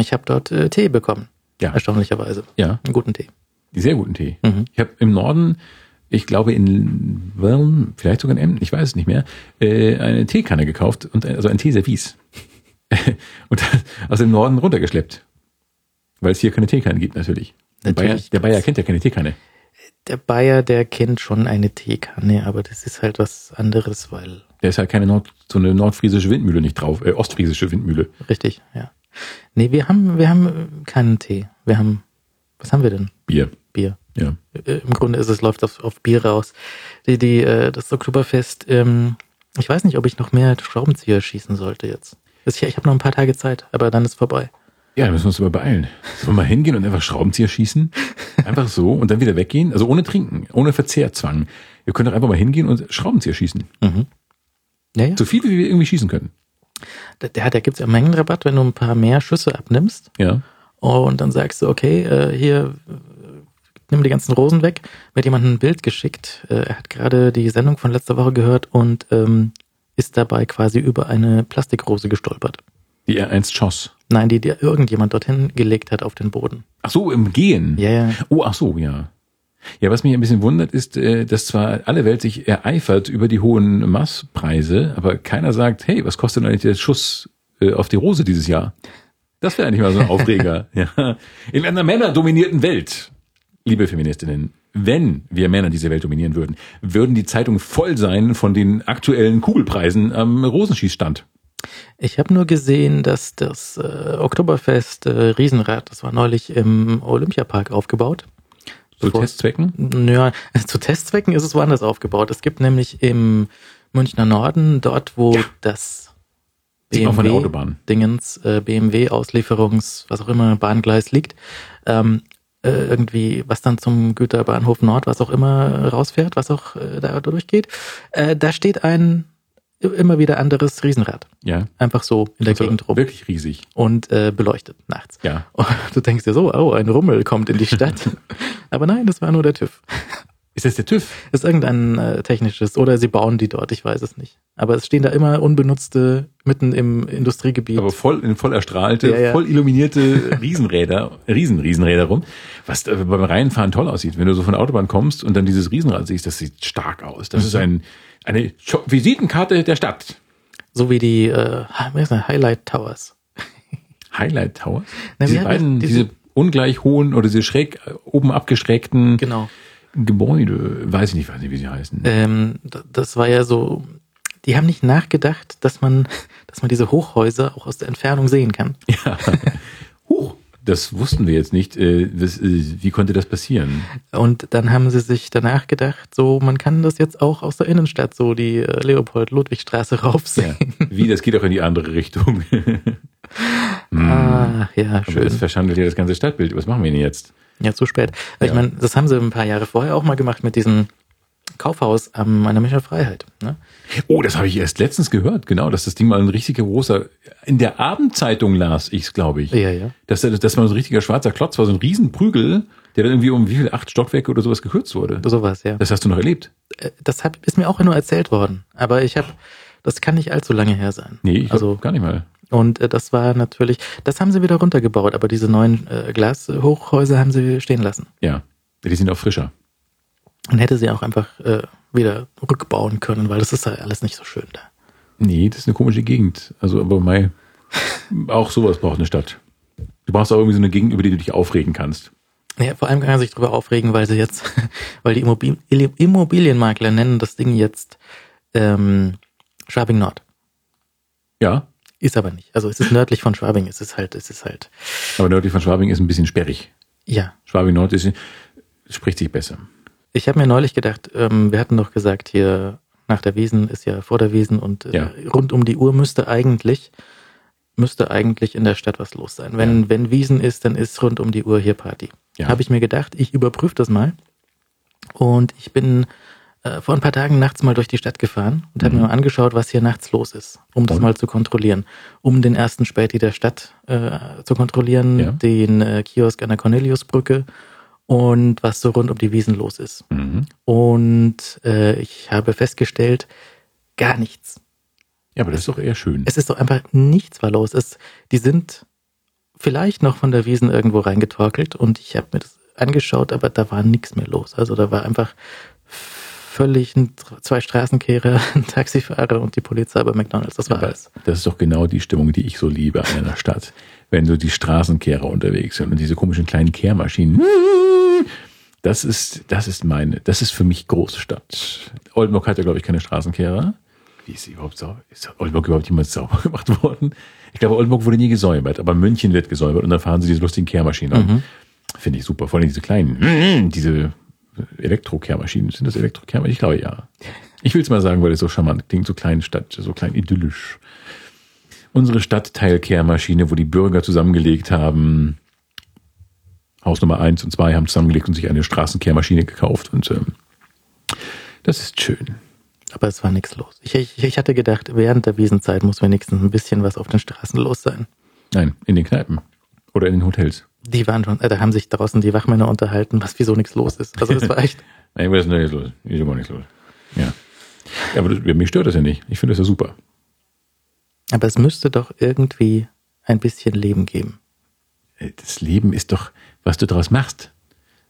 ich habe dort äh, Tee bekommen. Ja. Erstaunlicherweise. Ja, Einen guten Tee. sehr guten Tee. Mhm. Ich habe im Norden, ich glaube in Wellen, vielleicht sogar in Emden, ich weiß es nicht mehr, äh, eine Teekanne gekauft und also ein Teeservice. und aus dem Norden runtergeschleppt. Weil es hier keine Teekanne gibt natürlich. Der Bayer, Natürlich. der Bayer kennt ja keine Teekanne. Der Bayer, der kennt schon eine Teekanne, aber das ist halt was anderes, weil Da ist halt keine Nord, so eine nordfriesische Windmühle nicht drauf, äh, ostfriesische Windmühle. Richtig, ja. Nee, wir haben, wir haben keinen Tee. Wir haben, was haben wir denn? Bier. Ja. Äh, Im Grunde ist es, läuft auf, auf Bier raus. Die, die, äh, das Oktoberfest, ähm, ich weiß nicht, ob ich noch mehr Schraubenzieher schießen sollte jetzt. Ich, ich habe noch ein paar Tage Zeit, aber dann ist vorbei. Ja, da müssen wir uns aber beeilen. Sollen wir mal hingehen und einfach Schraubenzieher schießen? Einfach so und dann wieder weggehen? Also ohne Trinken, ohne Verzehrzwang. Wir können doch einfach mal hingehen und Schraubenzieher schießen. Mhm. Ja, ja. So viele, wie wir irgendwie schießen können. Da, da, da gibt's ja Mengenrabatt, wenn du ein paar mehr Schüsse abnimmst. Ja. Und dann sagst du, okay, äh, hier, nimm die ganzen Rosen weg. Mir hat jemand ein Bild geschickt. Äh, er hat gerade die Sendung von letzter Woche gehört und ähm, ist dabei quasi über eine Plastikrose gestolpert. Die er einst schoss. Nein, die, die irgendjemand dorthin gelegt hat auf den Boden. Ach so, im Gehen. Ja, ja. Oh, ach so, ja. Ja, was mich ein bisschen wundert, ist, äh, dass zwar alle Welt sich ereifert über die hohen Masspreise, aber keiner sagt, hey, was kostet denn eigentlich der Schuss äh, auf die Rose dieses Jahr? Das wäre eigentlich mal so ein Aufreger. ja. In einer männerdominierten Welt, liebe Feministinnen, wenn wir Männer diese Welt dominieren würden, würden die Zeitungen voll sein von den aktuellen Kugelpreisen am Rosenschießstand. Ich habe nur gesehen, dass das äh, Oktoberfest äh, Riesenrad, das war neulich im Olympiapark aufgebaut. Zu Bevor- Testzwecken? Naja, zu Testzwecken ist es woanders aufgebaut. Es gibt nämlich im Münchner Norden, dort wo das von der BMW. Dingens, äh, BMW Auslieferungs, was auch immer, Bahngleis liegt, ähm, äh, irgendwie, was dann zum Güterbahnhof Nord, was auch immer rausfährt, was auch äh, da durchgeht, äh, da steht ein immer wieder anderes Riesenrad. Ja. Einfach so in der Also Gegend rum Wirklich riesig. und äh, beleuchtet nachts. Ja. Und du denkst dir so, oh, ein Rummel kommt in die Stadt. Aber nein, das war nur der TÜV. Ist das der TÜV? Das ist irgendein äh, technisches oder sie bauen die dort, ich weiß es nicht. Aber es stehen da immer unbenutzte mitten im Industriegebiet. Aber voll, voll erstrahlte, Ja, ja. voll illuminierte Riesenräder, Riesen, Riesenräder rum. Was äh, beim Reinfahren toll aussieht. Wenn du so von der Autobahn kommst und dann dieses Riesenrad siehst, das sieht stark aus. Das ist ein, eine Visitenkarte der Stadt. so wie die äh? Highlight Towers. Highlight Towers. Na, diese beiden, diese, Diese- ungleich hohen oder diese schräg oben abgeschrägten Genau. Gebäude. Weiß ich nicht, weiß nicht, wie sie heißen. Ähm, das war ja so, die haben nicht nachgedacht, dass man, dass man diese Hochhäuser auch aus der Entfernung sehen kann. Ja. Huch, das wussten wir jetzt nicht. Äh, das, äh, wie konnte das passieren? Und dann haben sie sich danach gedacht, so, man kann das jetzt auch aus der Innenstadt, so die äh, Leopold-Ludwig-Straße raufsehen. Ja. Wie, das geht auch in die andere Richtung. Hm. Ah, ja, schön. das verschandelt ja das ganze Stadtbild. Was machen wir denn jetzt? Ja, zu spät. Ich Ja. meine, das haben sie ein paar Jahre vorher auch mal gemacht mit diesem Kaufhaus am an der Münchner Freiheit. Ne? Oh, das habe ich erst letztens gehört, genau, dass das Ding mal ein richtiger großer, in der Abendzeitung las ich's, glaube ich. Ja, ja. Dass das, mal so ein richtiger schwarzer Klotz war, so ein Riesenprügel, der dann irgendwie um wie viel, acht Stockwerke oder sowas gekürzt wurde. Sowas, ja. Das hast du noch erlebt? Äh, Das hab, ist mir auch nur erzählt worden. Aber ich habe, das kann nicht allzu lange her sein. Nee, ich also, gar nicht mal. Und äh, das war natürlich, das haben sie wieder runtergebaut, aber diese neuen äh, Glashochhäuser haben sie stehen lassen. Ja, die sind auch frischer. Und hätte sie auch einfach äh, wieder rückbauen können, weil das ist ja alles nicht so schön da. Nee, das ist eine komische Gegend. Also, aber Mai, auch sowas braucht eine Stadt. Du brauchst auch irgendwie so eine Gegend, über die du dich aufregen kannst. Ja, vor allem kann man sich darüber aufregen, weil sie jetzt, weil die Immobil Immobilienmakler nennen das Ding jetzt ähm, Schwabing Nord. Ja, Ist aber nicht. Also es ist nördlich von Schwabing. Es ist halt, es ist halt, aber nördlich von Schwabing ist ein bisschen sperrig. ja. Schwabing Nord ist, spricht sich besser. Ich habe mir neulich gedacht, ähm, wir hatten doch gesagt, hier nach der Wiesen ist ja vor der Wiesen und äh, Ja. rund um die Uhr müsste eigentlich, müsste eigentlich in der Stadt was los sein. Wenn, wenn Wiesen ist, dann ist rund um die Uhr hier Party. Ja. Habe ich mir gedacht, ich überprüfe das mal. Und ich bin äh, vor ein paar Tagen nachts mal durch die Stadt gefahren und habe Mhm. mir mal angeschaut, was hier nachts los ist, um das Und? mal zu kontrollieren. Um den ersten Späti der Stadt äh, zu kontrollieren, Ja. den äh, Kiosk an der Corneliusbrücke und was so rund um die Wiesen los ist. Mhm. Und äh, ich habe festgestellt, gar nichts. Ja, aber das ist doch eher schön. Es ist doch einfach nichts war los. Es, die sind vielleicht noch von der Wiesen irgendwo reingetorkelt und ich habe mir das angeschaut, aber da war nichts mehr los. Also da war einfach völlig ein, zwei Straßenkehrer, ein Taxifahrer und die Polizei bei McDonalds. Das war Aber alles. das ist doch genau die Stimmung, die ich so liebe an einer Stadt. Wenn so die Straßenkehrer unterwegs sind und diese komischen kleinen Kehrmaschinen. Das ist, das ist meine, das ist für mich Großstadt. Oldenburg hat ja, glaube ich, keine Straßenkehrer. wie ist sie überhaupt sauber? Ist Oldenburg überhaupt jemals sauber gemacht worden? Ich glaube, Oldenburg wurde nie gesäubert, aber München wird gesäubert und dann fahren sie diese lustigen Kehrmaschinen an. Mhm. Finde ich super. Vor allem diese kleinen, diese Elektrokehrmaschinen. Sind das Elektrokehrmaschinen? Ich glaube ja. Ich will es mal sagen, weil es so charmant klingt, so klein Stadt, so klein idyllisch. Unsere Stadtteilkehrmaschine, wo die Bürger zusammengelegt haben, Haus Nummer eins und zwei haben zusammengelegt und sich eine Straßenkehrmaschine gekauft und ähm, das ist schön. Aber es war nichts los. Ich, ich, ich hatte gedacht, während der Wiesenzeit muss wenigstens ein bisschen was auf den Straßen los sein. Nein, in den Kneipen oder in den Hotels. Die waren schon, äh, da haben sich draußen die Wachmänner unterhalten, was wieso nichts los ist. Also das war echt. Nein, was ist denn jetzt los? Ist immer nichts los. Ja. ja aber das, mich stört das ja nicht. Ich finde das ja super. Aber es müsste doch irgendwie ein bisschen Leben geben. Äh, Das Leben ist doch, was du daraus machst.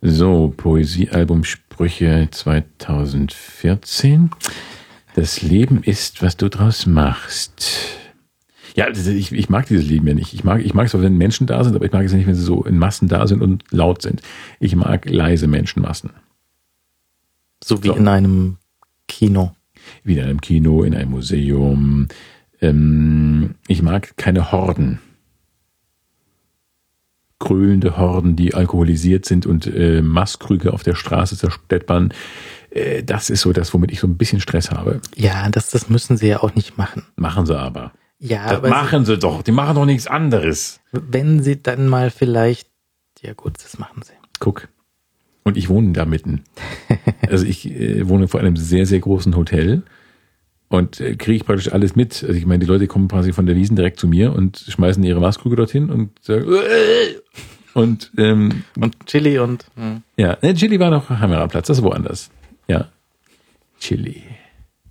So, Poesiealbum Sprüche 2014. Das Leben ist, was du daraus machst. Ja, ich, ich mag dieses Leben ja nicht. Ich mag, ich mag es, auch, wenn Menschen da sind, aber ich mag es nicht, wenn sie so in Massen da sind und laut sind. Ich mag leise Menschenmassen. So wie So. in einem Kino. Wie in einem Kino, in einem Museum. Ähm, ich mag keine Horden. Grölende Horden, die alkoholisiert sind und äh, Masskrüge auf der Straße zerstädtern. Äh, das ist so das, womit ich so ein bisschen Stress habe. Ja, das, das müssen sie ja auch nicht machen. Machen sie aber. Ja, Das machen sie doch. Die machen doch nichts anderes. sie, wenn sie dann mal vielleicht, ja gut, das machen sie. Guck. Und ich wohne da mitten. Also ich äh, wohne vor einem sehr, sehr großen Hotel und äh, kriege ich praktisch alles mit. Also ich meine, die Leute kommen quasi von der Wiesen direkt zu mir und schmeißen ihre Maßkrüge dorthin und sagen, "Äh!" und ähm, Und Chili und hm. ja, ne, Chili war noch am Platz, das ist woanders. Ja. Chili.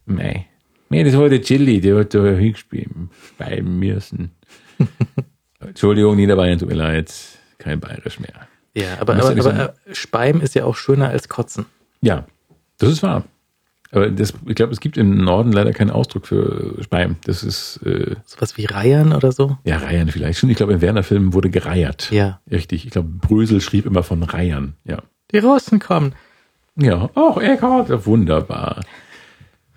Nee. Nee, das war der Chili, der hat da hingespielt bei müssen. Entschuldigung, Niederbayern, tut mir leid. Kein Bayerisch mehr. ja, aber, aber, aber äh, Speim ist ja auch schöner als Kotzen. Ja, das ist wahr. Aber das, ich glaube, es gibt im Norden leider keinen Ausdruck für Speim. Das ist, äh, Sowas wie Reiern oder so. ja, Reiern vielleicht schon. Ich glaube, im Werner-Film wurde gereiert. Ja. Richtig. Ich glaube, Brösel schrieb immer von Reiern. Ja. Die Russen kommen. Ja. Ach, Eckhard, wunderbar.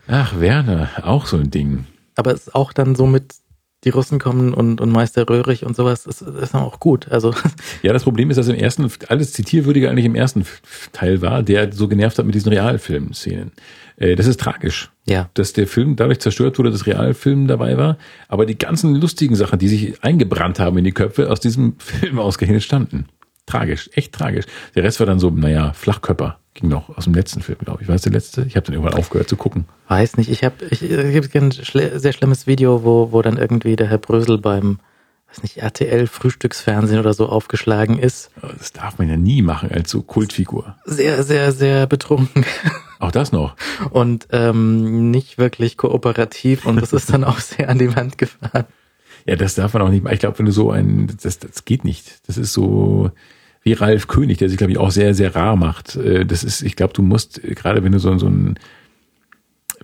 Ach, Werner, auch so ein Ding. Aber es ist auch dann so mit, die Russen kommen und, und Meister Röhrig und sowas, ist, ist dann auch gut. Also, Ja, das Problem ist, dass im ersten, alles Zitierwürdige eigentlich im ersten Teil war, der so genervt hat mit diesen Realfilm-Szenen. Äh, Das ist tragisch. ja. dass der Film dadurch zerstört wurde, dass Realfilm dabei war. Aber die ganzen lustigen Sachen, die sich eingebrannt haben in die Köpfe, aus diesem Film ausgerechnet standen. Tragisch, echt tragisch. Der Rest war dann so, naja, Flachkörper. Ging noch aus dem letzten Film, glaube ich. War es der letzte? Ich habe dann irgendwann aufgehört zu gucken. Weiß nicht, ich habe, ich, es gibt ein schle sehr schlimmes Video, wo, wo dann irgendwie der Herr Brösel beim, weiß nicht, RTL Frühstücksfernsehen oder so aufgeschlagen ist. Das darf man ja nie machen als so Kultfigur. Sehr, sehr, sehr betrunken Auch das noch. und ähm, nicht wirklich kooperativ und das ist dann auch sehr an die Wand gefahren. Ja, das darf man auch nicht machen. Ich glaube, wenn du so ein, das, das geht nicht. Das ist so wie Ralf König, der sich, glaube ich, auch sehr, sehr rar macht. Äh, Das ist, ich glaube, du musst, äh, gerade wenn du so, so ein,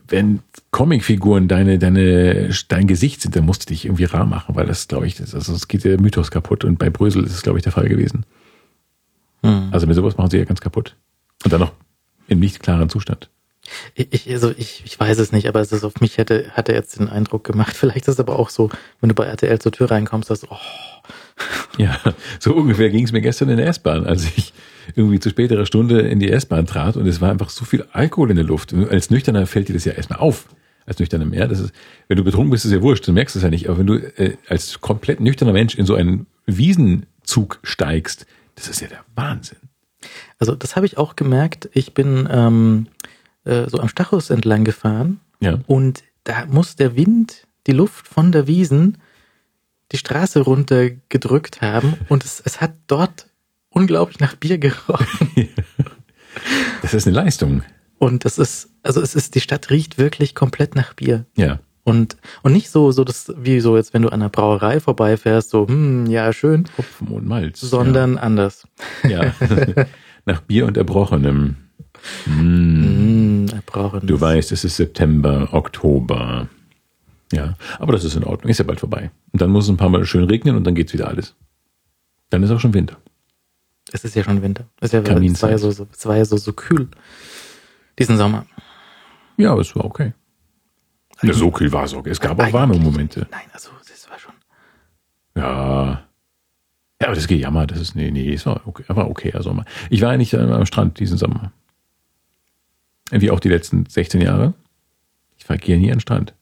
wenn Comicfiguren deine, deine, dein Gesicht sind, dann musst du dich irgendwie rar machen, weil das, glaube ich, das, also es geht der Mythos kaputt. Und bei Brösel ist es, glaube ich, der Fall gewesen. Hm. Also mit sowas machen sie ja ganz kaputt. Und dann noch im nicht klaren Zustand. Ich, also ich, ich weiß es nicht, aber es ist auf mich hätte, hat er jetzt den Eindruck gemacht. Vielleicht ist es aber auch so, wenn du bei RTL zur Tür reinkommst, dass, oh, Ja, so ungefähr ging es mir gestern in der S-Bahn, als ich irgendwie zu späterer Stunde in die S-Bahn trat und es war einfach so viel Alkohol in der Luft. Und als Nüchterner fällt dir das ja erstmal auf. Als nüchterner mehr, das ist, wenn du betrunken bist, ist ja wurscht, du merkst es ja nicht. Aber wenn du äh, als komplett nüchterner Mensch in so einen Wiesenzug steigst, das ist ja der Wahnsinn. Also das habe ich auch gemerkt. Ich bin ähm, äh, so am Stachus entlang gefahren Ja. und da muss der Wind die Luft von der Wiesen die Straße runter gedrückt haben und es, es hat dort unglaublich nach Bier gerochen. Das ist eine Leistung. Und das ist, also es ist, die Stadt riecht wirklich komplett nach Bier. Ja. Und, und nicht so, so das, wie so jetzt, wenn du an einer Brauerei vorbeifährst, so, hm, ja, schön, Hopfen und Malz. sondern anders. Ja. ja. Nach Bier und Erbrochenem. Mm. Hm, erbrochen. Du weißt, es ist September, Oktober. Ja, aber das ist in Ordnung. Ist ja bald vorbei. Und dann muss es ein paar Mal schön regnen und dann geht's wieder alles. Dann ist auch schon Winter. Es ist ja schon Winter. Es, ja, es war ja so, so, es war ja so, so kühl diesen Sommer. Ja, aber es war okay. Na, so kühl war es auch. Es gab auch warme Momente. Nein, also das war schon. Ja. Ja, aber das Gejammer, das ist, nee, nee, es war okay, aber okayer Sommer. Ich war ja nicht am Strand diesen Sommer. Wie auch die letzten 16 Jahre. Ich war gehe nie an den Strand.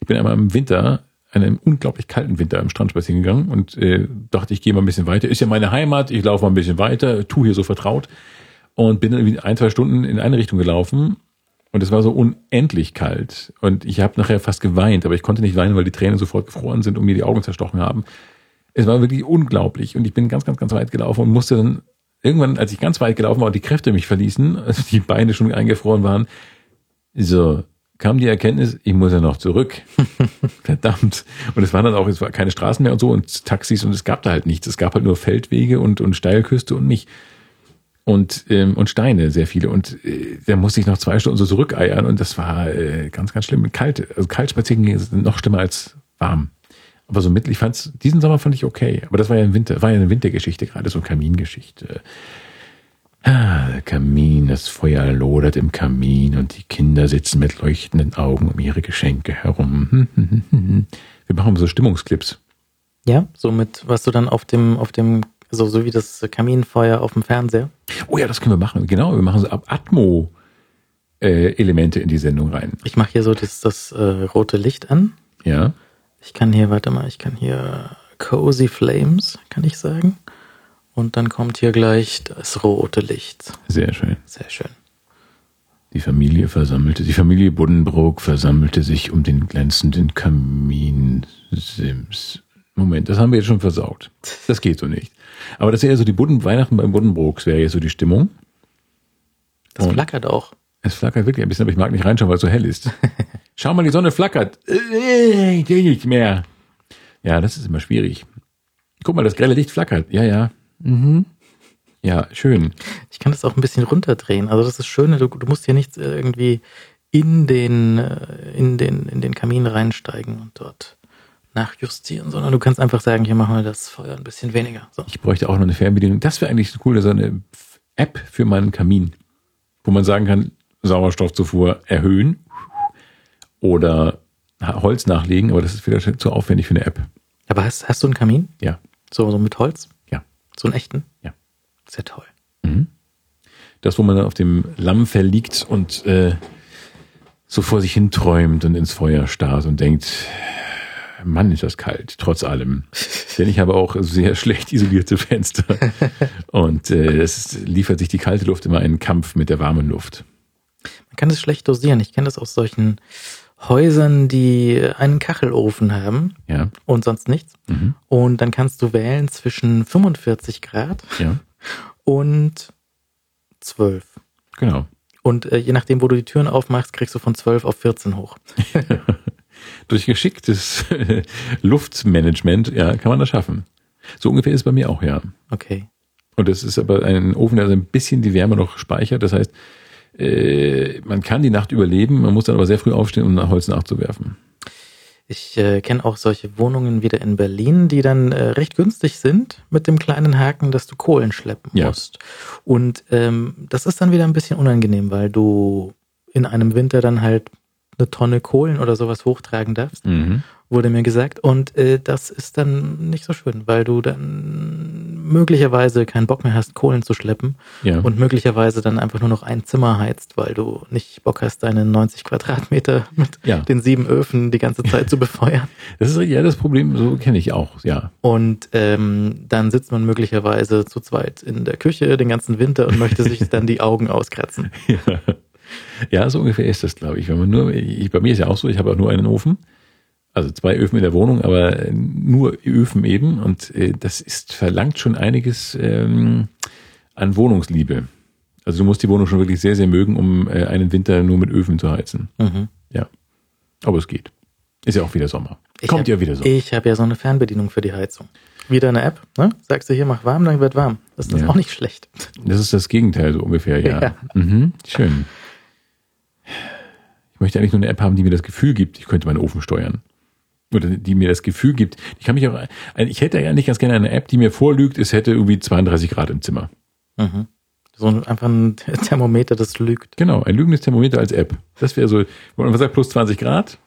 Ich bin einmal im Winter, einem unglaublich kalten Winter am Strand spazieren gegangen und äh, dachte, ich gehe mal ein bisschen weiter. Ist ja meine Heimat, ich laufe mal ein bisschen weiter, tu hier so vertraut und bin dann irgendwie ein, zwei Stunden in eine Richtung gelaufen und es war so unendlich kalt und ich habe nachher fast geweint, aber ich konnte nicht weinen, weil die Tränen sofort gefroren sind und mir die Augen zerstochen haben. Es war wirklich unglaublich und ich bin ganz, ganz, ganz weit gelaufen und musste dann irgendwann, als ich ganz weit gelaufen war und die Kräfte mich verließen, also die Beine schon eingefroren waren, so kam die Erkenntnis, ich muss ja noch zurück. Verdammt. Und es waren dann auch, es war keine Straßen mehr und so und Taxis und es gab da halt nichts. Es gab halt nur Feldwege und, und Steilküste und mich. Und, ähm, und Steine, sehr viele. Und äh, da musste ich noch zwei Stunden so zurückeiern und das war äh, ganz, ganz schlimm. Kalt, also kalt spazieren ist noch schlimmer als warm. Aber so mittel, ich fand's, diesen Sommer fand ich okay. Aber das war ja im Winter, war ja eine Wintergeschichte gerade, so Kamingeschichte. Ah, der Kamin, das Feuer lodert im Kamin und die Kinder sitzen mit leuchtenden Augen um ihre Geschenke herum. Wir machen so Stimmungsclips. Ja, so mit, was du dann auf dem, auf dem, so, so wie das Kaminfeuer auf dem Fernseher. Oh ja, das können wir machen. Genau, wir machen so ab Atmo äh, Elemente in die Sendung rein. Ich mache hier so das, das äh, rote Licht an. Ja. Ich kann hier, warte mal, ich kann hier Cozy Flames, kann ich sagen. Und dann kommt hier gleich das rote Licht. Sehr schön. Sehr schön. Die Familie versammelte, die Familie Buddenbrook versammelte sich um den glänzenden Kaminsims. Moment, das haben wir jetzt schon versaut. Das geht so nicht. Aber das wäre so die Budden, Weihnachten beim Buddenbrooks wäre jetzt so die Stimmung. Das Und- flackert auch. Es flackert wirklich ein bisschen, aber ich mag nicht reinschauen, weil es so hell ist. Schau mal, die Sonne flackert. Äh, Ich will nicht mehr. Ja, das ist immer schwierig. Guck mal, das grelle Licht flackert. Ja, ja. Mhm. Ja, schön. Ich kann das auch ein bisschen runterdrehen. Also das ist schön, du, du musst hier nicht äh, irgendwie in den, äh, in den, in den Kamin reinsteigen und dort nachjustieren, sondern du kannst einfach sagen, hier machen wir das Feuer ein bisschen weniger. So. Ich bräuchte auch noch eine Fernbedienung. Das wäre eigentlich so cool, so eine App für meinen Kamin, wo man sagen kann, Sauerstoffzufuhr erhöhen oder Holz nachlegen, aber das ist wieder zu aufwendig für eine App. Aber hast, hast du einen Kamin? Ja, So, so mit Holz? So einen echten? Ja. Sehr toll. Mhm. Das, wo man dann auf dem Lammfell liegt und äh, so vor sich hin träumt und ins Feuer starrt und denkt, Mann, ist das kalt, trotz allem. Denn ich habe auch sehr schlecht isolierte Fenster. Und äh, es liefert sich die kalte Luft immer einen Kampf mit der warmen Luft. Man kann das schlecht dosieren. Ich kenne das aus solchen Häusern, die einen Kachelofen haben Ja, und sonst nichts. mhm. Und dann kannst du wählen zwischen 45 Grad ja, und 12. genau. Und äh, je nachdem, wo du die Türen aufmachst, kriegst du von 12 auf 14 hoch. Durch geschicktes Luftmanagement, ja, kann man das schaffen. So ungefähr ist es bei mir auch, ja. Okay. Und es ist aber ein Ofen, der so ein bisschen die Wärme noch speichert. Das heißt, äh, man kann die Nacht überleben, man muss dann aber sehr früh aufstehen, um nach Holz nachzuwerfen. Ich äh, kenne auch solche Wohnungen wieder in Berlin, die dann äh, recht günstig sind, mit dem kleinen Haken, dass du Kohlen schleppen Ja. musst. Und ähm, das ist dann wieder ein bisschen unangenehm, weil du in einem Winter dann halt eine Tonne Kohlen oder sowas hochtragen darfst, Mhm. Wurde mir gesagt. Und äh, das ist dann nicht so schön, weil du dann möglicherweise keinen Bock mehr hast, Kohlen zu schleppen Ja. und möglicherweise dann einfach nur noch ein Zimmer heizt, weil du nicht Bock hast, deine 90 Quadratmeter mit Ja. den sieben Öfen die ganze Zeit zu befeuern. Das ist ja das Problem, so kenne ich auch, ja. Und ähm, dann sitzt man möglicherweise zu zweit in der Küche den ganzen Winter und möchte sich dann die Augen auskratzen. Ja, ja so ungefähr ist das, glaube ich. Wenn man nur, ich, bei mir ist ja auch so, ich habe auch nur einen Ofen. Also zwei Öfen in der Wohnung, aber nur Öfen eben. Und äh, das ist, verlangt schon einiges ähm, an Wohnungsliebe. Also du musst die Wohnung schon wirklich sehr, sehr mögen, um äh, einen Winter nur mit Öfen zu heizen. Mhm. Ja. Aber es geht. Ist ja auch wieder Sommer. Ich Kommt hab- ja wieder so. Ich habe ja so eine Fernbedienung für die Heizung. Wieder eine App, ne? Sagst du hier, mach warm, dann wird warm. Das ist Ja. auch nicht schlecht. Das ist das Gegenteil so ungefähr, ja. Ja. Mhm, schön. Ich möchte eigentlich nur eine App haben, die mir das Gefühl gibt, ich könnte meinen Ofen steuern. Oder die mir das Gefühl gibt, ich kann mich auch, ich hätte ja nicht ganz gerne eine App, die mir vorlügt, es hätte irgendwie 32 Grad im Zimmer. Mhm. So ein, einfach ein Thermometer, das lügt. Genau, ein lügendes Thermometer als App. Das wäre so, wo man sagt plus 20 Grad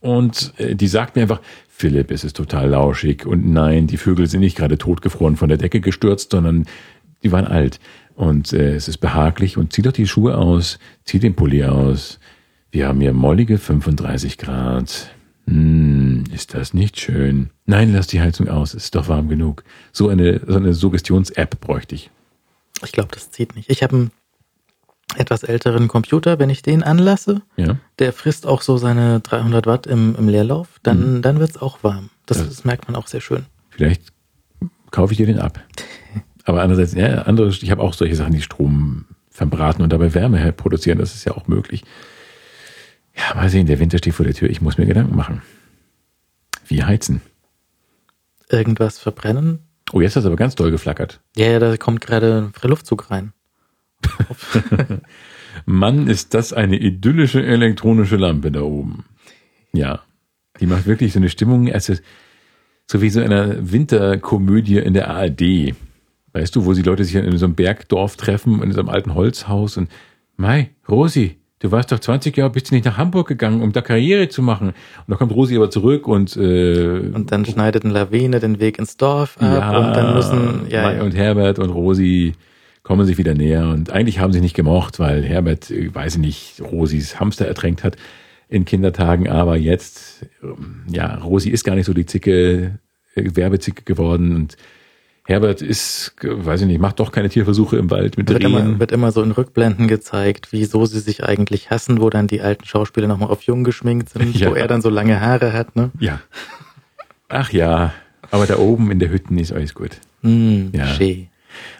Und äh, die sagt mir einfach, Philipp, es ist total lauschig und nein, die Vögel sind nicht gerade totgefroren von der Decke gestürzt, sondern die waren alt. Und äh, es ist behaglich und zieh doch die Schuhe aus, zieh den Pulli aus. Wir haben hier mollige 35 Grad. Hm, ist das nicht schön? Nein, lass die Heizung aus, es ist doch warm genug. So eine, so eine Suggestions-App bräuchte ich. Ich glaube, das zieht nicht. Ich habe einen etwas älteren Computer, wenn ich den anlasse, Ja. der frisst auch so seine 300 Watt im, im Leerlauf, dann, Mhm. dann wird's auch warm. Das, Das- das merkt man auch sehr schön. Vielleicht kaufe ich dir den ab. Aber andererseits, ja, andere, ich habe auch solche Sachen, die Strom verbraten und dabei Wärme produzieren. Das ist ja auch möglich. Ja, mal sehen, der Winter steht vor der Tür. Ich muss mir Gedanken machen. Wie heizen? Irgendwas verbrennen? Oh, jetzt hat es aber ganz doll geflackert. Ja, ja, da kommt gerade ein Friluftzug rein. Mann, ist das eine idyllische elektronische Lampe da oben. Ja, die macht wirklich so eine Stimmung, es ist so wie so eine Winterkomödie in der ARD. Weißt du, wo die Leute sich in so einem Bergdorf treffen, in so einem alten Holzhaus und Mai, Rosi, du warst doch 20 Jahre, bist du nicht nach Hamburg gegangen, um da Karriere zu machen? Und da kommt Rosi aber zurück und, äh, Und dann schneidet eine Lawine den Weg ins Dorf ab und dann müssen, ja, Mai ja. und Herbert und Rosi kommen sich wieder näher und eigentlich haben sie nicht gemocht, weil Herbert, äh, weiß ich nicht, Rosis Hamster ertränkt hat in Kindertagen, aber jetzt, ähm, ja, Rosi ist gar nicht so die Zicke, äh, Werbezicke geworden und Herbert ist, weiß ich nicht, macht doch keine Tierversuche im Wald mit wird immer, wird immer so in Rückblenden gezeigt, wieso sie sich eigentlich hassen, wo dann die alten Schauspieler nochmal auf jung geschminkt sind, Ja. wo er dann so lange Haare hat, ne? Ja. Ach ja, aber da oben in der Hütte ist alles gut. Hm, Ja. schön.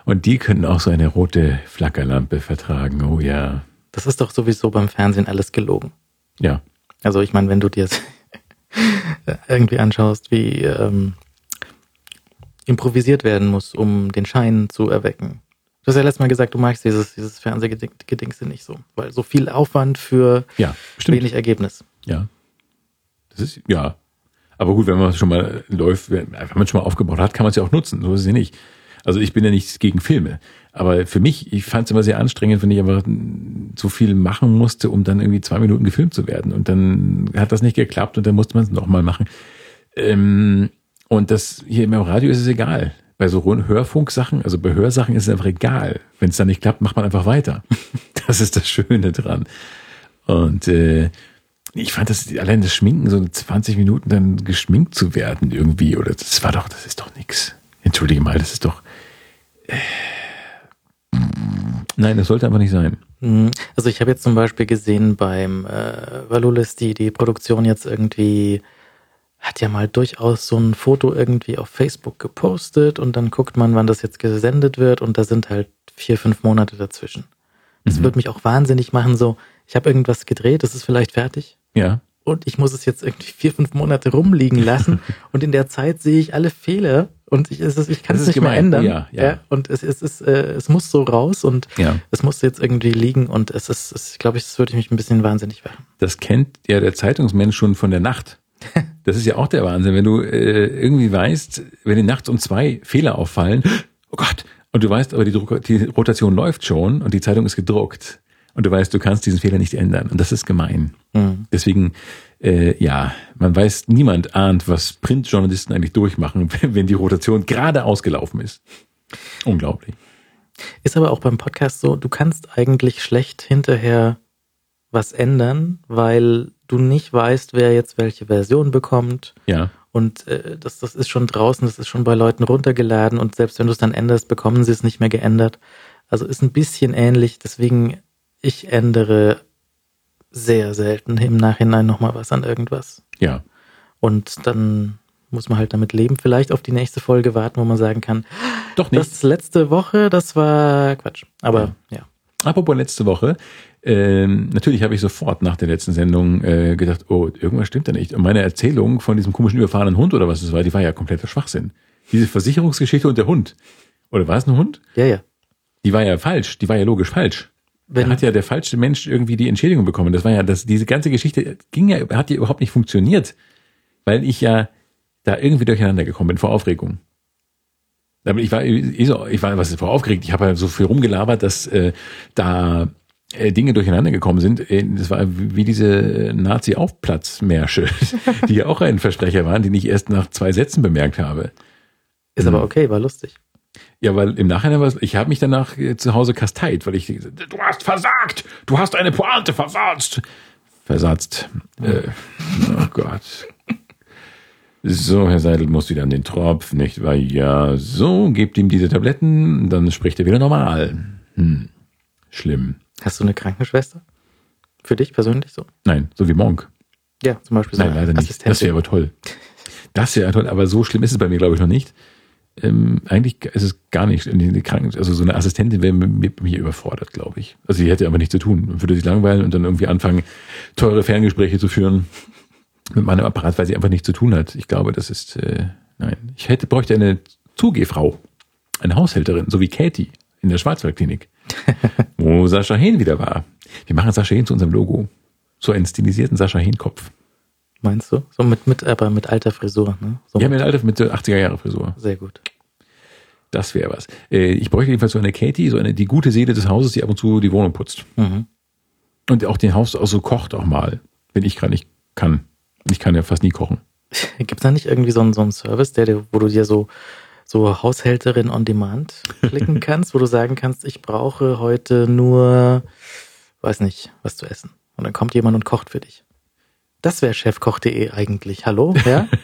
Und die können auch so eine rote Flackerlampe vertragen. Oh ja. Das ist doch sowieso beim Fernsehen alles gelogen. Ja. Also ich meine, wenn du dir irgendwie anschaust, wie ähm, improvisiert werden muss, um den Schein zu erwecken. Du hast ja letztes Mal gesagt, du magst dieses, dieses Fernsehgedingse nicht so, weil so viel Aufwand für Ja, wenig Ergebnis. Ja. Das ist, ja. Aber gut, wenn man schon mal läuft, wenn man schon mal aufgebaut hat, kann man es ja auch nutzen. So ist es ja nicht. Also ich bin ja nicht gegen Filme. Aber für mich, ich fand es immer sehr anstrengend, wenn ich einfach so viel machen musste, um dann irgendwie zwei Minuten gefilmt zu werden. Und dann hat das nicht geklappt und dann musste man es nochmal machen. Ähm, und das hier im Radio ist es egal. Bei so Hörfunksachen, also bei Hörsachen ist es einfach egal. Wenn es dann nicht klappt, macht man einfach weiter. Das ist das Schöne dran. Und äh, ich fand das allein das Schminken, so 20 Minuten dann geschminkt zu werden irgendwie, oder das war doch, das ist doch nix. Entschuldige mal, das ist doch. Äh, nein, das sollte einfach nicht sein. Mhm. Also ich habe jetzt zum Beispiel gesehen beim äh, Valulis, die die Produktion jetzt irgendwie hat ja mal durchaus so ein Foto irgendwie auf Facebook gepostet und dann guckt man, wann das jetzt gesendet wird und da sind halt vier, fünf Monate dazwischen. Das Mhm. würde mich auch wahnsinnig machen, so, ich habe irgendwas gedreht, das ist vielleicht fertig Ja, und ich muss es jetzt irgendwie vier, fünf Monate rumliegen lassen und in der Zeit sehe ich alle Fehler und ich, es ist, ich kann es nicht mehr gemein. ändern. Ja, ja. und es, es, ist, äh, es muss so raus und ja. es musste jetzt irgendwie liegen und es ist, es, glaube ich, das würde ich mich ein bisschen wahnsinnig machen. Das kennt ja der Zeitungsmensch schon von der Nacht. Das ist ja auch der Wahnsinn, wenn du äh, irgendwie weißt, wenn dir nachts um zwei Fehler auffallen, oh Gott, und du weißt aber, die, Druck, die Rotation läuft schon und die Zeitung ist gedruckt und du weißt, du kannst diesen Fehler nicht ändern und das ist gemein. Hm. Deswegen, äh, ja, man weiß, niemand ahnt, was Printjournalisten eigentlich durchmachen, wenn die Rotation gerade ausgelaufen ist. Unglaublich. Ist aber auch beim Podcast so, du kannst eigentlich schlecht hinterher was ändern, weil du nicht weißt, wer jetzt welche Version bekommt. Ja, Und äh, das, das ist schon draußen, das ist schon bei Leuten runtergeladen und selbst wenn du es dann änderst, bekommen sie es nicht mehr geändert. Also ist ein bisschen ähnlich, deswegen ich ändere sehr selten im Nachhinein nochmal was an irgendwas. ja. Und dann muss man halt damit leben, vielleicht auf die nächste Folge warten, wo man sagen kann, Doch nicht. das letzte Woche, das war Quatsch. Aber ja. Apropos letzte Woche, ähm, natürlich habe ich sofort nach der letzten Sendung äh, gedacht, oh, irgendwas stimmt da nicht. Und meine Erzählung von diesem komischen überfahrenen Hund oder was es war, die war ja kompletter Schwachsinn. Diese Versicherungsgeschichte und der Hund. Oder war es ein Hund? Ja, ja. Die war ja falsch. Die war ja logisch falsch. Da Wenn, hat ja der falsche Mensch irgendwie die Entschädigung bekommen. Das war ja, das, diese ganze Geschichte ging ja, hat ja überhaupt nicht funktioniert. Weil ich ja da irgendwie durcheinander gekommen bin vor Aufregung. Aber ich war, ich war, was ist vor aufgeregt? Ich habe ja so viel rumgelabert, dass äh, da Dinge durcheinander gekommen sind. Äh, Das war wie diese Nazi-Aufplatzmärsche, die ja auch ein Versprecher waren, den ich erst nach zwei Sätzen bemerkt habe. Ist Mhm. aber okay, war lustig. Ja, weil im Nachhinein war es, ich habe mich danach äh, zu Hause kasteit, weil ich du hast versagt, du hast eine Pointe versatzt. Versatzt. Äh, oh Gott. So, Herr Seidel muss wieder an den Tropf, nicht wahr? Ja, so, gebt ihm diese Tabletten, dann spricht er wieder normal. Hm. Schlimm. Hast du eine Krankenschwester? Für dich persönlich so? Nein, so wie Monk. Ja, zum Beispiel so Nein, leider nicht. Das wäre aber toll. Das wäre toll, aber so schlimm ist es bei mir, glaube ich, noch nicht. Ähm, eigentlich ist es gar nicht. Also so eine Assistentin wäre mit, mir überfordert, glaube ich. Also sie hätte aber nichts zu tun, würde sich langweilen und dann irgendwie anfangen, teure Ferngespräche zu führen mit meinem Apparat, weil sie einfach nichts zu tun hat. Ich glaube, das ist, äh, nein. Ich hätte, bräuchte eine Zugehfrau, eine Haushälterin, so wie Katie in der Schwarzwaldklinik, wo Sascha Hehn wieder war. Wir machen Sascha Hehn zu unserem Logo. So einen stilisierten Sascha Hehn-Kopf. Meinst du? So mit, mit, aber mit alter Frisur, ne? So Ja, mit Alter mit der 80er Jahre Frisur. Sehr gut. Das wäre was. Äh, ich bräuchte jedenfalls so eine Katie, so eine, die gute Seele des Hauses, die ab und zu die Wohnung putzt. Mhm. Und auch den Haus auch so kocht auch mal, wenn ich gerade nicht kann. Ich kann ja fast nie kochen. Gibt's da nicht irgendwie so einen, so einen Service, der, wo du dir so, so Haushälterin on Demand klicken kannst, wo du sagen kannst, ich brauche heute nur, weiß nicht, was zu essen. Und dann kommt jemand und kocht für dich. Das wäre chefkoch.de eigentlich. Hallo? Ja?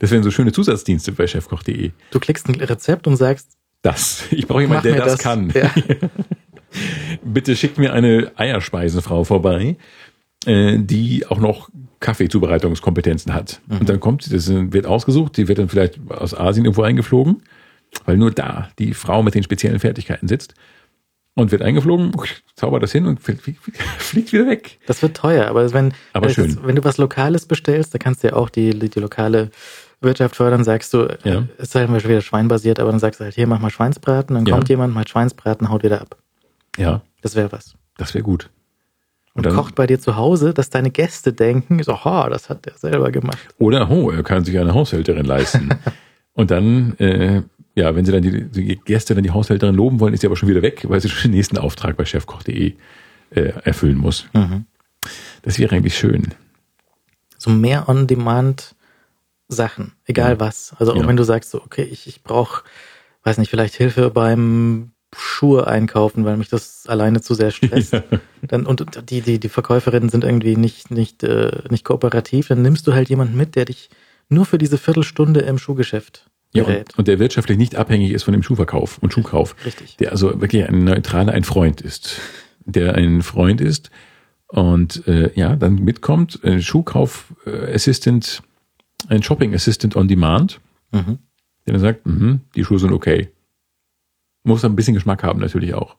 Das wären so schöne Zusatzdienste bei chefkoch.de. Du klickst ein Rezept und sagst, Das. Ich brauche jemanden, der mir das, kann. Ja. Bitte schickt mir eine Eierspeisenfrau vorbei, äh, die auch noch Kaffeezubereitungskompetenzen hat. Und dann kommt sie, das wird ausgesucht, die wird dann vielleicht aus Asien irgendwo eingeflogen, weil nur da die Frau mit den speziellen Fertigkeiten sitzt und wird eingeflogen, zaubert das hin und fliegt, wieder weg. Das wird teuer, aber wenn, Aber wenn, schön. Es, wenn du was Lokales bestellst, da kannst du ja auch die, die, lokale Wirtschaft fördern, sagst du, Ja. äh, es ist halt schon wieder schweinbasiert, aber dann sagst du halt, hier mach mal Schweinsbraten, dann Ja. kommt jemand, macht Schweinsbraten, haut wieder ab. Ja, Das wäre was. das wäre gut. Und, dann- kocht bei dir zu Hause, dass deine Gäste denken, so, ha, das hat der selber gemacht. Oder, oh, er kann sich eine Haushälterin leisten. und dann, äh, ja, wenn sie dann die, die Gäste dann die Haushälterin loben wollen, ist sie aber schon wieder weg, weil sie schon den nächsten Auftrag bei chefkoch.de äh, erfüllen muss. Mhm. Das wäre eigentlich schön. So mehr on-demand Sachen, egal Ja. was. Also auch Ja. wenn du sagst, so, okay, ich, ich brauche, weiß nicht, vielleicht Hilfe beim Schuhe einkaufen, weil mich das alleine zu sehr stresst. Ja. Dann, und die, die, die Verkäuferinnen sind irgendwie nicht, nicht, äh, nicht kooperativ, dann nimmst du halt jemanden mit, der dich nur für diese Viertelstunde im Schuhgeschäft Ja, berät. und, und der wirtschaftlich nicht abhängig ist von dem Schuhverkauf und Schuhkauf. Richtig. Der also wirklich ein neutraler, ein Freund ist. Der ein Freund ist und äh, ja, dann mitkommt, ein Schuhkauf-Assistant, ein Shopping-Assistant on Demand, Mhm. der dann sagt, mhm, die Schuhe sind okay. Muss ein bisschen Geschmack haben natürlich auch.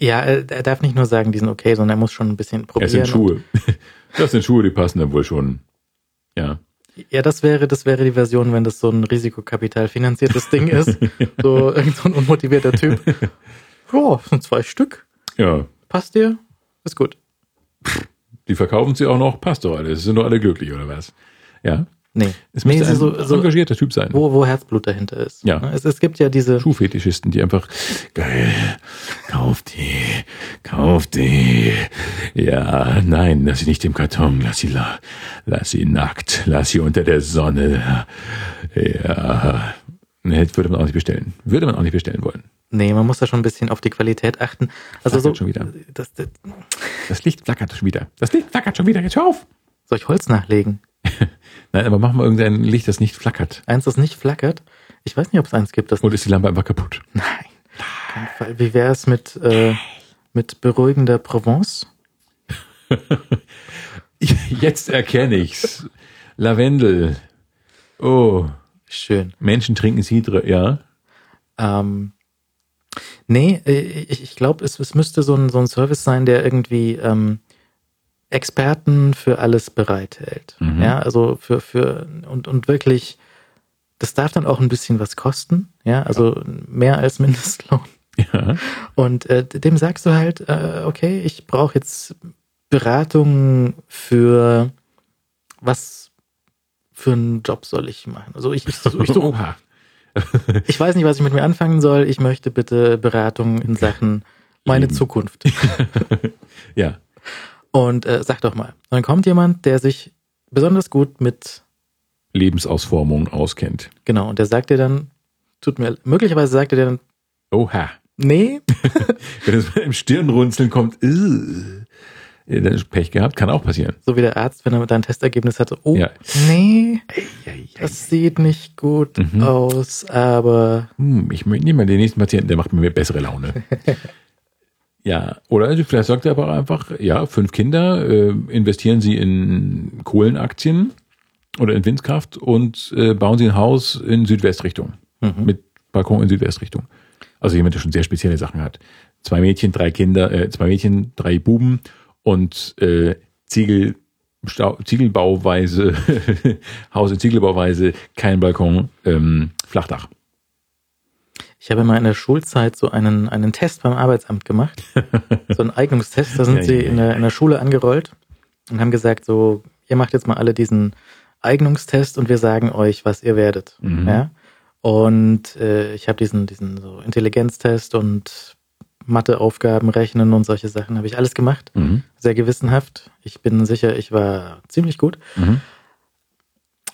Ja, er, er darf nicht nur sagen, die sind okay, sondern er muss schon ein bisschen probieren. Es sind Schuhe. Das sind Schuhe, die passen dann wohl schon. Ja. Ja, das wäre, das wäre die Version, wenn das so ein Risikokapital finanziertes Ding ist. So irgend so ein unmotivierter Typ. Ja, sind zwei Stück. Ja. Passt dir? Ist gut. Die verkaufen sie auch noch, passt doch alles. Sind doch alle glücklich, oder was? Ja. Nee. Es nee, müsste ein so, so, engagierter Typ sein. wo, wo Herzblut dahinter ist. Ja. Es, es gibt ja diese, Schuhfetischisten, die einfach, geil, kauf die, kauf die. Ja, nein, lass sie nicht im Karton, lass sie, la, lass sie nackt, lass sie unter der Sonne. Ja, nee, würde man auch nicht bestellen. Würde man auch nicht bestellen wollen. nee, man muss da schon ein bisschen auf die Qualität achten. Also so, Flackert schon wieder. Das, das, Das Licht flackert schon wieder. Das Licht flackert schon wieder. Jetzt hör auf. soll ich Holz nachlegen? Nein, aber machen wir irgendein Licht, das nicht flackert. Eins, das nicht flackert? Ich weiß nicht, ob es eins gibt, das Oder ist die Lampe einfach kaputt? Nein. keinen Fall. Wie wäre es mit, äh, mit beruhigender Provence? Jetzt erkenne ich's. Lavendel. Oh, Schön. Menschen trinken Cidre, ja. Ähm, nee, äh, ich, ich glaube, es, es müsste so ein, so ein Service sein, der irgendwie ähm, Experten für alles bereithält. Mhm. Ja, also für, für und, und wirklich, das darf dann auch ein bisschen was kosten, ja, also mehr als Mindestlohn. Ja. Und äh, dem sagst du halt, äh, okay, ich brauche jetzt Beratung für was für einen Job soll ich machen. Also ich, ich, ich, ich, ich weiß nicht, was ich mit mir anfangen soll. Ich möchte bitte Beratung in Sachen Meine. Zukunft. Ja. Und äh, sag doch mal, dann kommt jemand, der sich besonders gut mit, Lebensausformung auskennt. genau, und der sagt dir dann, tut mir, möglicherweise sagt er dir dann, Oha. nee, Wenn es mit dem Stirnrunzeln kommt, äh, ja, dann ist Pech gehabt, kann auch passieren. so wie der Arzt, wenn er da ein Testergebnis hatte, oh, Ja. nee, das sieht nicht gut Mhm. aus, aber Hm, ich nehme mal den nächsten Patienten, der macht mir bessere Laune. ja, oder vielleicht sagt er aber einfach, ja, fünf Kinder, äh, investieren Sie in Kohlenaktien oder in Windkraft und äh, bauen Sie ein Haus in Südwestrichtung. Mhm. Mit Balkon in Südwestrichtung. Also jemand, der schon sehr spezielle Sachen hat. Zwei Mädchen, drei Kinder, äh, zwei Mädchen, drei Buben und äh, Ziegel, Stau, Ziegelbauweise, Haus in Ziegelbauweise, kein Balkon, ähm, Flachdach. Ich habe mal in der Schulzeit so einen, einen Test beim Arbeitsamt gemacht, so einen Eignungstest, da sind Ja, sie ja, in der, in der Schule angerollt und haben gesagt, so, ihr macht jetzt mal alle diesen Eignungstest und wir sagen euch, was ihr werdet. Mhm. Ja? Und äh, ich habe diesen, diesen so Intelligenztest und Matheaufgaben rechnen und solche Sachen habe ich alles gemacht. Mhm. Sehr gewissenhaft. Ich bin sicher, ich war ziemlich gut. Mhm.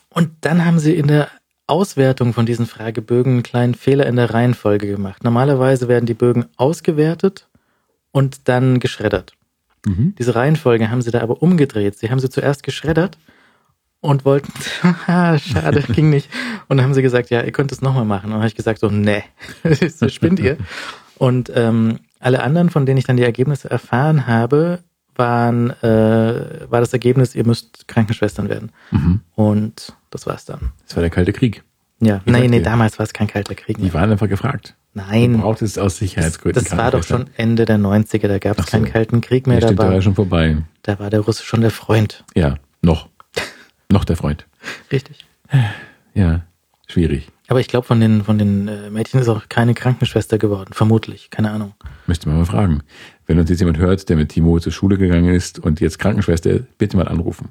Und dann haben sie in der Auswertung von diesen Fragebögen einen kleinen Fehler in der Reihenfolge gemacht. Normalerweise werden die Bögen ausgewertet und dann geschreddert. Mhm. Diese Reihenfolge haben sie da aber umgedreht. Sie haben sie zuerst geschreddert und wollten, haha, schade, ging nicht. Und dann haben sie gesagt, ja, ihr könnt es nochmal machen. Und dann habe ich gesagt, so, nee, so spinnt ihr. Und ähm, alle anderen, von denen ich dann die Ergebnisse erfahren habe, waren, äh, war das Ergebnis, ihr müsst Krankenschwestern werden. Mhm. Und das war's dann. Das war der Kalte Krieg. Ja, nee, sagt nee, ihr? damals war es kein kalter Krieg Die mehr. waren einfach gefragt. Du Nein, brauchtest aus Sicherheitsgründen. das war doch schon Ende der 90er, da gab es so. keinen kalten Krieg Ja, mehr. stimmt, da, war war, ja schon vorbei. da war der Russe schon der Freund. Ja, noch. noch der Freund. Richtig. Ja, schwierig. Aber ich glaube, von den, von den äh, Mädchen ist auch keine Krankenschwester geworden. Vermutlich. Keine Ahnung. Müsste man mal fragen. Wenn uns jetzt jemand hört, der mit Timo zur Schule gegangen ist und jetzt Krankenschwester, bitte mal anrufen.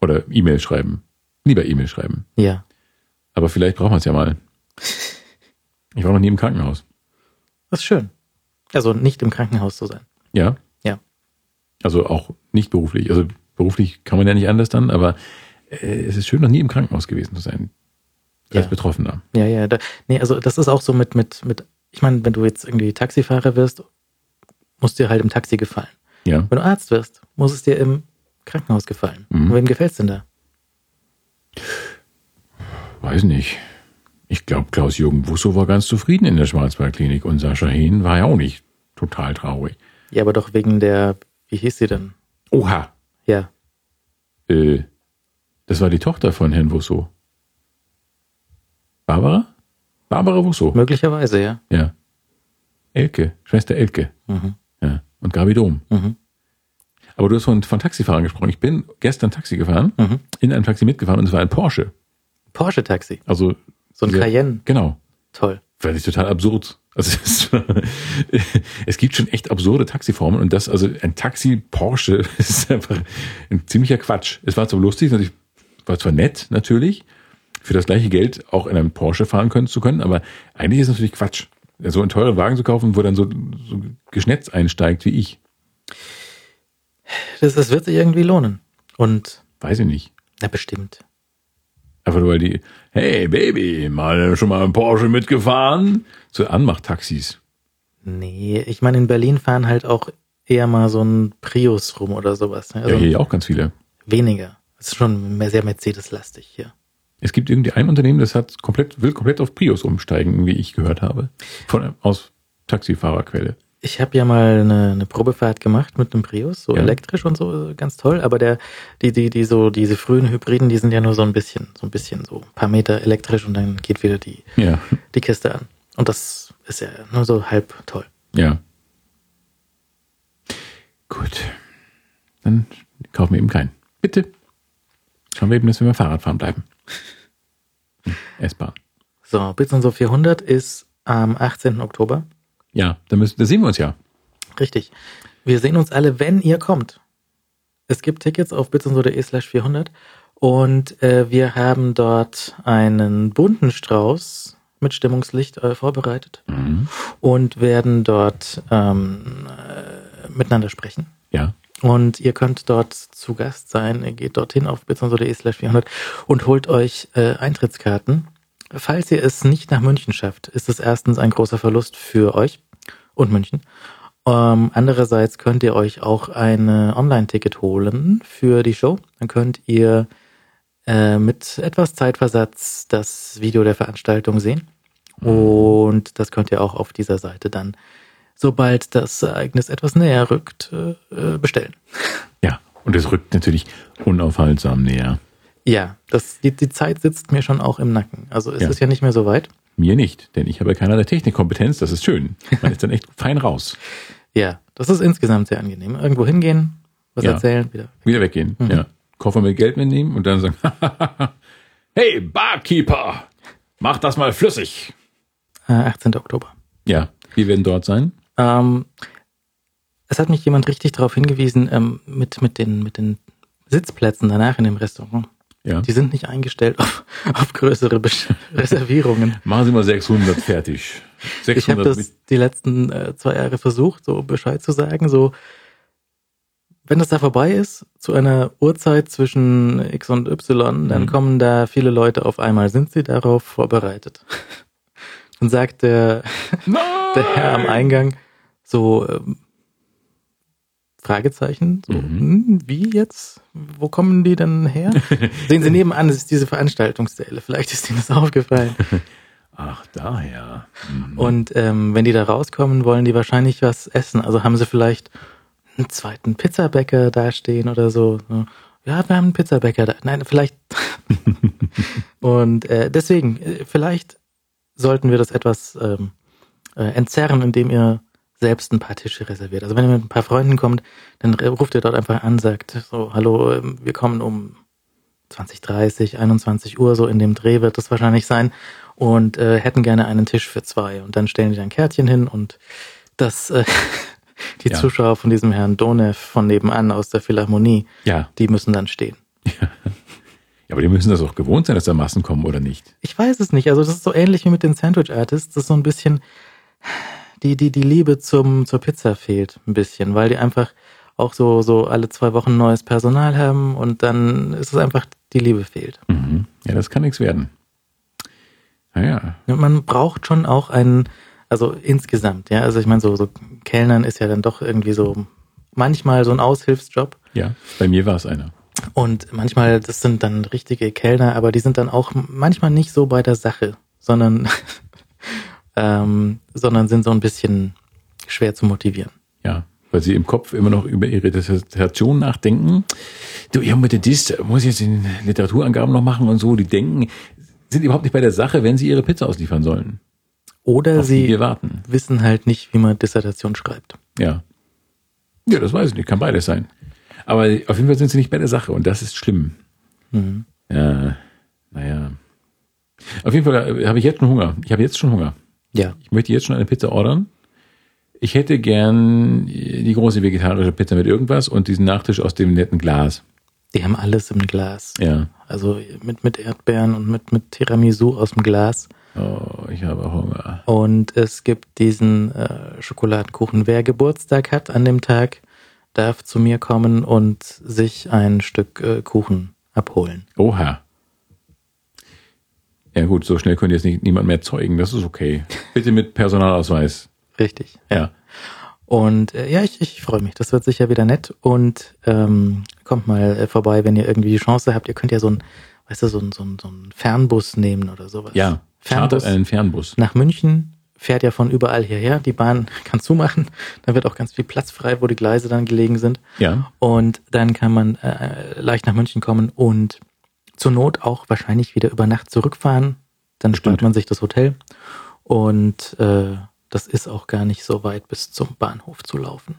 Oder E-Mail schreiben. Lieber E-Mail schreiben. Ja. Aber vielleicht brauchen wir es ja mal. Ich war noch nie im Krankenhaus. Das ist schön. Also nicht im Krankenhaus zu sein. Ja? Ja. Also auch nicht beruflich. Also beruflich kann man ja nicht anders dann, aber äh, es ist schön, noch nie im Krankenhaus gewesen zu sein. Als Ja. Betroffener. Ja, ja. Da, nee, also das ist auch so mit, mit, mit, ich meine, wenn du jetzt irgendwie Taxifahrer wirst, muss dir halt im Taxi gefallen. Ja. Wenn du Arzt wirst, muss es dir im Krankenhaus gefallen. Mhm. Und wem gefällt's denn da? Weiß nicht. Ich glaube, Klaus-Jürgen Wusso war ganz zufrieden in der Schwarzwaldklinik und Sascha Hehn war ja auch nicht total traurig. Ja, aber doch wegen der, wie hieß sie denn? Oha, Ja. äh, das war die Tochter von Herrn Wusso. Barbara? Barbara Wusso. Möglicherweise, ja. Ja. Elke, Schwester Elke. Mhm. Ja. Und Gabi Dom. Mhm. Aber du hast von, von Taxifahrern gesprochen. Ich bin gestern Taxi gefahren, Mhm. in einem Taxi mitgefahren und es war ein Porsche. Porsche-Taxi. Also So ein Sehr- Cayenne. genau. Toll. Fand ich total absurd. Also es, es gibt schon echt absurde Taxiformen und das, also ein Taxi Porsche ist einfach ein ziemlicher Quatsch. Es war zwar lustig, natürlich, war zwar nett natürlich, für das gleiche Geld auch in einem Porsche fahren können zu können, aber eigentlich ist es natürlich Quatsch. So einen teuren Wagen zu kaufen, wo dann so, so Geschnetz einsteigt wie ich. Das, das wird sich irgendwie lohnen. Und, Weiß ich nicht. na bestimmt. Einfach nur weil die, hey Baby, mal schon mal ein Porsche mitgefahren? So Anmachtaxis. Nee, ich meine, in Berlin fahren halt auch eher mal so ein Prius rum oder sowas. ne? Also ja, hier auch ganz viele. weniger. Es ist schon mehr, sehr Mercedes-lastig hier. Es gibt irgendwie ein Unternehmen, das hat komplett, will komplett auf Prius umsteigen, wie ich gehört habe. Von, aus Taxifahrerquelle. Ich habe ja mal eine, eine Probefahrt gemacht mit einem Prius, so Ja. elektrisch und so, ganz toll. Aber der, die, die, die so, diese frühen Hybriden, die sind ja nur so ein bisschen, so ein bisschen so ein paar Meter elektrisch und dann geht wieder die, Ja, die Kiste an. Und das ist ja nur so halb toll. ja. Gut. Dann kaufen wir eben keinen. Bitte. Schauen wir eben, dass wir beim Fahrradfahren bleiben. Hm, S-Bahn. So, Bits und so 400 ist am 18. Oktober. Ja, da, müssen, da sehen wir uns ja. Richtig. Wir sehen uns alle, wenn ihr kommt. Es gibt Tickets auf bitsundso.de slash 400 und äh, wir haben dort einen bunten Strauß mit Stimmungslicht äh, vorbereitet Mhm. und werden dort ähm, äh, miteinander sprechen. Ja. Und ihr könnt dort zu Gast sein. Ihr geht dorthin auf bitsonso.de slash 400 und holt euch äh, Eintrittskarten. Falls ihr es nicht nach München schafft, ist es erstens ein großer Verlust für euch und München. Ähm, andererseits könnt ihr euch auch ein Online-Ticket holen für die Show. Dann könnt ihr äh, mit etwas Zeitversatz das Video der Veranstaltung sehen. Und das könnt ihr auch auf dieser Seite dann, sobald das Ereignis etwas näher rückt, äh, äh, bestellen. Ja. Und es rückt natürlich unaufhaltsam näher. Ja, das, die, die Zeit sitzt mir schon auch im Nacken. Also es Ja. ist ja nicht mehr so weit. Mir nicht, denn ich habe keinerlei Technikkompetenz, das ist schön. Man ist dann echt fein raus. Ja, das ist insgesamt sehr angenehm. Irgendwo hingehen, was Ja. erzählen, wieder. Wieder weggehen. Mhm. Ja. Koffer mit Geld mitnehmen und dann sagen, hey, Barkeeper, mach das mal flüssig. Äh, 18. Oktober. Ja, wir werden dort sein. Ähm, es hat mich jemand richtig darauf hingewiesen, ähm, mit, mit, den, mit den Sitzplätzen danach in dem Restaurant. Ja. Die sind nicht eingestellt auf, auf größere Besch- Reservierungen. Machen Sie mal 600 fertig. Ich habe 600 das die letzten äh, zwei Jahre versucht, so Bescheid zu sagen, so wenn das da vorbei ist, zu einer Uhrzeit zwischen X und Y, dann Mhm. kommen da viele Leute auf einmal. Sind sie darauf vorbereitet? Und sagt der, der Herr am Eingang so ähm, Fragezeichen, so Mhm. hm, wie jetzt? Wo kommen die denn her? Sehen Sie nebenan, das ist diese Veranstaltungssäle. Vielleicht ist Ihnen das aufgefallen. Ach, daher. Mhm. Und ähm, wenn die da rauskommen, wollen die wahrscheinlich was essen. Also haben sie vielleicht einen zweiten Pizzabäcker dastehen oder so. So, Ja, wir haben einen Pizzabäcker da. Nein, vielleicht. Und äh, deswegen, äh, vielleicht sollten wir das etwas ähm, äh, entzerren, indem ihr selbst ein paar Tische reserviert. Also wenn ihr mit ein paar Freunden kommt, dann ruft ihr dort einfach an, sagt so, hallo, ähm, wir kommen um 20, 30, 21 Uhr, so in dem Dreh wird das wahrscheinlich sein und äh, hätten gerne einen Tisch für zwei. Und dann stellen die dann Kärtchen hin und das, äh, die Ja. Zuschauer von diesem Herrn Donev von nebenan aus der Philharmonie, ja. die müssen dann stehen. ja, aber die müssen das auch gewohnt sein, dass da Massen kommen, oder nicht? Ich weiß es nicht. Also das ist so ähnlich wie mit den Sandwich Artists. Das ist so ein bisschen die die die Liebe zum zur Pizza fehlt ein bisschen, weil die einfach auch so so alle zwei Wochen neues Personal haben und dann ist es einfach die Liebe fehlt. Mhm. Ja, das kann nichts werden. Naja. Ja, Man braucht schon auch einen, also insgesamt, ja. Also ich meine, so, so Kellnern ist ja dann doch irgendwie so manchmal so ein Aushilfsjob. Ja, bei mir war es einer. Und manchmal, das sind dann richtige Kellner, aber die sind dann auch manchmal nicht so bei der Sache, sondern, ähm, sondern sind so ein bisschen schwer zu motivieren. Ja, weil sie im Kopf immer noch über ihre Dissertation nachdenken. Du, ja, mit der Dis, muss ich jetzt die Literaturangaben noch machen und so. Die denken, sind überhaupt nicht bei der Sache, wenn sie ihre Pizza ausliefern sollen. Oder sie wissen halt nicht, wie man Dissertation schreibt. Ja. Ja, das weiß ich nicht. Kann beides sein. Aber auf jeden Fall sind sie nicht bei der Sache und das ist schlimm. Mhm. Ja, naja. Auf jeden Fall habe ich jetzt schon Hunger. Ich habe jetzt schon Hunger. Ja, Ich möchte jetzt schon eine Pizza ordern. Ich hätte gern die große vegetarische Pizza mit irgendwas und diesen Nachtisch aus dem netten Glas. die haben alles im Glas. Ja. Also mit, mit Erdbeeren und mit, mit Tiramisu aus dem Glas. Oh, ich habe Hunger. Und es gibt diesen äh, Schokoladenkuchen. Wer Geburtstag hat an dem Tag, darf zu mir kommen und sich ein Stück äh, Kuchen abholen. Oha. Ja gut, so schnell könnte jetzt nicht, niemand mehr zeugen. Das ist okay. Bitte mit Personalausweis. Richtig. Ja. Und äh, ja, ich, ich freue mich. Das wird sicher wieder nett. Und ähm, kommt mal äh, vorbei, wenn ihr irgendwie die Chance habt. Ihr könnt ja so ein, weißt du, so ein, so ein, so ein Fernbus nehmen oder sowas. Ja. Fernbus einen Fernbus. nach München fährt ja von überall hierher. Die Bahn kann zumachen. Da wird auch ganz viel Platz frei, wo die Gleise dann gelegen sind. Ja. Und dann kann man äh, leicht nach München kommen und zur Not auch wahrscheinlich wieder über Nacht zurückfahren. Dann spart Stimmt. man sich das Hotel. Und äh, das ist auch gar nicht so weit bis zum Bahnhof zu laufen.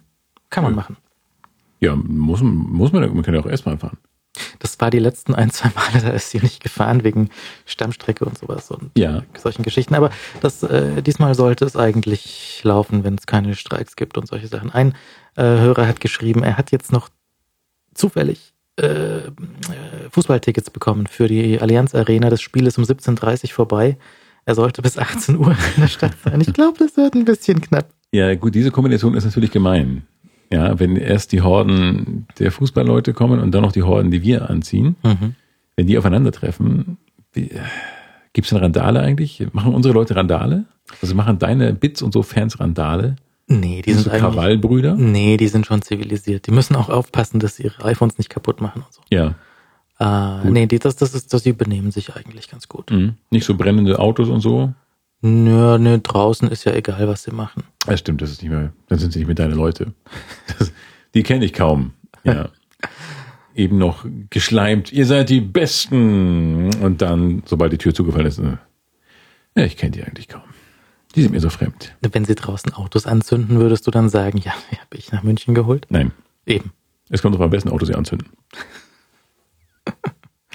Kann man Ja. machen. Ja, muss, muss man, man kann ja auch erstmal fahren. Das war die letzten ein, zwei Male, da ist sie nicht gefahren wegen Stammstrecke und sowas und Ja. solchen Geschichten. Aber das, äh, diesmal sollte es eigentlich laufen, wenn es keine Streiks gibt und solche Sachen. Ein äh, Hörer hat geschrieben, er hat jetzt noch zufällig äh, äh, Fußballtickets bekommen für die Allianz Arena. Das Spiel ist um 17.30 Uhr vorbei. er sollte bis 18 Uhr in der Stadt sein. Ich glaube, das wird ein bisschen knapp. Ja, gut, diese Kombination ist natürlich gemein. Ja, wenn erst die Horden der Fußballleute kommen und dann noch die Horden, die wir anziehen, Mhm. wenn die aufeinandertreffen, gibt es eine Randale eigentlich? Machen unsere Leute Randale? Also machen deine Bits und so Fans Randale? Nee, die Diese sind eigentlich, Krawallbrüder? nee, die sind schon zivilisiert. Die müssen auch aufpassen, dass sie ihre iPhones nicht kaputt machen und so. Ja. Äh, nee, die, das, das ist, das, die benehmen sich eigentlich ganz gut. Mhm. Nicht so brennende Autos und so. Nö, nö, draußen ist ja egal, was sie machen. Das stimmt, das ist nicht mehr, dann sind sie nicht mehr deine Leute. Das, die kenne ich kaum. Ja. Eben noch geschleimt, ihr seid die Besten. Und dann, sobald die Tür zugefallen ist, äh, ja, ich kenne die eigentlich kaum. Die sind mir so fremd. Wenn sie draußen Autos anzünden, würdest du dann sagen, ja, die habe ich nach München geholt? Nein, Eben. es kommt drauf an, wessen Auto sie anzünden.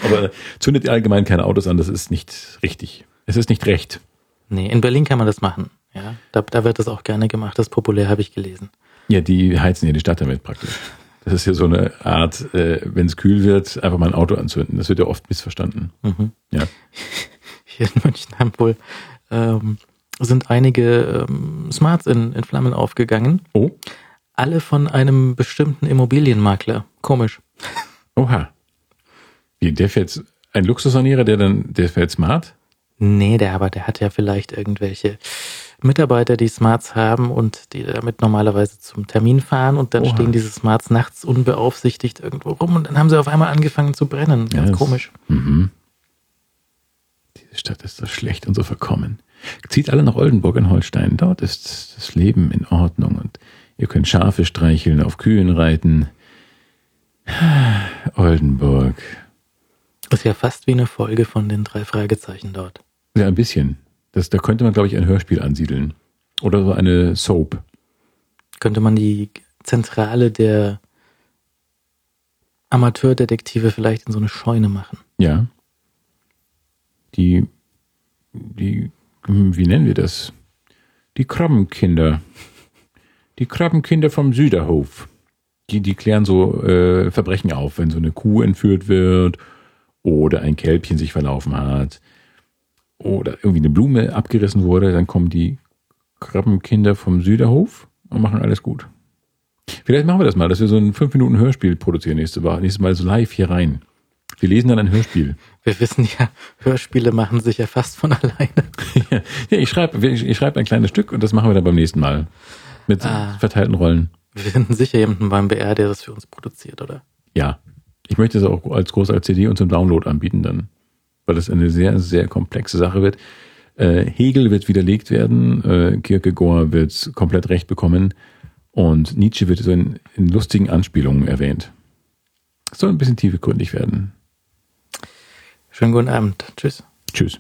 Aber zündet ihr allgemein keine Autos an, das ist nicht richtig. Es ist nicht recht. Nee, in Berlin kann man das machen. Ja, da, da wird das auch gerne gemacht. Das ist populär, habe ich gelesen. Ja, die heizen ja die Stadt damit praktisch. Das ist ja so eine Art, äh, wenn es kühl wird, einfach mal ein Auto anzünden. Das wird ja oft missverstanden. Mhm. Ja. Hier in München haben wohl ähm, sind einige ähm, Smarts in, in Flammen aufgegangen. Oh, Alle von einem bestimmten Immobilienmakler. Komisch. oha. Wie, der fährt ein Luxussanierer, der dann, der fährt smart? Nee, der aber, der hat ja vielleicht irgendwelche Mitarbeiter, die Smarts haben und die damit normalerweise zum Termin fahren und dann Oha. stehen diese Smarts nachts unbeaufsichtigt irgendwo rum und dann haben sie auf einmal angefangen zu brennen. Ganz das- komisch. Mhm. Diese Stadt ist so schlecht und so verkommen. Zieht alle nach Oldenburg in Holstein. Dort ist das Leben in Ordnung und ihr könnt Schafe streicheln, auf Kühen reiten. Oldenburg. Ist ja fast wie eine Folge von den drei Fragezeichen dort. Ja, ein bisschen. Das, da könnte man, glaube ich, ein Hörspiel ansiedeln. Oder so eine Soap. Könnte man die Zentrale der Amateurdetektive vielleicht in so eine Scheune machen. Ja. Die, die, wie nennen wir das? Die Krabbenkinder. Die Krabbenkinder vom Süderhof. Die, die klären so äh, Verbrechen auf, wenn so eine Kuh entführt wird oder ein Kälbchen sich verlaufen hat oder irgendwie eine Blume abgerissen wurde, dann kommen die Krabbenkinder vom Süderhof und machen alles gut. Vielleicht machen wir das mal, dass wir so ein 5 Minuten Hörspiel produzieren nächste Woche, nächstes Mal so live hier rein. Wir lesen dann ein Hörspiel. Wir wissen ja, Hörspiele machen sich ja fast von alleine. ja, ich schreibe ich, schreib ein kleines Stück und das machen wir dann beim nächsten Mal. Mit Ah. verteilten Rollen. Wir finden sicher jemanden beim BR, der das für uns produziert, oder? Ja. Ich möchte es auch als groß als CD und zum Download anbieten dann. Weil das eine sehr, sehr komplexe Sache wird. Äh, Hegel wird widerlegt werden, äh, Kierkegaard wird komplett recht bekommen und Nietzsche wird so in, in lustigen Anspielungen erwähnt. Es soll ein bisschen tiefgründig werden. Schönen guten Abend. Tschüss. Tschüss.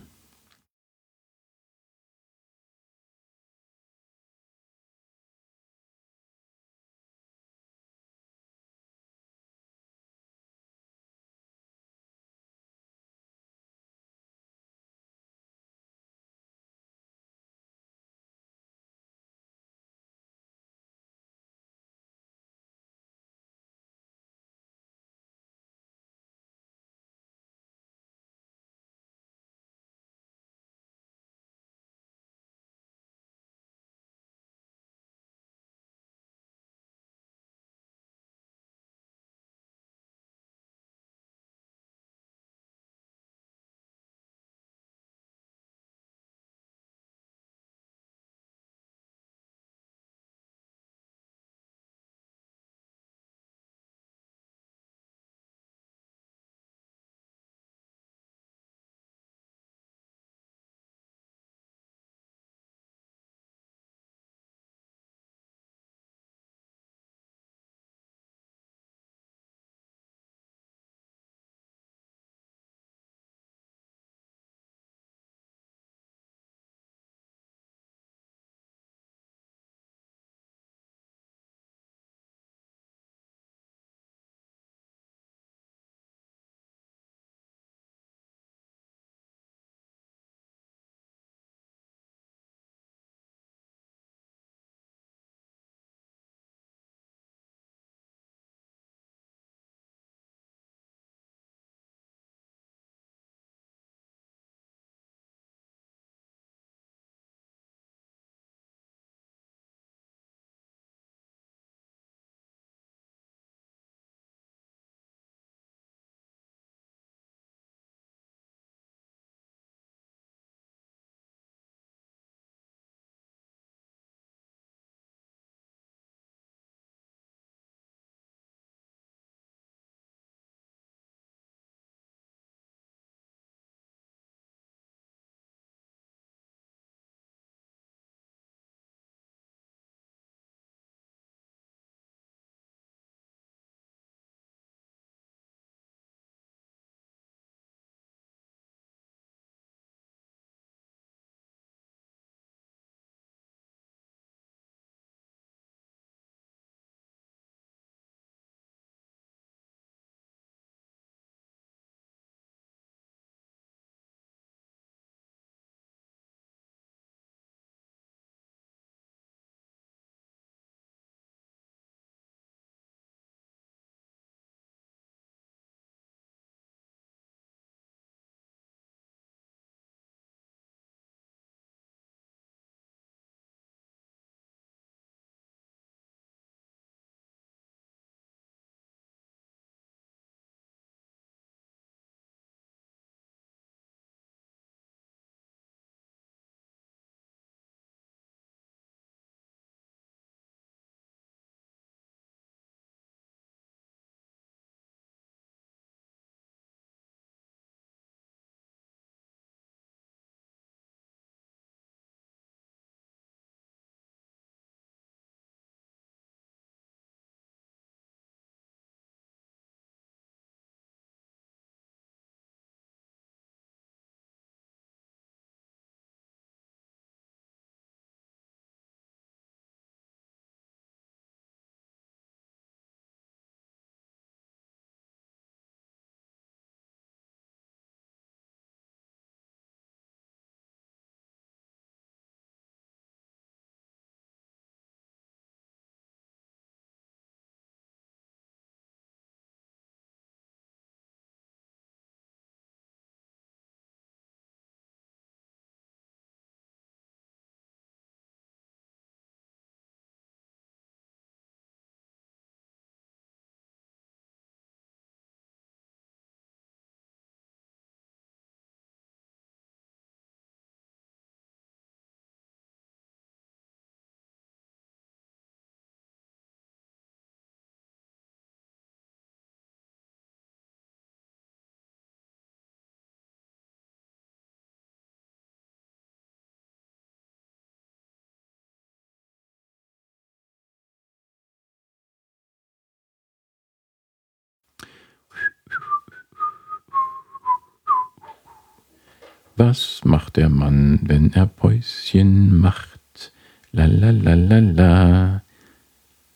Was macht der Mann, wenn er Päuschen macht? La la la la la.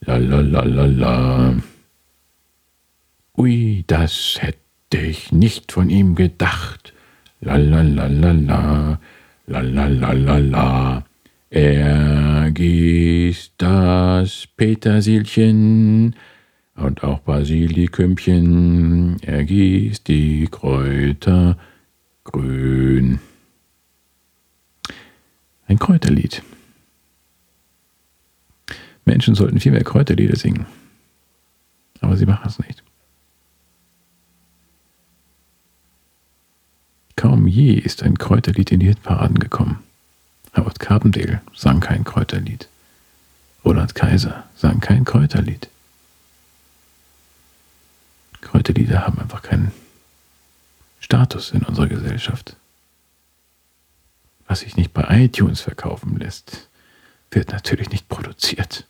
La la la la la. Ui, das hätte ich nicht von ihm gedacht. La la la la la. La la la la la. Er gießt das Petersilchen und auch Basilikümchen. Er gießt die Kräuter grün. Ein Kräuterlied. Menschen sollten viel mehr Kräuterlieder singen. Aber sie machen es nicht. Kaum je ist ein Kräuterlied in die Hitparaden gekommen. Howard Carpendale sang kein Kräuterlied. Roland Kaiser sang kein Kräuterlied. Kräuterlieder haben einfach keinen Status in unserer Gesellschaft. Was sich nicht bei iTunes verkaufen lässt, wird natürlich nicht produziert.